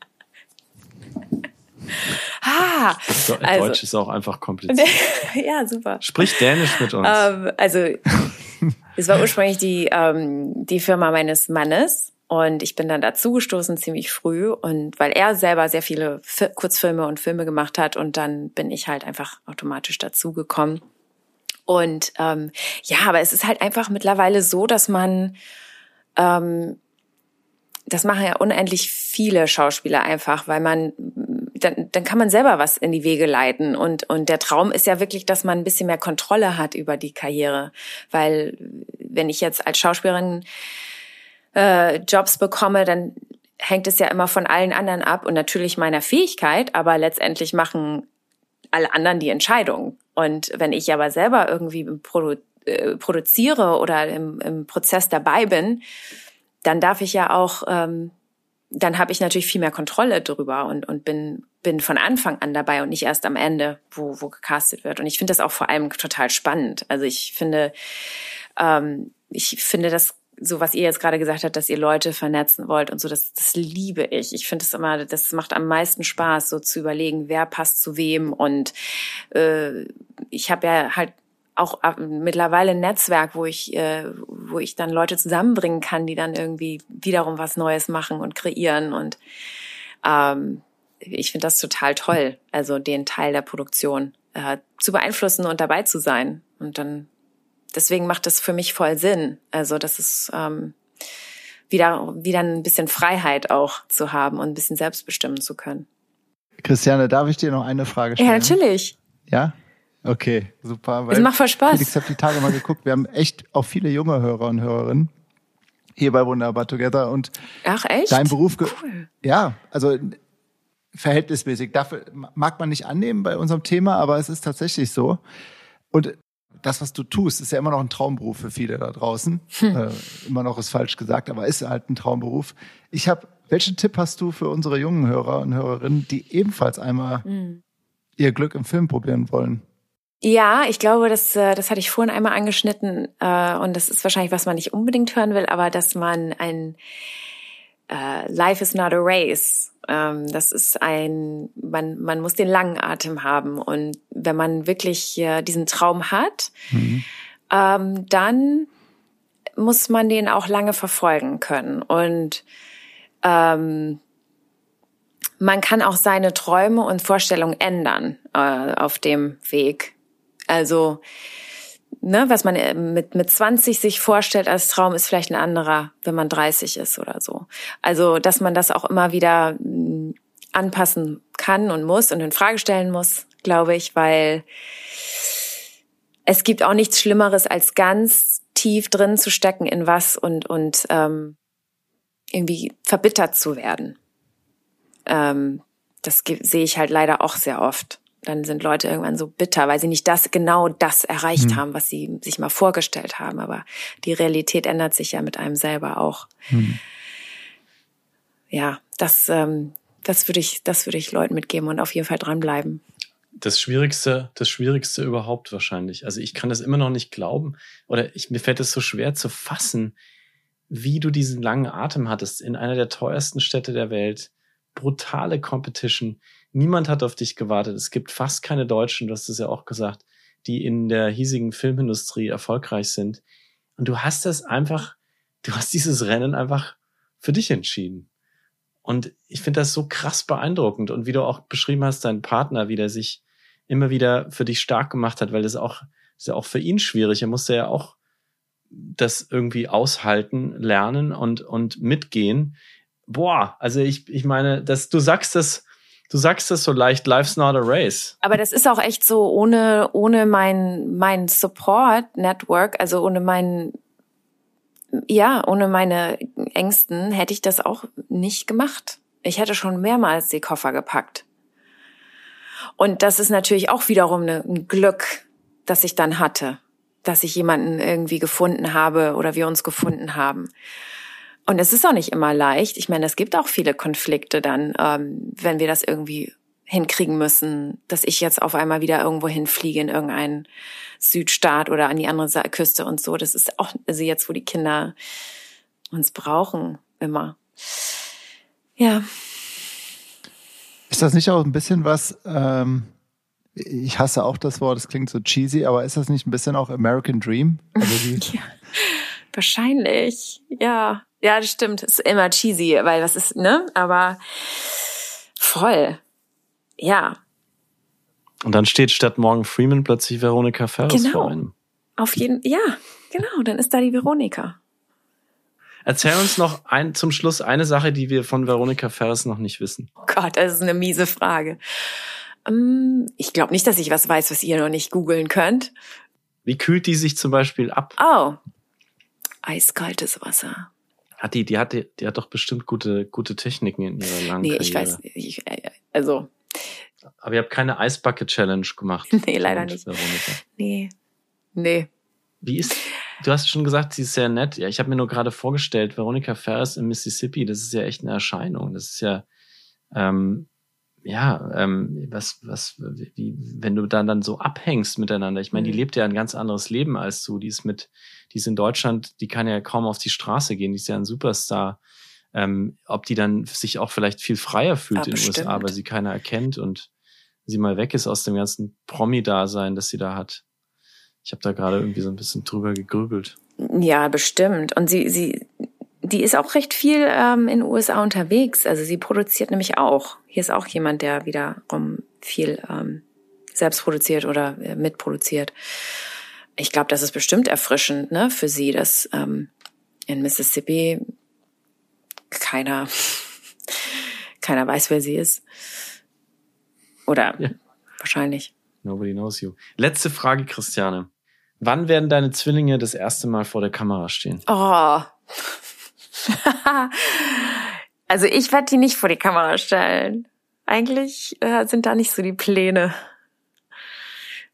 Ah, [laughs] also, Deutsch ist auch einfach kompliziert. [laughs] ja, super. Sprich Dänisch mit uns. Ähm, also, [laughs] es war ursprünglich die, ähm, die Firma meines Mannes. Und ich bin dann dazugestoßen ziemlich früh und weil er selber sehr viele F Kurzfilme und Filme gemacht hat und dann bin ich halt einfach automatisch dazugekommen. Und ähm, ja, aber es ist halt einfach mittlerweile so, dass man ähm, das machen ja unendlich viele Schauspieler einfach, weil man dann, dann kann man selber was in die Wege leiten. Und, und der Traum ist ja wirklich, dass man ein bisschen mehr Kontrolle hat über die Karriere. Weil wenn ich jetzt als Schauspielerin äh, Jobs bekomme, dann hängt es ja immer von allen anderen ab und natürlich meiner Fähigkeit, aber letztendlich machen alle anderen die Entscheidung. Und wenn ich aber selber irgendwie produ äh, produziere oder im, im Prozess dabei bin, dann darf ich ja auch ähm, dann habe ich natürlich viel mehr Kontrolle darüber und, und bin, bin von Anfang an dabei und nicht erst am Ende, wo, wo gecastet wird. Und ich finde das auch vor allem total spannend. Also ich finde, ähm, ich finde das so, was ihr jetzt gerade gesagt habt, dass ihr Leute vernetzen wollt und so, das, das liebe ich. Ich finde es immer, das macht am meisten Spaß, so zu überlegen, wer passt zu wem. Und äh, ich habe ja halt auch äh, mittlerweile ein Netzwerk, wo ich, äh, wo ich dann Leute zusammenbringen kann, die dann irgendwie wiederum was Neues machen und kreieren. Und ähm, ich finde das total toll, also den Teil der Produktion äh, zu beeinflussen und dabei zu sein. Und dann deswegen macht das für mich voll Sinn. Also das ist ähm, wieder wieder ein bisschen Freiheit auch zu haben und ein bisschen selbstbestimmen zu können. Christiane, darf ich dir noch eine Frage stellen? Ja, natürlich. Ja? Okay, super. Weil es macht voll Spaß. Ich habe die Tage mal geguckt, wir haben echt auch viele junge Hörer und Hörerinnen. hier bei Wunderbar Together und Ach echt? dein Beruf, ge- Cool. ja, also verhältnismäßig. Dafür mag man nicht annehmen bei unserem Thema, aber es ist tatsächlich so. Und das, was du tust, ist ja immer noch ein Traumberuf für viele da draußen. Äh, immer noch ist falsch gesagt, aber ist halt ein Traumberuf. Ich habe, welchen Tipp hast du für unsere jungen Hörer und Hörerinnen, die ebenfalls einmal ihr Glück im Film probieren wollen? Ja, ich glaube, das, äh, das hatte ich vorhin einmal angeschnitten äh, und das ist wahrscheinlich, was man nicht unbedingt hören will, aber dass man ein äh, Life is not a race. Ähm, das ist ein, man, man muss den langen Atem haben und wenn man wirklich äh, diesen Traum hat, ähm, dann muss man den auch lange verfolgen können und ähm, man kann auch seine Träume und Vorstellungen ändern äh, auf dem Weg. Also, ne, was man äh, mit, mit 20 sich vorstellt als Traum, ist vielleicht ein anderer, wenn man 30 ist oder so. Also, dass man das auch immer wieder mh, anpassen kann und muss und in Frage stellen muss, glaube ich, weil es gibt auch nichts Schlimmeres, als ganz tief drin zu stecken in was und, und ähm, irgendwie verbittert zu werden. Ähm, das sehe ich halt leider auch sehr oft. Dann sind Leute irgendwann so bitter, weil sie nicht das genau das erreicht haben, was sie sich mal vorgestellt haben. Aber die Realität ändert sich ja mit einem selber auch. Ja, das, ähm, das würde ich, das würde ich Leuten mitgeben und auf jeden Fall dranbleiben. das Schwierigste, das Schwierigste überhaupt wahrscheinlich. Also ich kann das immer noch nicht glauben oder ich, mir fällt es so schwer zu fassen, wie du diesen langen Atem hattest in einer der teuersten Städte der Welt. Brutale Competition. Niemand hat auf dich gewartet. Es gibt fast keine Deutschen, du hast es ja auch gesagt, die in der hiesigen Filmindustrie erfolgreich sind. Und du hast das einfach, du hast dieses Rennen einfach für dich entschieden. Und ich finde das so krass beeindruckend. Und wie du auch beschrieben hast, dein Partner, wie der sich immer wieder für dich stark gemacht hat, weil das auch, das ist ja auch für ihn schwierig. Er musste ja auch das irgendwie aushalten, lernen und, und mitgehen. Boah, also ich, ich meine, dass du sagst das, du sagst das so leicht, life's not a race. Aber das ist auch echt so, ohne, ohne mein, mein Support Network, also ohne mein, ja, ohne meine Ängsten hätte ich das auch nicht gemacht. Ich hätte schon mehrmals die Koffer gepackt. Und das ist natürlich auch wiederum ne- ein Glück, das ich dann hatte, dass ich jemanden irgendwie gefunden habe oder wir uns gefunden haben. Und es ist auch nicht immer leicht. Ich meine, es gibt auch viele Konflikte dann, ähm, wenn wir das irgendwie hinkriegen müssen, dass ich jetzt auf einmal wieder irgendwo hinfliege in irgendeinen Südstaat oder an die andere Küste und so. Das ist auch, also jetzt, wo die Kinder uns brauchen, immer. Ja, Ist das nicht auch ein bisschen was, ähm, ich hasse auch das Wort, es klingt so cheesy, aber ist das nicht ein bisschen auch American Dream? Also die, [laughs] wahrscheinlich. Ja, ja, das stimmt. Ist immer cheesy, weil das ist, ne? Aber voll. Ja, Und dann steht statt Morgan Freeman plötzlich Veronica Ferris Genau. vor einem. auf jeden, ja, genau. Dann ist da die Veronika. Erzähl uns noch ein, zum Schluss eine Sache, die wir von Veronica Ferris noch nicht wissen. Oh Gott, das ist eine miese Frage. Ähm, Ich glaube nicht, dass ich was weiß, was ihr noch nicht googeln könnt. Wie kühlt die sich zum Beispiel ab? Oh, eiskaltes Wasser. Hat die, die hat, die, die hat doch bestimmt gute, gute Techniken in ihrer langen Nee, ich Karriere. weiß, ich, äh, also, Aber ihr habt keine Eisbucket Challenge gemacht. [laughs] Nee, leider nicht. Nee, nee. Wie ist, du hast schon gesagt, sie ist sehr nett. Ja, ich habe mir nur gerade vorgestellt, Veronica Ferris im Mississippi, das ist ja echt eine Erscheinung. Das ist ja, ähm, ja, ähm, was, was, wie, wenn du dann dann so abhängst miteinander. Ich meine, die Mhm. lebt ja ein ganz anderes Leben als du. Die ist mit, die ist in Deutschland, die kann ja kaum auf die Straße gehen. Die ist ja ein Superstar. Ähm, ob die dann sich auch vielleicht viel freier fühlt Ah, in den. USA, weil sie keiner erkennt und sie mal weg ist aus dem ganzen Promi-Dasein, das sie da hat. Ich habe da gerade irgendwie so ein bisschen drüber gegrübelt. Ja, bestimmt. Und sie, sie, die ist auch recht viel ähm, in den USA unterwegs. Also sie produziert nämlich auch. Hier ist auch jemand, der wiederum viel ähm, selbst produziert oder äh, mitproduziert. Ich glaube, das ist bestimmt erfrischend, ne, für sie, dass ähm, in Mississippi keiner, [laughs] keiner weiß, wer sie ist. Oder Ja. wahrscheinlich. Nobody knows you. Letzte Frage, Christiane. Wann werden deine Zwillinge das erste Mal vor der Kamera stehen? Oh, [laughs] also ich werde die nicht vor die Kamera stellen. Eigentlich äh, sind da nicht so die Pläne.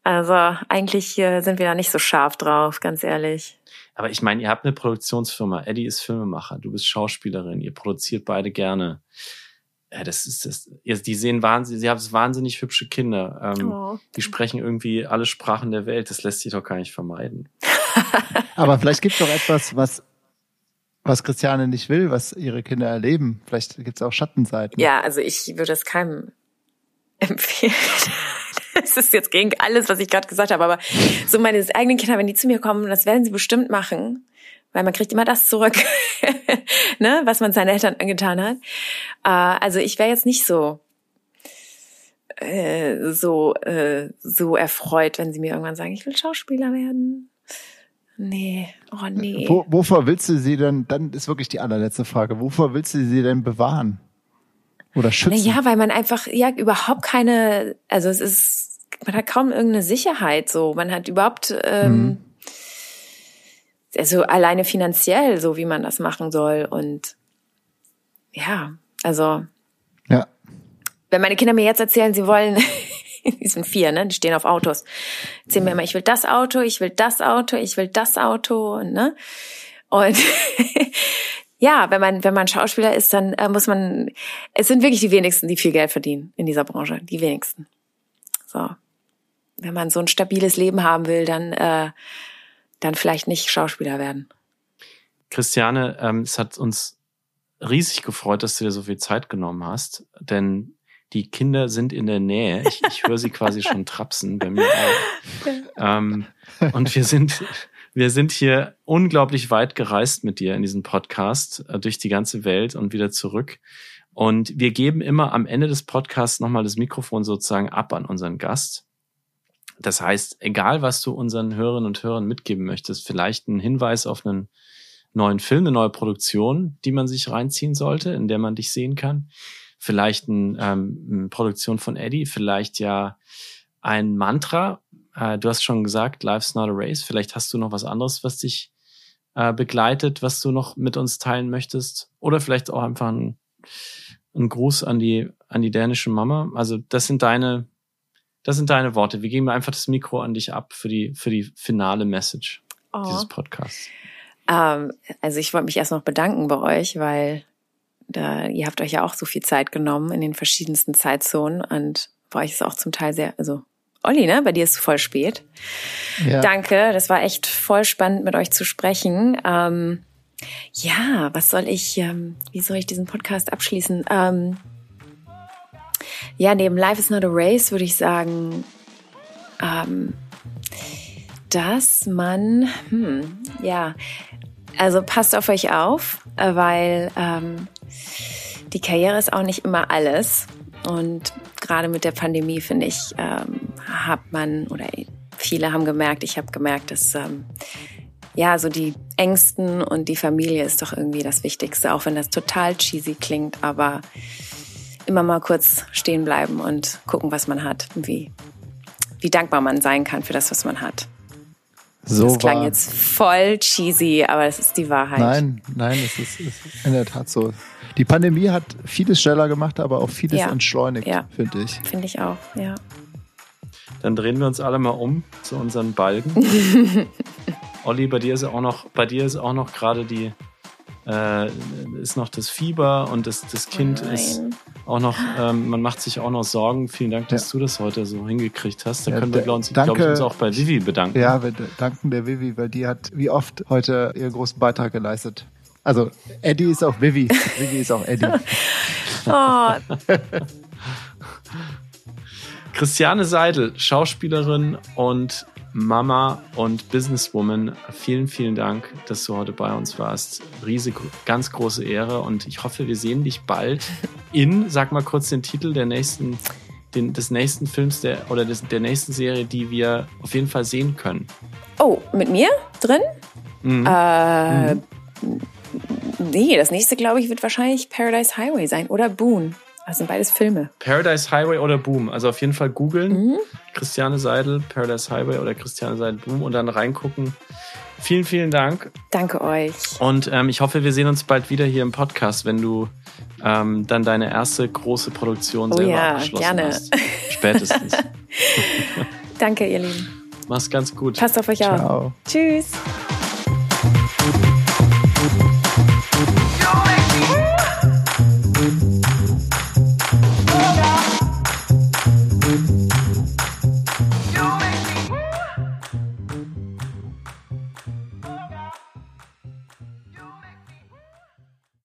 Also eigentlich äh, sind wir da nicht so scharf drauf, ganz ehrlich. Aber ich meine, ihr habt eine Produktionsfirma. Eddie ist Filmemacher, du bist Schauspielerin, ihr produziert beide gerne. Ja, das ist das. Die sehen wahnsinnig, sie haben wahnsinnig hübsche Kinder. Ähm, oh. Die sprechen irgendwie alle Sprachen der Welt. Das lässt sich doch gar nicht vermeiden. [laughs] [laughs] Aber vielleicht gibt es doch etwas, was was Christiane nicht will, was ihre Kinder erleben. Vielleicht gibt es auch Schattenseiten. Ja, also ich würde es keinem [laughs] empfehlen. Es ist jetzt gegen alles, was ich gerade gesagt habe, aber so meine eigenen Kinder, wenn die zu mir kommen, das werden sie bestimmt machen, weil man kriegt immer das zurück, [laughs] ne, was man seinen Eltern angetan hat. Äh, also ich wäre jetzt nicht so äh, so äh, so erfreut, wenn sie mir irgendwann sagen, ich will Schauspieler werden. Nee, oh nee. Wo, wovor willst du sie denn, dann ist wirklich die allerletzte Frage, wovor willst du sie denn bewahren? Oder schützen? Ja, weil man einfach, ja, überhaupt keine, also es ist, man hat kaum irgendeine Sicherheit so. Man hat überhaupt, ähm, mhm. also alleine finanziell, so wie man das machen soll. Und ja, also. Ja. Wenn meine Kinder mir jetzt erzählen, sie wollen [laughs] die sind vier, ne? Die stehen auf Autos. Erzählen mir immer, ich will das Auto, ich will das Auto, ich will das Auto, ne? Und [laughs] ja, wenn man wenn man Schauspieler ist, dann äh, muss man. Es sind wirklich die wenigsten, die viel Geld verdienen in dieser Branche, die wenigsten. So, wenn man so ein stabiles Leben haben will, dann äh, dann vielleicht nicht Schauspieler werden. Christiane, ähm, es hat uns riesig gefreut, dass du dir so viel Zeit genommen hast, denn die Kinder sind in der Nähe. Ich, ich höre sie quasi schon [laughs] trapsen bei mir auch. Ähm, und wir sind, wir sind hier unglaublich weit gereist mit dir in diesem Podcast äh, durch die ganze Welt und wieder zurück. Und wir geben immer am Ende des Podcasts nochmal das Mikrofon sozusagen ab an unseren Gast. Das heißt, egal was du unseren Hörerinnen und Hörern mitgeben möchtest, vielleicht ein Hinweis auf einen neuen Film, eine neue Produktion, die man sich reinziehen sollte, in der man dich sehen kann vielleicht ein, ähm, eine Produktion von Eddie, vielleicht ja ein Mantra. Äh, du hast schon gesagt, Life's not a race. Vielleicht hast du noch was anderes, was dich äh, begleitet, was du noch mit uns teilen möchtest. Oder vielleicht auch einfach ein, ein Gruß an die, an die dänische Mama. Also das sind deine, das sind deine Worte. Wir geben einfach das Mikro an dich ab für die, für die finale Message oh. dieses Podcasts. Ähm, also ich wollte mich erst noch bedanken bei euch, weil da, ihr habt euch ja auch so viel Zeit genommen in den verschiedensten Zeitzonen und bei euch ist auch zum Teil sehr, also Olli, ne? Bei dir ist es voll spät. Ja. Danke, das war echt voll spannend mit euch zu sprechen. Ähm, ja, was soll ich, ähm, wie soll ich diesen Podcast abschließen? Ähm, ja, neben Life is not a race würde ich sagen, ähm, dass man, hm, ja, also passt auf euch auf, weil ähm, die Karriere ist auch nicht immer alles. Und gerade mit der Pandemie, finde ich, ähm, hat man oder viele haben gemerkt, ich habe gemerkt, dass ähm, ja, so die Ängsten und die Familie ist doch irgendwie das Wichtigste, auch wenn das total cheesy klingt, aber immer mal kurz stehen bleiben und gucken, was man hat und wie, wie dankbar man sein kann für das, was man hat. So das klang war. jetzt voll cheesy, aber es ist die Wahrheit. Nein, nein, es ist, ist in der Tat so. Die Pandemie hat vieles schneller gemacht, aber auch vieles ja. entschleunigt, ja. finde ich. Finde ich auch, ja. Dann drehen wir uns alle mal um zu unseren Balken. [laughs] Olli, bei dir ist auch noch, bei dir ist auch noch gerade die, äh, ist noch das Fieber und das, das Kind oh ist auch noch, ähm, man macht sich auch noch Sorgen. Vielen Dank, dass ja. du das heute so hingekriegt hast. Da ja, können wir, glaube glaub ich, uns auch bei Vivi bedanken. Ja, wir danken der Vivi, weil die hat wie oft heute ihren großen Beitrag geleistet. Also Eddie ist auch Vivi. Vivi ist auch Eddie. [laughs] oh. [laughs] Christiane Seidel, Schauspielerin und Mama und Businesswoman, vielen, vielen Dank, dass du heute bei uns warst. Riesig, ganz große Ehre und ich hoffe, wir sehen dich bald in, sag mal kurz den Titel der nächsten, den, des nächsten Films der, oder des, der nächsten Serie, die wir auf jeden Fall sehen können. Oh, mit mir drin? Mhm. Äh, mhm. Nee, das nächste, glaube ich, wird wahrscheinlich Paradise Highway sein oder Boone. Das sind beides Filme. Paradise Highway oder Boom. Also auf jeden Fall googeln. Mhm. Christiane Seidel, Paradise Highway oder Christiane Seidel Boom und dann reingucken. vielen, vielen Dank. Danke euch. Und ähm, ich hoffe, wir sehen uns bald wieder hier im Podcast, wenn du ähm, dann deine erste große Produktion Oh selber ja, abgeschlossen gerne. hast. Spätestens. [laughs] Danke, ihr Lieben. Mach's ganz gut. Passt auf euch auf. Ciao. Tschüss.